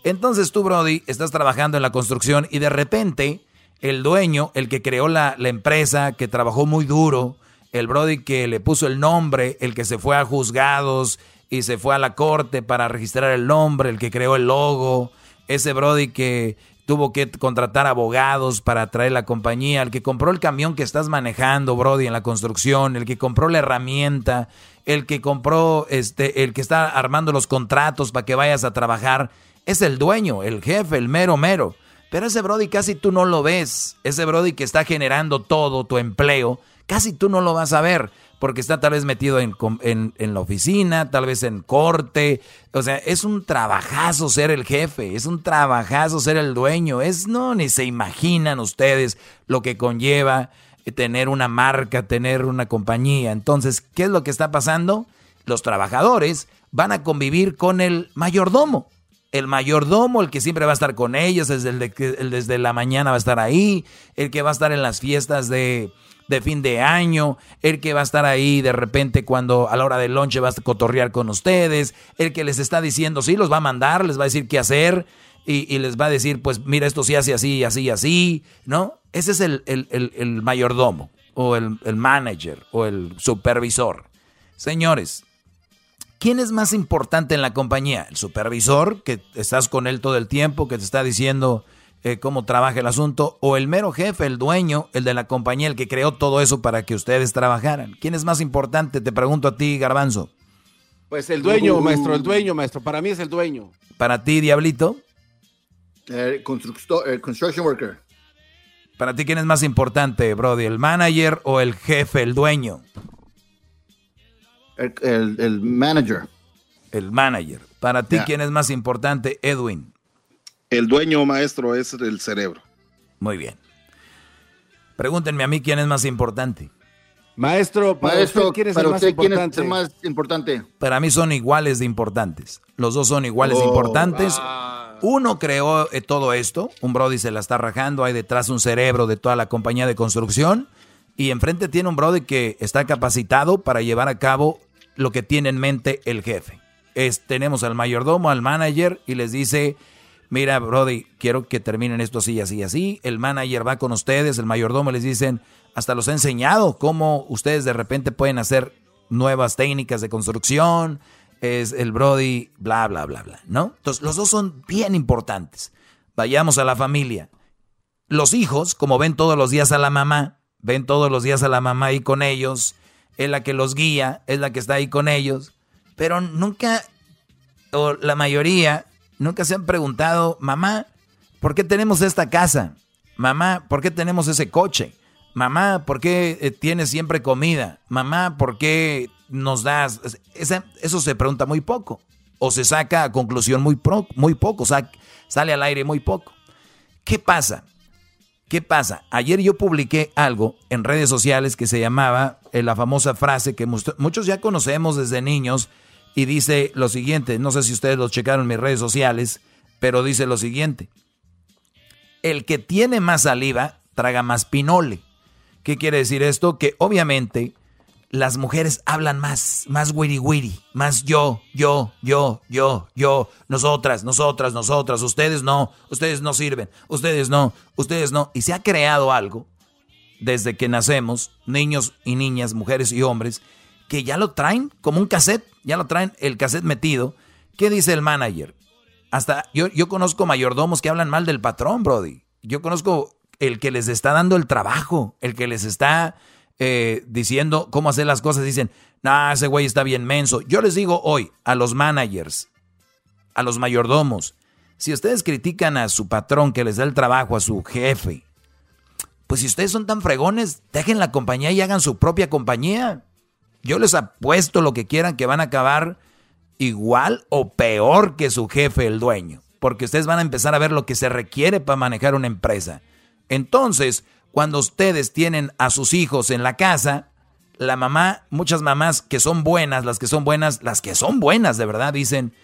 Entonces tú, Brody, estás trabajando en la construcción y de repente el dueño, el que creó la, la empresa, que trabajó muy duro, el Brody que le puso el nombre, el que se fue a juzgados y se fue a la corte para registrar el nombre, el que creó el logo, ese Brody que tuvo que contratar abogados para traer la compañía, el que compró el camión que estás manejando, Brody, en la construcción, el que compró la herramienta, el que compró, este, el que está armando los contratos para que vayas a trabajar, es el dueño, el jefe, el mero mero. Pero ese Brody casi tú no lo ves. Ese Brody que está generando todo tu empleo, casi tú no lo vas a ver. Porque está tal vez metido en, en, la oficina, tal vez en corte. O sea, es un trabajazo ser el jefe, es un trabajazo ser el dueño. Es, no, ni se imaginan ustedes lo que conlleva tener una marca, tener una compañía. Entonces, ¿qué es lo que está pasando? Los trabajadores van a convivir con el mayordomo. El mayordomo, el que siempre va a estar con ellos, desde, el desde la mañana va a estar ahí, el que va a estar en las fiestas de, de fin de año, el que va a estar ahí de repente cuando a la hora del lonche va a cotorrear con ustedes, el que les está diciendo, sí, los va a mandar, les va a decir qué hacer y, les va a decir, pues mira, esto sí hace así, así, así, ¿no? Ese es el, el mayordomo o el, manager o el supervisor. Señores, ¿quién es más importante en la compañía? ¿El supervisor, que estás con él todo el tiempo, que te está diciendo eh, cómo trabaja el asunto, o el mero jefe, el dueño, el de la compañía, el que creó todo eso para que ustedes trabajaran. ¿Quién es más importante? Te pregunto a ti, Garbanzo. Pues el dueño, maestro, el dueño, maestro. Para mí es el dueño. Para ti, Diablito. El, construction worker. Para ti, ¿quién es más importante, Brody? ¿El manager o el jefe, el dueño? El, el manager. El manager. Para ti, ¿quién es más importante, Edwin? El dueño maestro es el cerebro. Muy bien. Pregúntenme a mí quién es más importante. Maestro, para maestro, usted, ¿quién es, el más, importante? es más importante? Para mí son iguales de importantes. Los dos son iguales de oh, importantes. Ah. Uno creó eh, todo esto, un Brody se la está rajando, hay detrás un cerebro de toda la compañía de construcción y enfrente tiene un Brody que está capacitado para llevar a cabo lo que tiene en mente el jefe. Es, tenemos al mayordomo, al manager y les dice, mira, Brody, quiero que terminen esto así, así, así. El manager va con ustedes, el mayordomo les dicen, hasta los he enseñado cómo ustedes de repente pueden hacer nuevas técnicas de construcción. Es el Brody, bla, bla, bla, bla, ¿no? Entonces, los dos son bien importantes. Vayamos a la familia. Los hijos, como ven todos los días a la mamá, ven todos los días a la mamá ahí con ellos, es la que los guía, es la que está ahí con ellos, pero nunca, o la mayoría, Nunca se han preguntado, mamá, ¿por qué tenemos esta casa? Mamá, ¿por qué tenemos ese coche? Mamá, ¿por qué eh, tienes siempre comida? Mamá, ¿por qué nos das? eso se pregunta muy poco. O se saca a conclusión muy, muy poco, sale al aire muy poco. ¿Qué pasa? ¿Qué pasa? Ayer yo publiqué algo en redes sociales que se llamaba eh, la famosa frase que muchos ya conocemos desde niños, y dice lo siguiente, no sé si ustedes lo checaron en mis redes sociales, pero dice lo siguiente, el que tiene más saliva traga más pinole. ¿Qué quiere decir esto? Que obviamente las mujeres hablan más, más wiri wiri, más yo, yo, yo, yo, yo, nosotras, nosotras, nosotras, ustedes no, ustedes no sirven, ustedes no, ustedes no. Y se ha creado algo desde que nacemos, niños y niñas, mujeres y hombres, que ya lo traen como un cassette, ya lo traen el cassette metido. ¿Qué dice el manager? Hasta yo, yo conozco mayordomos que hablan mal del patrón, Brody. Yo conozco el que les está dando el trabajo, el que les está eh, diciendo cómo hacer las cosas. Dicen, nah, ese güey está bien menso. Yo les digo hoy a los managers, a los mayordomos, si ustedes critican a su patrón que les da el trabajo, a su jefe, pues si ustedes son tan fregones, dejen la compañía y hagan su propia compañía. Yo les apuesto lo que quieran que van a acabar igual o peor que su jefe, el dueño. Porque ustedes van a empezar a ver lo que se requiere para manejar una empresa. Entonces, cuando ustedes tienen a sus hijos en la casa, la mamá, muchas mamás que son buenas, las que son buenas, las que son buenas de verdad, dicen,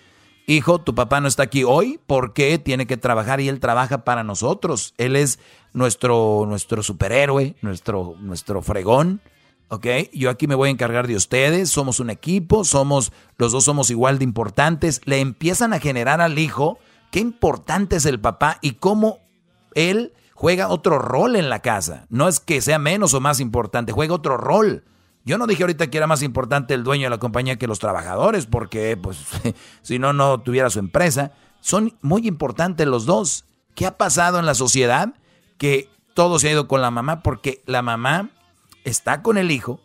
hijo, tu papá no está aquí hoy porque tiene que trabajar y él trabaja para nosotros. Él es nuestro, nuestro superhéroe, nuestro, nuestro fregón. ¿ok? Yo aquí me voy a encargar de ustedes, somos un equipo, somos, los dos somos igual de importantes. Le empiezan a generar al hijo qué importante es el papá y cómo él juega otro rol en la casa. No es que sea menos o más importante, juega otro rol. Yo no dije ahorita que era más importante el dueño de la compañía que los trabajadores, porque pues si no, no tuviera su empresa. Son muy importantes los dos. ¿Qué ha pasado en la sociedad? Que todo se ha ido con la mamá porque la mamá está con el hijo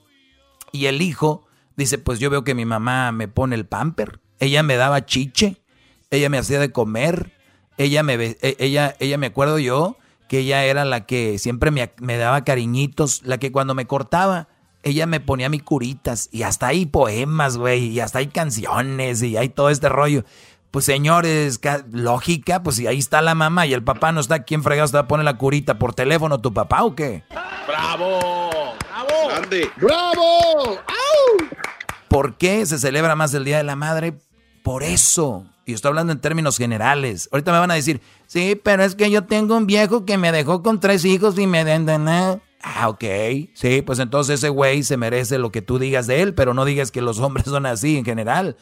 y el hijo dice, pues yo veo que mi mamá me pone el pamper, ella me daba chiche, ella me hacía de comer, ella me, e, ella, ella me acuerdo yo que ella era la que siempre me, me daba cariñitos, la que cuando me cortaba, ella me ponía mi curitas y hasta hay poemas, güey, y hasta hay canciones y hay todo este rollo. Pues señores, lógica, pues si ahí está la mamá y el papá no está, ¿quién fregado a poner la curita por teléfono, tu papá o qué? ¡Bravo! ¡Bravo! ¡Grande! ¡Bravo! ¡Au! ¿Por qué se celebra más el Día de la Madre? Por eso. Y estoy hablando en términos generales. Ahorita me van a decir, sí, pero es que yo tengo un viejo que me dejó con tres hijos y me den. Ah, ok. Sí, pues entonces ese güey se merece lo que tú digas de él, pero no digas que los hombres son así en general.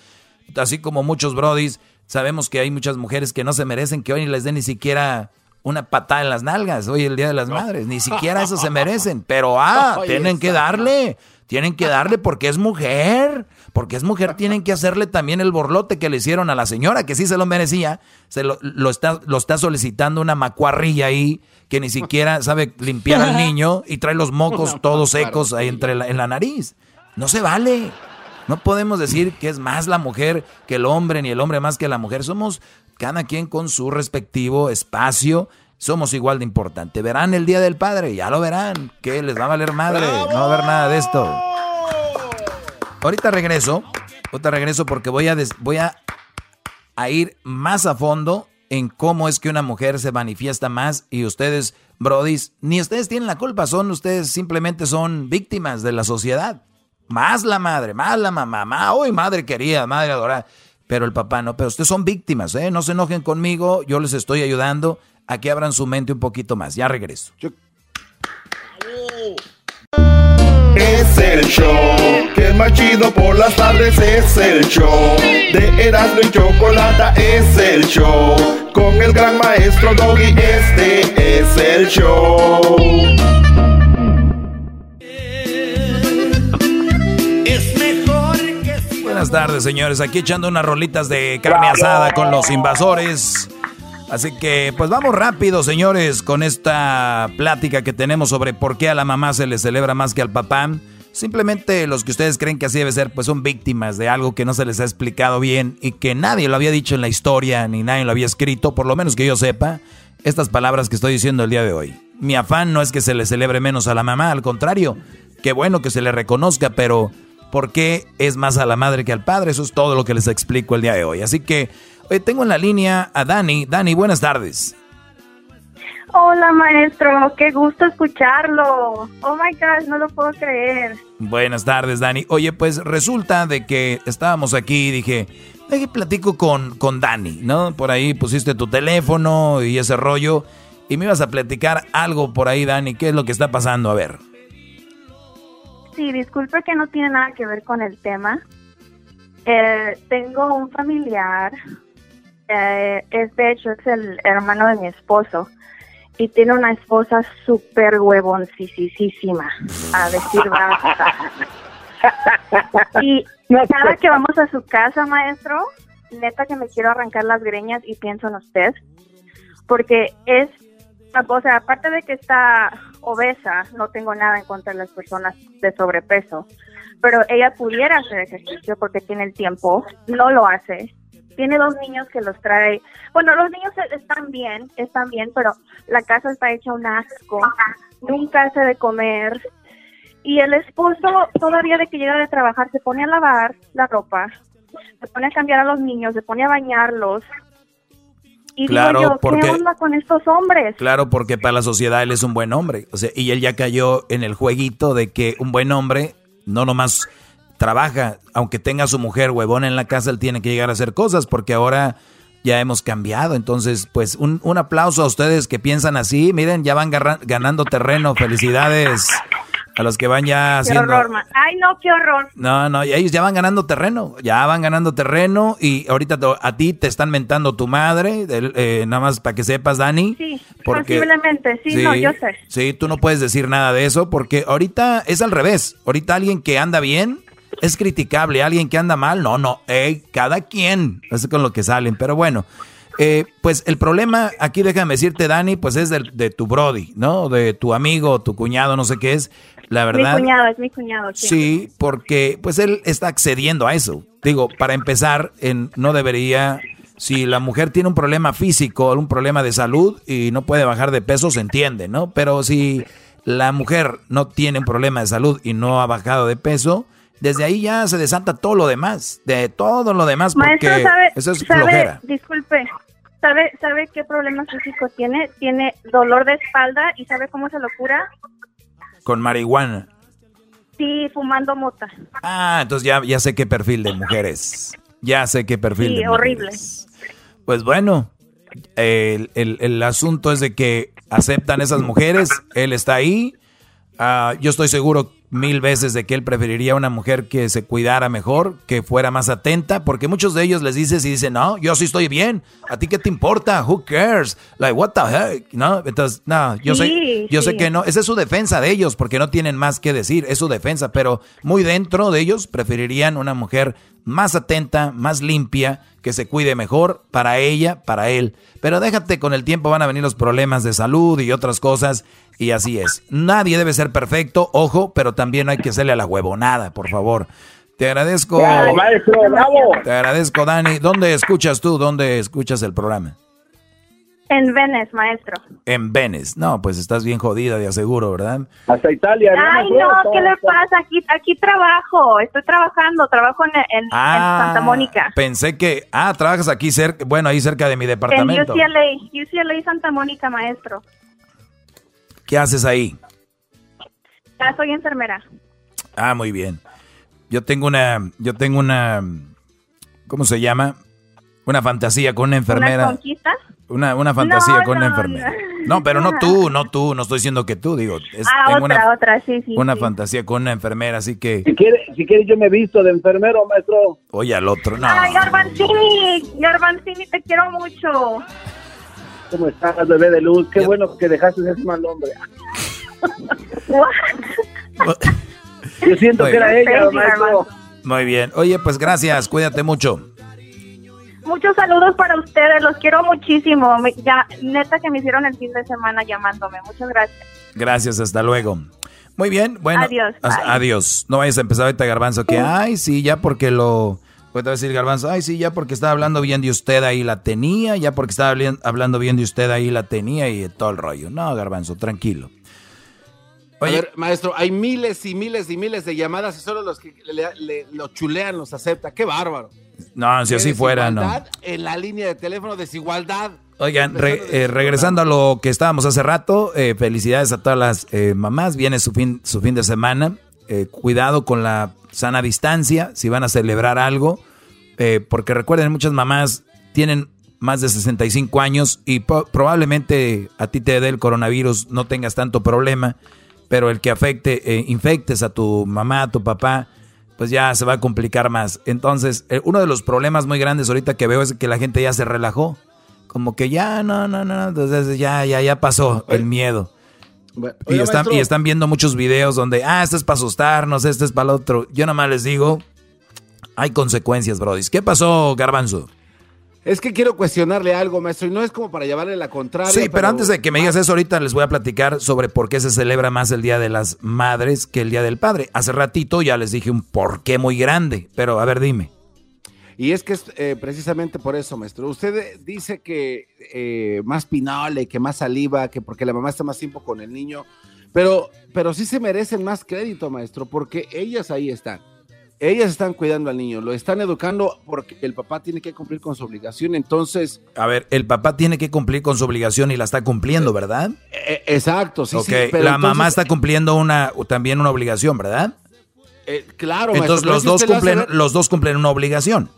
Así como muchos brodis, sabemos que hay muchas mujeres que no se merecen que hoy les den ni siquiera una patada en las nalgas hoy el Día de las Madres. Ni siquiera eso se merecen. Pero, ah, tienen que darle. Tienen que darle porque es mujer. Porque es mujer, tienen que hacerle también el borlote que le hicieron a la señora, que sí se lo merecía. Se lo, está, lo está solicitando una macuarrilla ahí que ni siquiera sabe limpiar al niño y trae los mocos todos secos ahí entre en la nariz. No se vale. No podemos decir que es más la mujer que el hombre, ni el hombre más que la mujer. Somos cada quien con su respectivo espacio. Somos igual de importante. Verán el Día del Padre, ya lo verán. Que les va a valer madre. No va a haber nada de esto. Ahorita regreso. Ahorita regreso porque voy a, voy a, a ir más a fondo en cómo es que una mujer se manifiesta más y ustedes, brodis, ni ustedes tienen la culpa, son ustedes simplemente son víctimas de la sociedad. Más la madre, más la mamá, más, hoy madre querida, madre adorada. Pero el papá no, pero ustedes son víctimas, ¿eh? No se enojen conmigo, yo les estoy ayudando a que abran su mente un poquito más. Ya regreso. Es el show que es más chido por las tardes. Es el show de Erasmo y Chocolata. Es el show con el gran maestro Doggy. Este es el show. Buenas tardes, señores. Aquí echando unas rolitas de carne asada con los invasores. Así que, pues vamos rápido, señores, con esta plática que tenemos sobre por qué a la mamá se le celebra más que al papá. Simplemente los que ustedes creen que así debe ser, pues son víctimas de algo que no se les ha explicado bien y que nadie lo había dicho en la historia ni nadie lo había escrito, por lo menos que yo sepa, estas palabras que estoy diciendo el día de hoy. Mi afán no es que se le celebre menos a la mamá, al contrario, qué bueno que se le reconozca, pero por qué es más a la madre que al padre. Eso es todo lo que les explico el día de hoy. Así que hoy tengo en la línea a Dani. Dani, buenas tardes. Hola maestro, qué gusto escucharlo. Oh my gosh, no lo puedo creer. Buenas tardes, Dani. Oye, pues resulta de que estábamos aquí y dije, que platico con, con Dani, ¿no? Por ahí pusiste tu teléfono y ese rollo y me ibas a platicar algo por ahí, Dani. ¿Qué es lo que está pasando? A ver. Sí, disculpe que no tiene nada que ver con el tema. Eh, tengo un familiar, eh, es de hecho es el hermano de mi esposo y tiene una esposa súper huevoncísima, a decir basta. y cada que vamos a su casa, maestro, neta que me quiero arrancar las greñas y pienso en usted, porque es, o sea, aparte de que está obesa, no tengo nada en contra de las personas de sobrepeso, pero ella pudiera hacer ejercicio porque tiene el tiempo, no lo hace. Tiene dos niños que los trae. Bueno, los niños están bien, están bien, pero la casa está hecha un asco. Nunca hace de comer. Y el esposo, todavía de que llega de trabajar, se pone a lavar la ropa, se pone a cambiar a los niños, se pone a bañarlos, y claro, digo yo, porque, ¿qué onda con estos hombres? Claro, porque para la sociedad él es un buen hombre. O sea, y él ya cayó en el jueguito de que un buen hombre no nomás trabaja, aunque tenga a su mujer huevón en la casa, él tiene que llegar a hacer cosas, porque ahora ya hemos cambiado. Entonces, pues un, un aplauso a ustedes que piensan así. Miren, ya van ganando terreno. Felicidades. A los que van ya haciendo... Qué horror, Ay, no, qué horror. No, no, y ellos ya van ganando terreno, ya van ganando terreno y ahorita a ti te están mentando tu madre, eh, nada más para que sepas, Dani. Sí, posiblemente, sí, no, yo sé. Sí, tú no puedes decir nada de eso porque ahorita es al revés. Ahorita alguien que anda bien es criticable, alguien que anda mal, no, no, hey, cada quien, es con lo que salen, pero bueno. Eh, pues el problema, aquí déjame decirte, Dani, pues es de, de, tu Brody, ¿no? De tu amigo, tu cuñado, no sé qué es. La verdad. Mi cuñado, es mi cuñado. Sí. sí, porque pues él está accediendo a eso. Digo, para empezar, en, no debería si la mujer tiene un problema físico, un problema de salud y no puede bajar de peso, se entiende, ¿no? Pero si la mujer no tiene un problema de salud y no ha bajado de peso, desde ahí ya se desanta todo lo demás, de todo lo demás, porque Maestro, ¿sabe, eso es sabe- flojera. disculpe, ¿sabe, ¿sabe qué problema físico tiene? Tiene dolor de espalda y ¿sabe cómo se lo cura? Con marihuana. Sí, fumando mota. Ah, entonces ya, ya sé qué perfil de mujeres. Ya sé qué perfil Sí, de horrible. mujeres. Pues bueno, el, el- el asunto es de que aceptan esas mujeres, él está ahí. Ah, yo estoy seguro mil veces de que él preferiría una mujer que se cuidara mejor, que fuera más atenta, porque muchos de ellos les dices y dicen, no, yo sí estoy bien, ¿a ti qué te importa? Who cares? Like, what the heck? ¿No? Entonces, no, yo sé, Sí, yo sé que no, esa es su defensa de ellos, porque no tienen más que decir, es su defensa, pero muy dentro de ellos preferirían una mujer más atenta, más limpia, que se cuide mejor para ella, para él. Pero déjate, con el tiempo van a venir los problemas de salud y otras cosas, y así es. Nadie debe ser perfecto, ojo, pero también no hay que hacerle a la huevonada, por favor. Te agradezco. Bravo, maestro, bravo. Te agradezco, Dani. ¿Dónde escuchas tú? ¿Dónde escuchas el programa? En Venice, maestro. En Venice. No, pues estás bien jodida, de aseguro, ¿verdad? Hasta Italia. Ay, no, ¿qué le pasa? Aquí, aquí trabajo, estoy trabajando, trabajo en, en- en Santa Mónica. Pensé que. Ah, trabajas aquí cerca. Bueno, ahí cerca de mi En departamento. UCLA, UCLA Santa Mónica, maestro. ¿Qué haces ahí? Ya soy enfermera. Ah, muy bien. Yo tengo una. Yo tengo una. ¿Cómo se llama? Una fantasía con una ¿Una enfermera. conquista? Una, una fantasía No, con una no, enfermera. no. No, pero no tú, no tú. No estoy diciendo que tú, digo. es- ah, tengo otra, una, otra, sí, sí. una sí. fantasía con una enfermera, así que. Si quiere, si quiere yo me visto de enfermero, maestro. Oye al otro, no. Ay, Garbanzini, Garbanzini, te quiero mucho. ¿Cómo estás, bebé de luz? Qué bueno que dejaste ese mal hombre. Yo siento Muy que era bien. ella, Sí, maestro. Muy bien. Oye, pues gracias. Cuídate mucho. Muchos saludos para ustedes, los quiero muchísimo. Me- ya, neta que me hicieron el fin de semana llamándome. Muchas gracias. Gracias, hasta luego. Muy bien, bueno. Adiós. Adiós. No vayas a empezar ahorita, Garbanzo, que, ay, sí, ya porque lo... Puedo decir, Garbanzo, ay, sí, ya porque estaba hablando bien de usted ahí la tenía, ya porque estaba hablando bien de usted ahí la tenía y todo el rollo. No, Garbanzo, tranquilo. A ver, maestro, hay miles y miles y miles de llamadas y solo los que le, le- lo chulean los acepta. ¡Qué bárbaro! No, si así fuera, no. En la línea de teléfono, desigualdad. Oigan, re- eh, regresando a lo que estábamos hace rato, eh, felicidades a todas las eh, mamás. Viene su fin, su fin de semana. Eh, cuidado con la sana distancia si van a celebrar algo. eh, porque recuerden, muchas mamás tienen más de 65 años y probablemente a ti te dé el coronavirus, no tengas tanto problema. Pero el que afecte, eh, infectes a tu mamá, a tu papá, pues ya se va a complicar más. Entonces, eh, uno de los problemas muy grandes ahorita que veo es que la gente ya se relajó. Como que ya, no, no, no, entonces ya, ya, ya pasó el miedo. Y oiga, están, y están viendo muchos videos donde, ah, esto es para asustarnos, esto es para el otro. Yo nomás les digo, hay consecuencias, brodis. ¿Qué pasó, Garbanzo? Es que quiero cuestionarle algo, maestro, y no es como para llevarle la contraria. Sí, pero antes de que me digas eso, ahorita les voy a platicar sobre por qué se celebra más el Día de las Madres que el Día del Padre. Hace ratito ya les dije un por qué muy grande, pero a ver, dime. Y es que es eh, precisamente por eso, maestro. Usted eh, dice que eh, más pinole, que más saliva, que porque la mamá está más tiempo con el niño, pero, pero sí se merecen más crédito, maestro, porque ellas ahí están. Ellas están cuidando al niño, lo están educando porque el papá tiene que cumplir con su obligación. Entonces, A ver, el papá tiene que cumplir con su obligación y la está cumpliendo, ¿verdad? eh, exacto, sí, ok, sí. pero la entonces, mamá está cumpliendo una también una obligación, ¿verdad? eh, claro, Entonces maestro, los dos hace cumplen, los dos cumplen una obligación.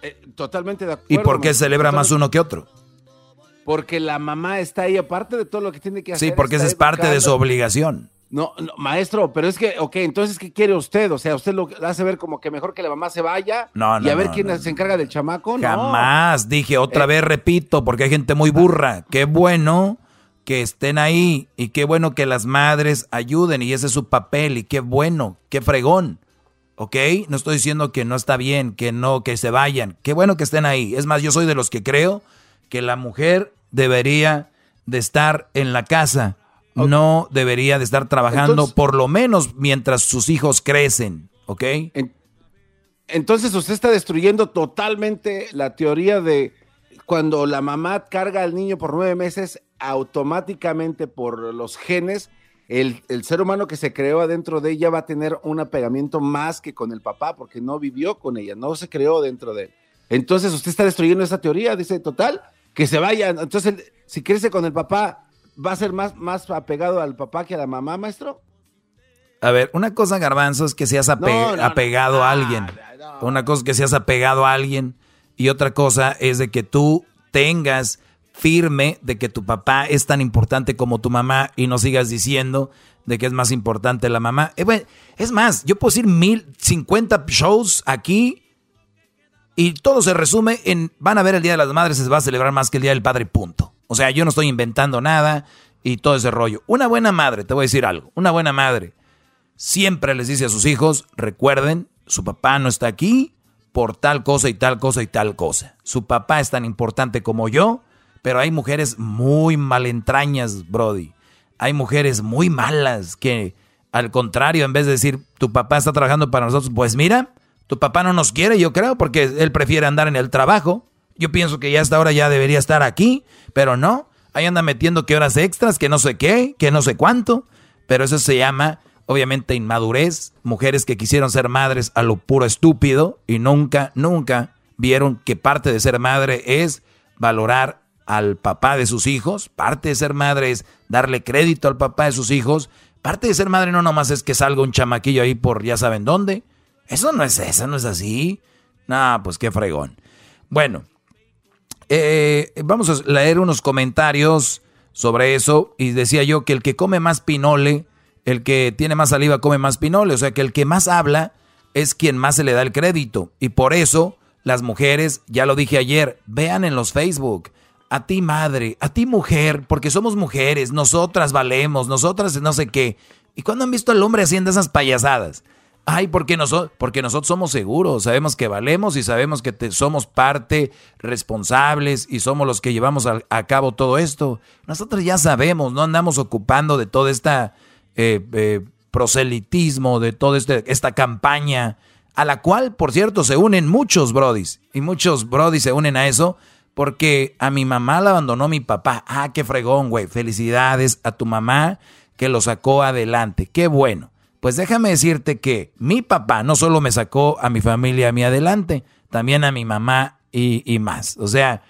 eh, totalmente de acuerdo. ¿Y por qué maestro, celebra más uno que otro? Porque la mamá está ahí, aparte de todo lo que tiene que hacer. Sí, porque esa es parte de su obligación. No, no, maestro, pero es que, ok, entonces, ¿qué quiere usted? O sea, usted lo hace ver como que mejor que la mamá se vaya No, y a ver quién se encarga del chamaco. No. Jamás dije otra Eh. vez, repito, porque hay gente muy burra. Qué bueno que estén ahí y qué bueno que las madres ayuden y ese es su papel y qué bueno, qué fregón. ¿Ok? No estoy diciendo que no está bien, que no, que se vayan. Qué bueno que estén ahí. Es más, yo soy de los que creo que la mujer debería de estar en la casa. No debería de estar trabajando Entonces- por lo menos mientras sus hijos crecen. ¿Ok? entonces usted está destruyendo totalmente la teoría de cuando la mamá carga al niño por nueve meses, automáticamente por los genes, el, ser humano que se creó adentro de ella va a tener un apegamiento más que con el papá, porque no vivió con ella, no se creó dentro de él. Entonces usted está destruyendo esa teoría, dice, total, que se vaya. Entonces, si crece con el papá, ¿va a ser más, más apegado al papá que a la mamá, maestro? A ver, una cosa, garbanzo, es que seas apegado a alguien. Una cosa es que seas apegado a alguien. Y otra cosa es de que tú tengas firme de que tu papá es tan importante como tu mamá y no sigas diciendo de que es más importante la mamá. Eh, es más, yo puedo decir mil, cincuenta shows aquí y todo se resume en van a ver el Día de las Madres, se va a celebrar más que el Día del Padre, punto. O sea, yo no estoy inventando nada y todo ese rollo. Una buena madre, te voy a decir algo, una buena madre siempre les dice a sus hijos, recuerden, su papá no está aquí por tal cosa y tal cosa y tal cosa. Su papá es tan importante como yo, pero hay mujeres muy malentrañas, Brody. Hay mujeres muy malas que, al contrario, en vez de decir, tu papá está trabajando para nosotros, pues mira, tu papá no nos quiere, yo creo, porque él prefiere andar en el trabajo. Yo pienso que ya hasta ahora ya debería estar aquí, pero no. Ahí anda metiendo que horas extras, que no sé qué, que no sé cuánto. Pero eso se llama obviamente inmadurez, mujeres que quisieron ser madres a lo puro estúpido y nunca, nunca vieron que parte de ser madre es valorar al papá de sus hijos, parte de ser madre es darle crédito al papá de sus hijos, parte de ser madre no nomás es que salga un chamaquillo ahí por ya saben dónde. Eso no es eso, no es así. Nah, pues qué fregón. Bueno, eh, vamos a leer unos comentarios sobre eso y decía yo que el que come más pinole el que tiene más saliva come más pinole, o sea que el que más habla es quien más se le da el crédito. Y por eso las mujeres, ya lo dije ayer, vean en los Facebook, a ti madre, a ti mujer, porque somos mujeres, nosotras valemos, nosotras no sé qué. ¿Y cuando han visto al hombre haciendo esas payasadas? Ay, porque nosotros, porque nosotros somos seguros, sabemos que valemos y sabemos que somos parte responsables y somos los que llevamos a, cabo todo esto. Nosotros ya sabemos, no andamos ocupando de toda esta eh, eh, proselitismo, de toda este, esta campaña, a la cual, por cierto, se unen muchos brodis. Y muchos brodis se unen a eso porque a mi mamá la abandonó mi papá. Ah, qué fregón, güey. Felicidades a tu mamá que lo sacó adelante. Qué bueno. Pues déjame decirte que mi papá no solo me sacó a mi familia a mí adelante, también a mi mamá y, más. O sea,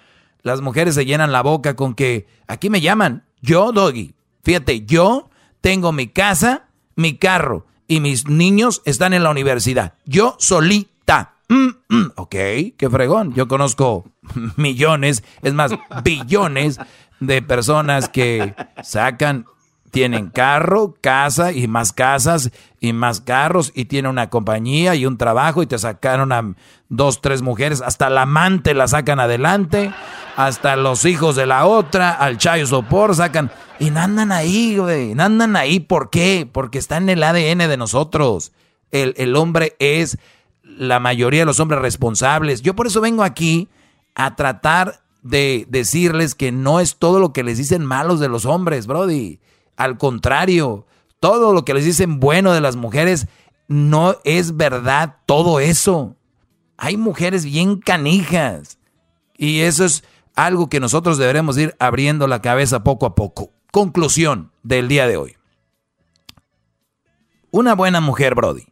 las mujeres se llenan la boca con que aquí me llaman. Yo, Doggy. Fíjate, yo tengo mi casa, mi carro y mis niños están en la universidad. Yo solita. Mm, mm, ok, qué fregón. Yo conozco millones, es más, billones de personas que sacan, tienen carro, casa y más casas y más carros y tienen una compañía y un trabajo y te sacaron a dos, tres mujeres, hasta la amante la sacan adelante, hasta los hijos de la otra, al chayo sopor sacan y no andan ahí, güey. No andan ahí. ¿Por qué? Porque está en el ADN de nosotros. El, el hombre es la mayoría de los hombres responsables. Yo por eso vengo aquí a tratar de decirles que no es todo lo que les dicen malos de los hombres, Brody. Al contrario, todo lo que les dicen bueno de las mujeres no es verdad todo eso. Hay mujeres bien canijas. Y eso es algo que nosotros deberemos ir abriendo la cabeza poco a poco. Conclusión del día de hoy. Una buena mujer, Brody.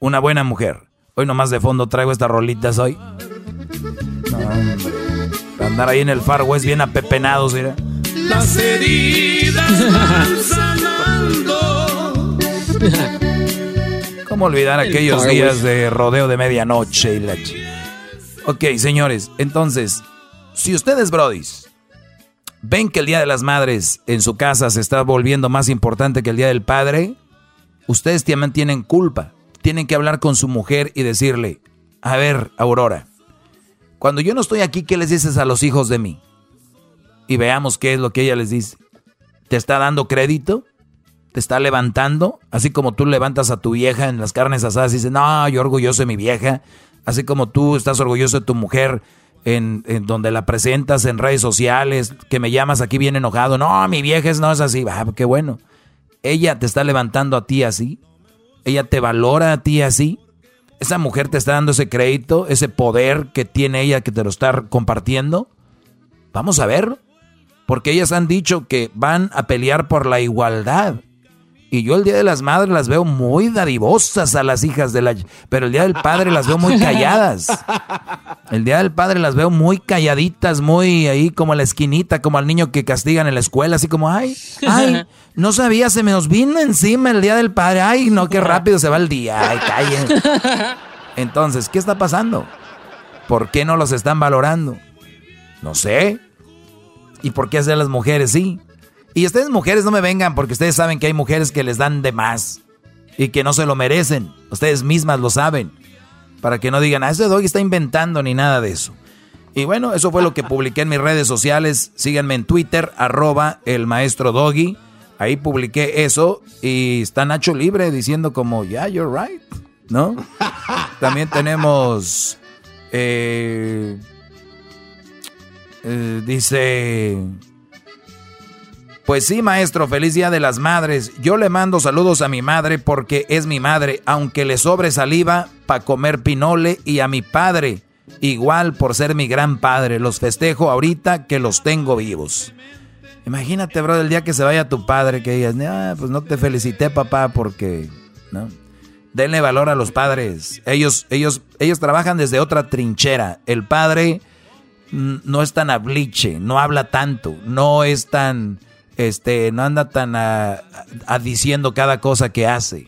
Una buena mujer. Hoy nomás de fondo traigo estas rolitas hoy. andar ahí en el Far West bien apepenados, mira. Las heridas van sanando. ¿Cómo olvidar aquellos días de rodeo de medianoche y la Ok, señores, entonces, si ustedes, brodis, ven que el Día de las Madres en su casa se está volviendo más importante que el Día del Padre, ustedes también tienen culpa. Tienen que hablar con su mujer y decirle, a ver, Aurora, cuando yo no estoy aquí, ¿qué les dices a los hijos de mí? Y veamos qué es lo que ella les dice. ¿Te está dando crédito? ¿Te está levantando? Así como tú levantas a tu vieja en las carnes asadas y dices, no, yo orgulloso de mi vieja. Así como tú estás orgulloso de tu mujer en, donde la presentas en redes sociales, que me llamas aquí bien enojado, no, mi vieja no es así, ah, qué bueno. Ella te está levantando a ti así, ella te valora a ti así, esa mujer te está dando ese crédito, ese poder que tiene ella que te lo está compartiendo. Vamos a ver. Porque ellas han dicho que van a pelear por la igualdad. Y yo el Día de las Madres las veo muy dadivosas a las hijas de la... Pero el Día del Padre las veo muy calladas. El Día del Padre las veo muy calladitas, muy ahí como a la esquinita, como al niño que castigan en la escuela, así como, ay, ay, no sabía, se me nos vino encima el Día del Padre. Ay, no, qué rápido se va el día. Ay, callen. Entonces, ¿qué está pasando? ¿Por qué no los están valorando? No sé. ¿Y por qué hacer las mujeres sí? Y ustedes mujeres no me vengan porque ustedes saben que hay mujeres que les dan de más y que no se lo merecen. Ustedes mismas lo saben. Para que no digan, ah, ese doggy está inventando ni nada de eso. Y bueno, eso fue lo que publiqué en mis redes sociales. Síganme en Twitter, arroba el maestro doggy. Ahí publiqué eso y está Nacho Libre diciendo como, yeah, you're right, ¿no? También tenemos, eh, eh, dice... Pues sí, maestro, feliz día de las madres. Yo le mando saludos a mi madre porque es mi madre, aunque le sobre saliva para comer pinole, y a mi padre, igual por ser mi gran padre. Los festejo ahorita que los tengo vivos. Imagínate, bro, el día que se vaya tu padre, que digas, ah, pues no te felicité, papá, porque, ¿no? Denle valor a los padres. Ellos, ellos, ellos trabajan desde otra trinchera. El padre no es tan abliche, no habla tanto, no es tan este, no anda tan a, diciendo cada cosa que hace.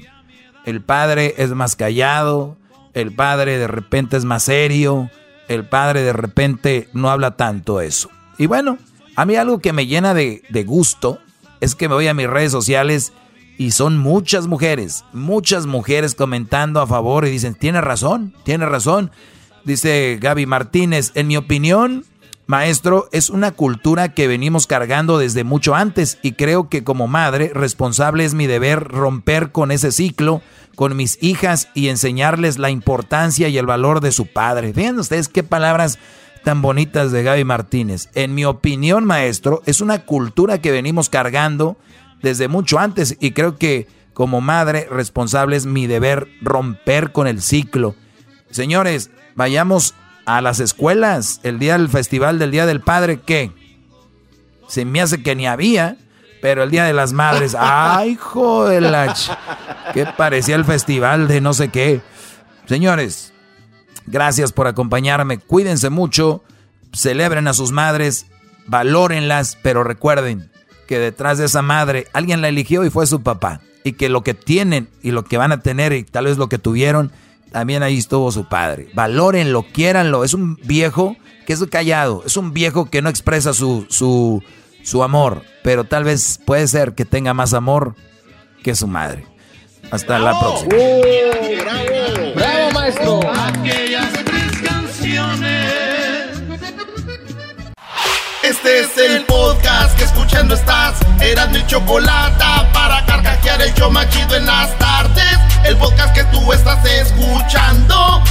El padre es más callado, el padre de repente es más serio, el padre de repente no habla tanto eso. Y bueno, a mí algo que me llena de, de gusto es que me voy a mis redes sociales y son muchas mujeres, muchas mujeres comentando a favor y dicen, tiene razón, tiene razón. Dice Gaby Martínez, en mi opinión, Maestro, es una cultura que venimos cargando desde mucho antes y creo que como madre responsable es mi deber romper con ese ciclo con mis hijas y enseñarles la importancia y el valor de su padre. Vean ustedes qué palabras tan bonitas de Gaby Martínez. En mi opinión, maestro, es una cultura que venimos cargando desde mucho antes y creo que como madre responsable es mi deber romper con el ciclo. Señores, vayamos a las escuelas el día del festival del Día del Padre, ¿qué? Se me hace que ni había, pero el Día de las Madres, ¡ay, joder! Que parecía el festival de no sé qué. Señores, gracias por acompañarme, cuídense mucho, celebren a sus madres, valórenlas, pero recuerden que detrás de esa madre alguien la eligió y fue su papá. Y que lo que tienen y lo que van a tener y tal vez lo que tuvieron también ahí estuvo su padre. Valórenlo, quiéranlo. Es un viejo que es callado, es un viejo que no expresa su, su, su amor, pero tal vez puede ser que tenga más amor que su madre. Hasta la próxima. bravo, bravo, maestro. Aquellas tres canciones. Este es el podcast que escuchando estás. Eran mi chocolate para carcajear el yo machido en las tardes el podcast que tú estás escuchando.